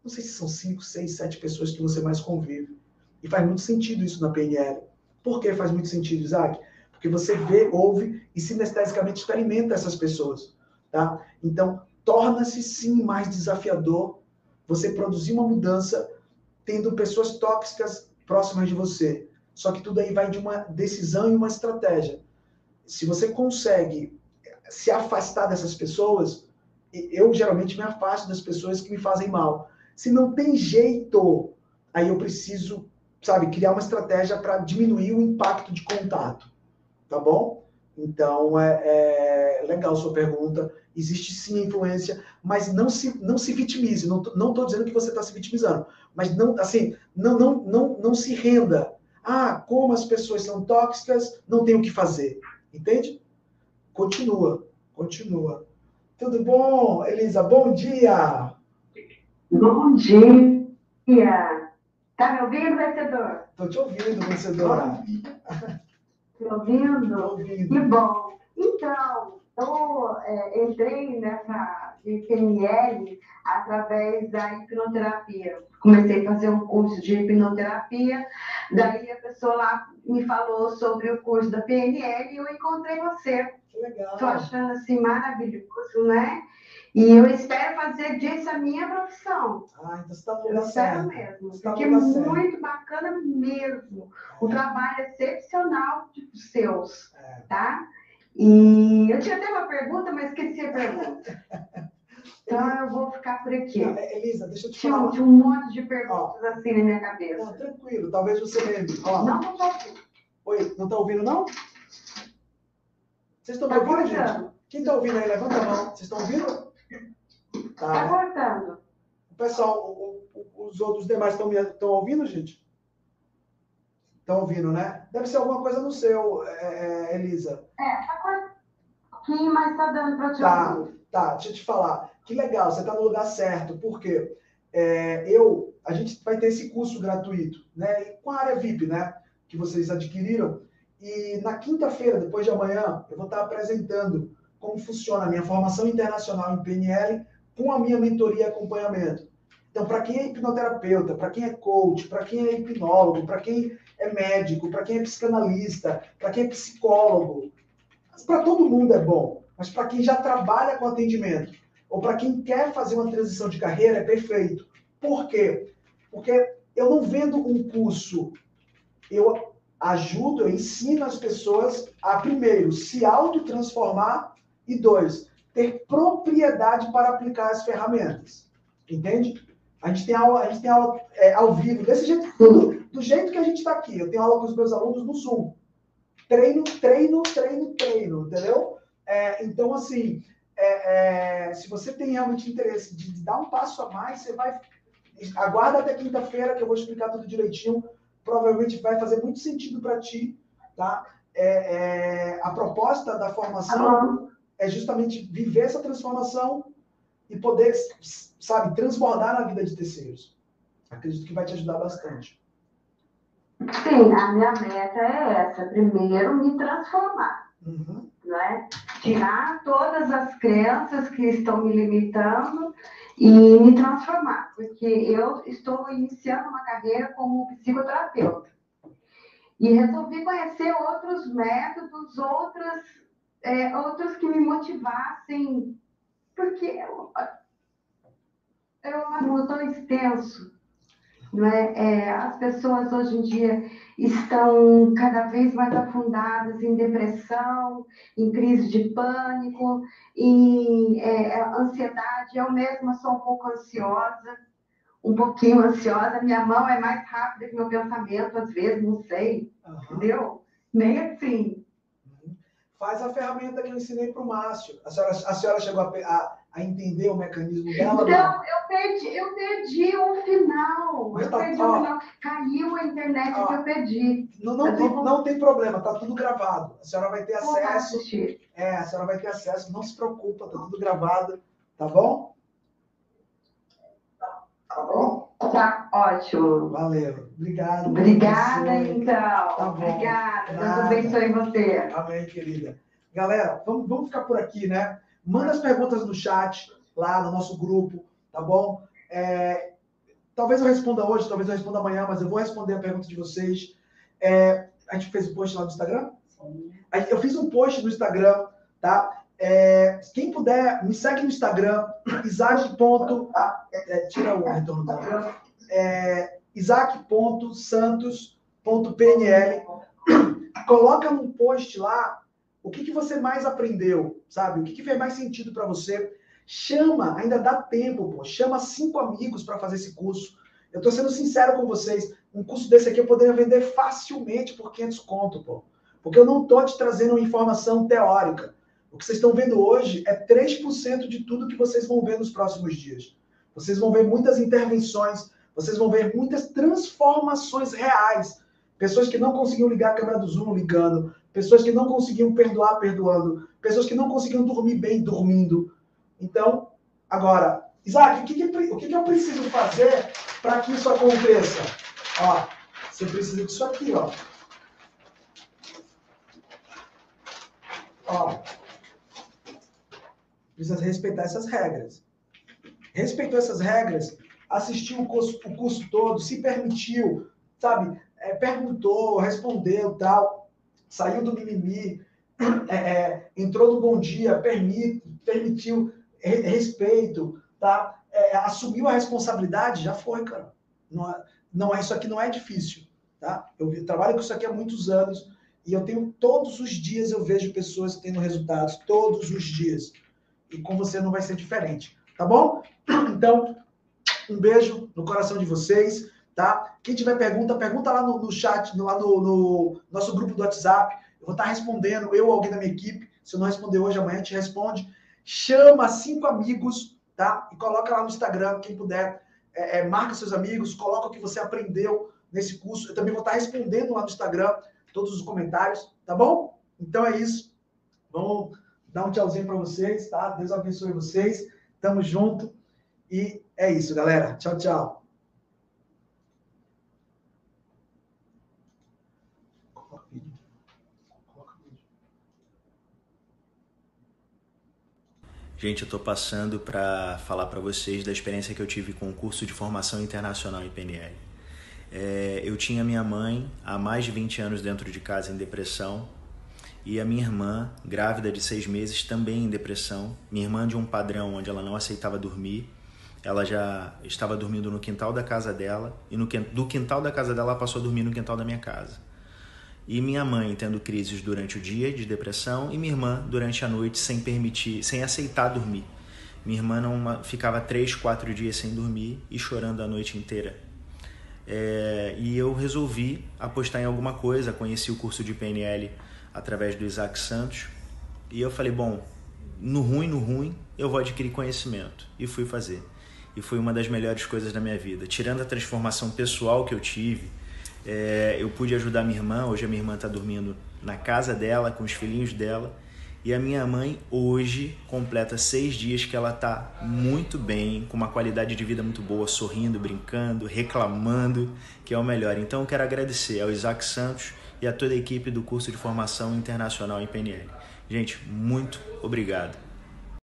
não sei se são cinco, seis, sete pessoas que você mais convive. E faz muito sentido isso na PNL. Por que faz muito sentido, Isaac? Porque você vê, ouve e sinestesicamente experimenta essas pessoas, tá? Então, torna-se sim mais desafiador você produzir uma mudança tendo pessoas tóxicas próximas de você. Só que tudo aí vai de uma decisão e uma estratégia. Se você consegue se afastar dessas pessoas, eu geralmente me afasto das pessoas que me fazem mal. Se não tem jeito, aí eu preciso, sabe, criar uma estratégia para diminuir o impacto de contato. Tá bom? Então, é, é legal sua pergunta. Existe sim influência, mas não se, não se vitimize. Não estou dizendo que você está se vitimizando, mas não, assim, não, não, não, não se renda. Ah, como as pessoas são tóxicas, não tem o que fazer. Entende? Continua, continua. Tudo bom, Elisa? Bom dia! Bom dia! Tá me ouvindo, vencedor? Estou te ouvindo, vencedora. Me ouvindo? Tô ouvindo. Que bom. Então, eu é, entrei nessa PNL através da hipnoterapia. Comecei a fazer um curso de hipnoterapia, daí a pessoa lá me falou sobre o curso da PNL e eu encontrei você. Que legal. Estou achando assim maravilhoso, né? E eu espero fazer disso a minha profissão. Ah, então você está no Eu lugar espero certo. mesmo. Você tá Porque é lugar certo. muito bacana mesmo. O trabalho é excepcional dos seus, É. tá? E eu tinha até uma pergunta, mas esqueci a pergunta. Então eu vou ficar por aqui. Não, é, Elisa, deixa eu te falar. tinha um monte de perguntas assim na minha Não, cabeça. tranquilo, talvez você lembre. Ó, Não vou fazer. Oi, não tá ouvindo, não? Vocês estão me Tá ouvindo, gente? cortando. Quem tá ouvindo aí, levanta a mão. Vocês estão ouvindo? Tá Tá. cortando. O pessoal, o- o- os outros demais estão ouvindo, gente? Estão ouvindo, né? Deve ser alguma coisa no seu, é, é, Elisa. É, tá cortando pouquinho, mas tá dando pra te Tá. ouvir. Tá, deixa eu te falar. Que legal, você está no lugar certo. Por quê? É, eu, a gente vai ter esse curso gratuito, né? Com a área VIP, né? Que vocês adquiriram. E na quinta-feira, depois de amanhã, eu vou estar apresentando como funciona a minha formação internacional em PNL com a minha mentoria e acompanhamento. Então, para quem é hipnoterapeuta, para quem é coach, para quem é hipnólogo, para quem é médico, para quem é psicanalista, para quem é psicólogo, para todo mundo é bom, mas para quem já trabalha com atendimento ou para quem quer fazer uma transição de carreira é perfeito. Por quê? Porque eu não vendo um curso, eu ajudo, eu ensino as pessoas a primeiro se autotransformar e dois, ter propriedade para aplicar as ferramentas. Entende? A gente tem aula, a gente tem aula é, ao vivo, desse jeito, do, do jeito que a gente está aqui. Eu tenho aula com os meus alunos no Zoom. Treino, treino, treino, treino, entendeu? É, então, assim, é, é, se você tem realmente interesse de, dar um passo a mais, você vai. Aguarda até quinta-feira que eu vou explicar tudo direitinho. Provavelmente vai fazer muito sentido para ti, tá? É, é, a proposta da formação Alô? é justamente viver essa transformação e poder, sabe, transbordar na vida de terceiros. Acredito que vai te ajudar bastante. Sim, a minha meta é essa. Primeiro, me transformar. Uhum. Né? Tirar todas as crenças que estão me limitando e me transformar, porque eu estou iniciando uma carreira como psicoterapeuta e resolvi conhecer outros métodos, outras, é, outros que me motivassem, porque eu, um mundo tão extenso, não é? É, as pessoas hoje em dia estão cada vez mais afundadas em depressão, em crise de pânico, em é, ansiedade. Eu mesma sou um pouco ansiosa, um pouquinho ansiosa. Minha mão é mais rápida que meu pensamento, às vezes, não sei, Aham. entendeu? Nem assim. Uhum. Faz a ferramenta que eu ensinei para o Márcio. A senhora, a senhora chegou a, a- a entender o mecanismo dela? Então, não? eu perdi, eu perdi o final. Mas Eu tá- perdi o final. Caiu a internet Ó. que eu perdi. Não, não, tem, não tem problema, tá tudo gravado. A senhora vai ter Vou acesso. assistir. É, a senhora vai ter acesso, não se preocupa, tá tudo gravado, tá bom? Tá bom? Tá ótimo. Valeu. Obrigado. Obrigada, então. Tá bom. Obrigada. Deus abençoe você. Amém, querida. Galera, vamos, vamos ficar por aqui, né? Manda as perguntas no chat, lá no nosso grupo, tá bom? É, talvez eu responda hoje, talvez eu responda amanhã, mas eu vou responder a pergunta de vocês. É, a gente fez o post lá no Instagram? Eu fiz um post no Instagram, tá? É, quem puder, me segue no Instagram, Isaac. Ponto, é, tira o retorno dela. É, Isaac.santos.pnl. Coloca num post lá o que, que você mais aprendeu, sabe? O que, que fez mais sentido para você. Chama, ainda dá tempo, pô. Chama cinco amigos para fazer esse curso. Eu tô sendo sincero com vocês. Um curso desse aqui eu poderia vender facilmente por 500 conto, pô. Porque eu não tô te trazendo uma informação teórica. O que vocês estão vendo hoje é 3% de tudo que vocês vão ver nos próximos dias. Vocês vão ver muitas intervenções, vocês vão ver muitas transformações reais. Pessoas que não conseguiam ligar a câmera do Zoom ligando, pessoas que não conseguiam perdoar perdoando, pessoas que não conseguiam dormir bem dormindo. Então, agora, Isaac, o que, que, o que, que eu preciso fazer para que isso aconteça? Ó, você precisa disso aqui, ó. Ó, precisa respeitar essas regras. Respeitou essas regras, assistiu o curso, o curso todo, se permitiu, sabe? É, perguntou, respondeu, tal, saiu do mimimi, é, é, entrou no bom dia, permite, permitiu re, respeito, tá? É, assumiu a responsabilidade, já foi, cara. Não, é, não é isso aqui não é difícil, tá? Eu trabalho com isso aqui há muitos anos e eu tenho todos os dias eu vejo pessoas tendo resultados todos os dias e com você não vai ser diferente, tá bom? Então um beijo no coração de vocês, tá? Quem tiver pergunta, pergunta lá no, no chat, lá no, no, nosso grupo do WhatsApp. Eu vou estar respondendo, eu ou alguém da minha equipe. Se eu não responder hoje, amanhã gente responde. Chama cinco amigos, tá? E coloca lá no Instagram, quem puder. É, é, marca seus amigos, coloca o que você aprendeu nesse curso. Eu também vou estar respondendo lá no Instagram todos os comentários, tá bom? Então é isso. Vamos dar um tchauzinho para vocês, tá? Deus abençoe vocês. Tamo junto. E é isso, galera. Tchau, tchau. Gente, eu estou passando para falar para vocês da experiência que eu tive com o curso de formação internacional em PNL. É, eu tinha minha mãe há mais de 20 anos dentro de casa em depressão e a minha irmã, grávida de seis meses, também em depressão. Minha irmã de um padrão onde ela não aceitava dormir ela já estava dormindo no quintal da casa dela e no, do quintal da casa dela ela passou a dormir no quintal da minha casa. E minha mãe tendo crises durante o dia de depressão e minha irmã durante a noite sem permitir, sem aceitar dormir. Minha irmã não ficava três, quatro dias sem dormir e chorando a noite inteira. É, e eu resolvi apostar em alguma coisa. Conheci o curso de PNL através do Isaac Santos e eu falei: bom, no ruim, no ruim, eu vou adquirir conhecimento. E fui fazer e foi uma das melhores coisas da minha vida. Tirando a transformação pessoal que eu tive, é, eu pude ajudar minha irmã. Hoje a minha irmã está dormindo na casa dela, com os filhinhos dela. E a minha mãe hoje completa seis dias que ela está muito bem, com uma qualidade de vida muito boa, sorrindo, brincando, reclamando, que é o melhor. Então eu quero agradecer ao Isaac Santos e a toda a equipe do curso de formação internacional em PNL. Gente, muito obrigado.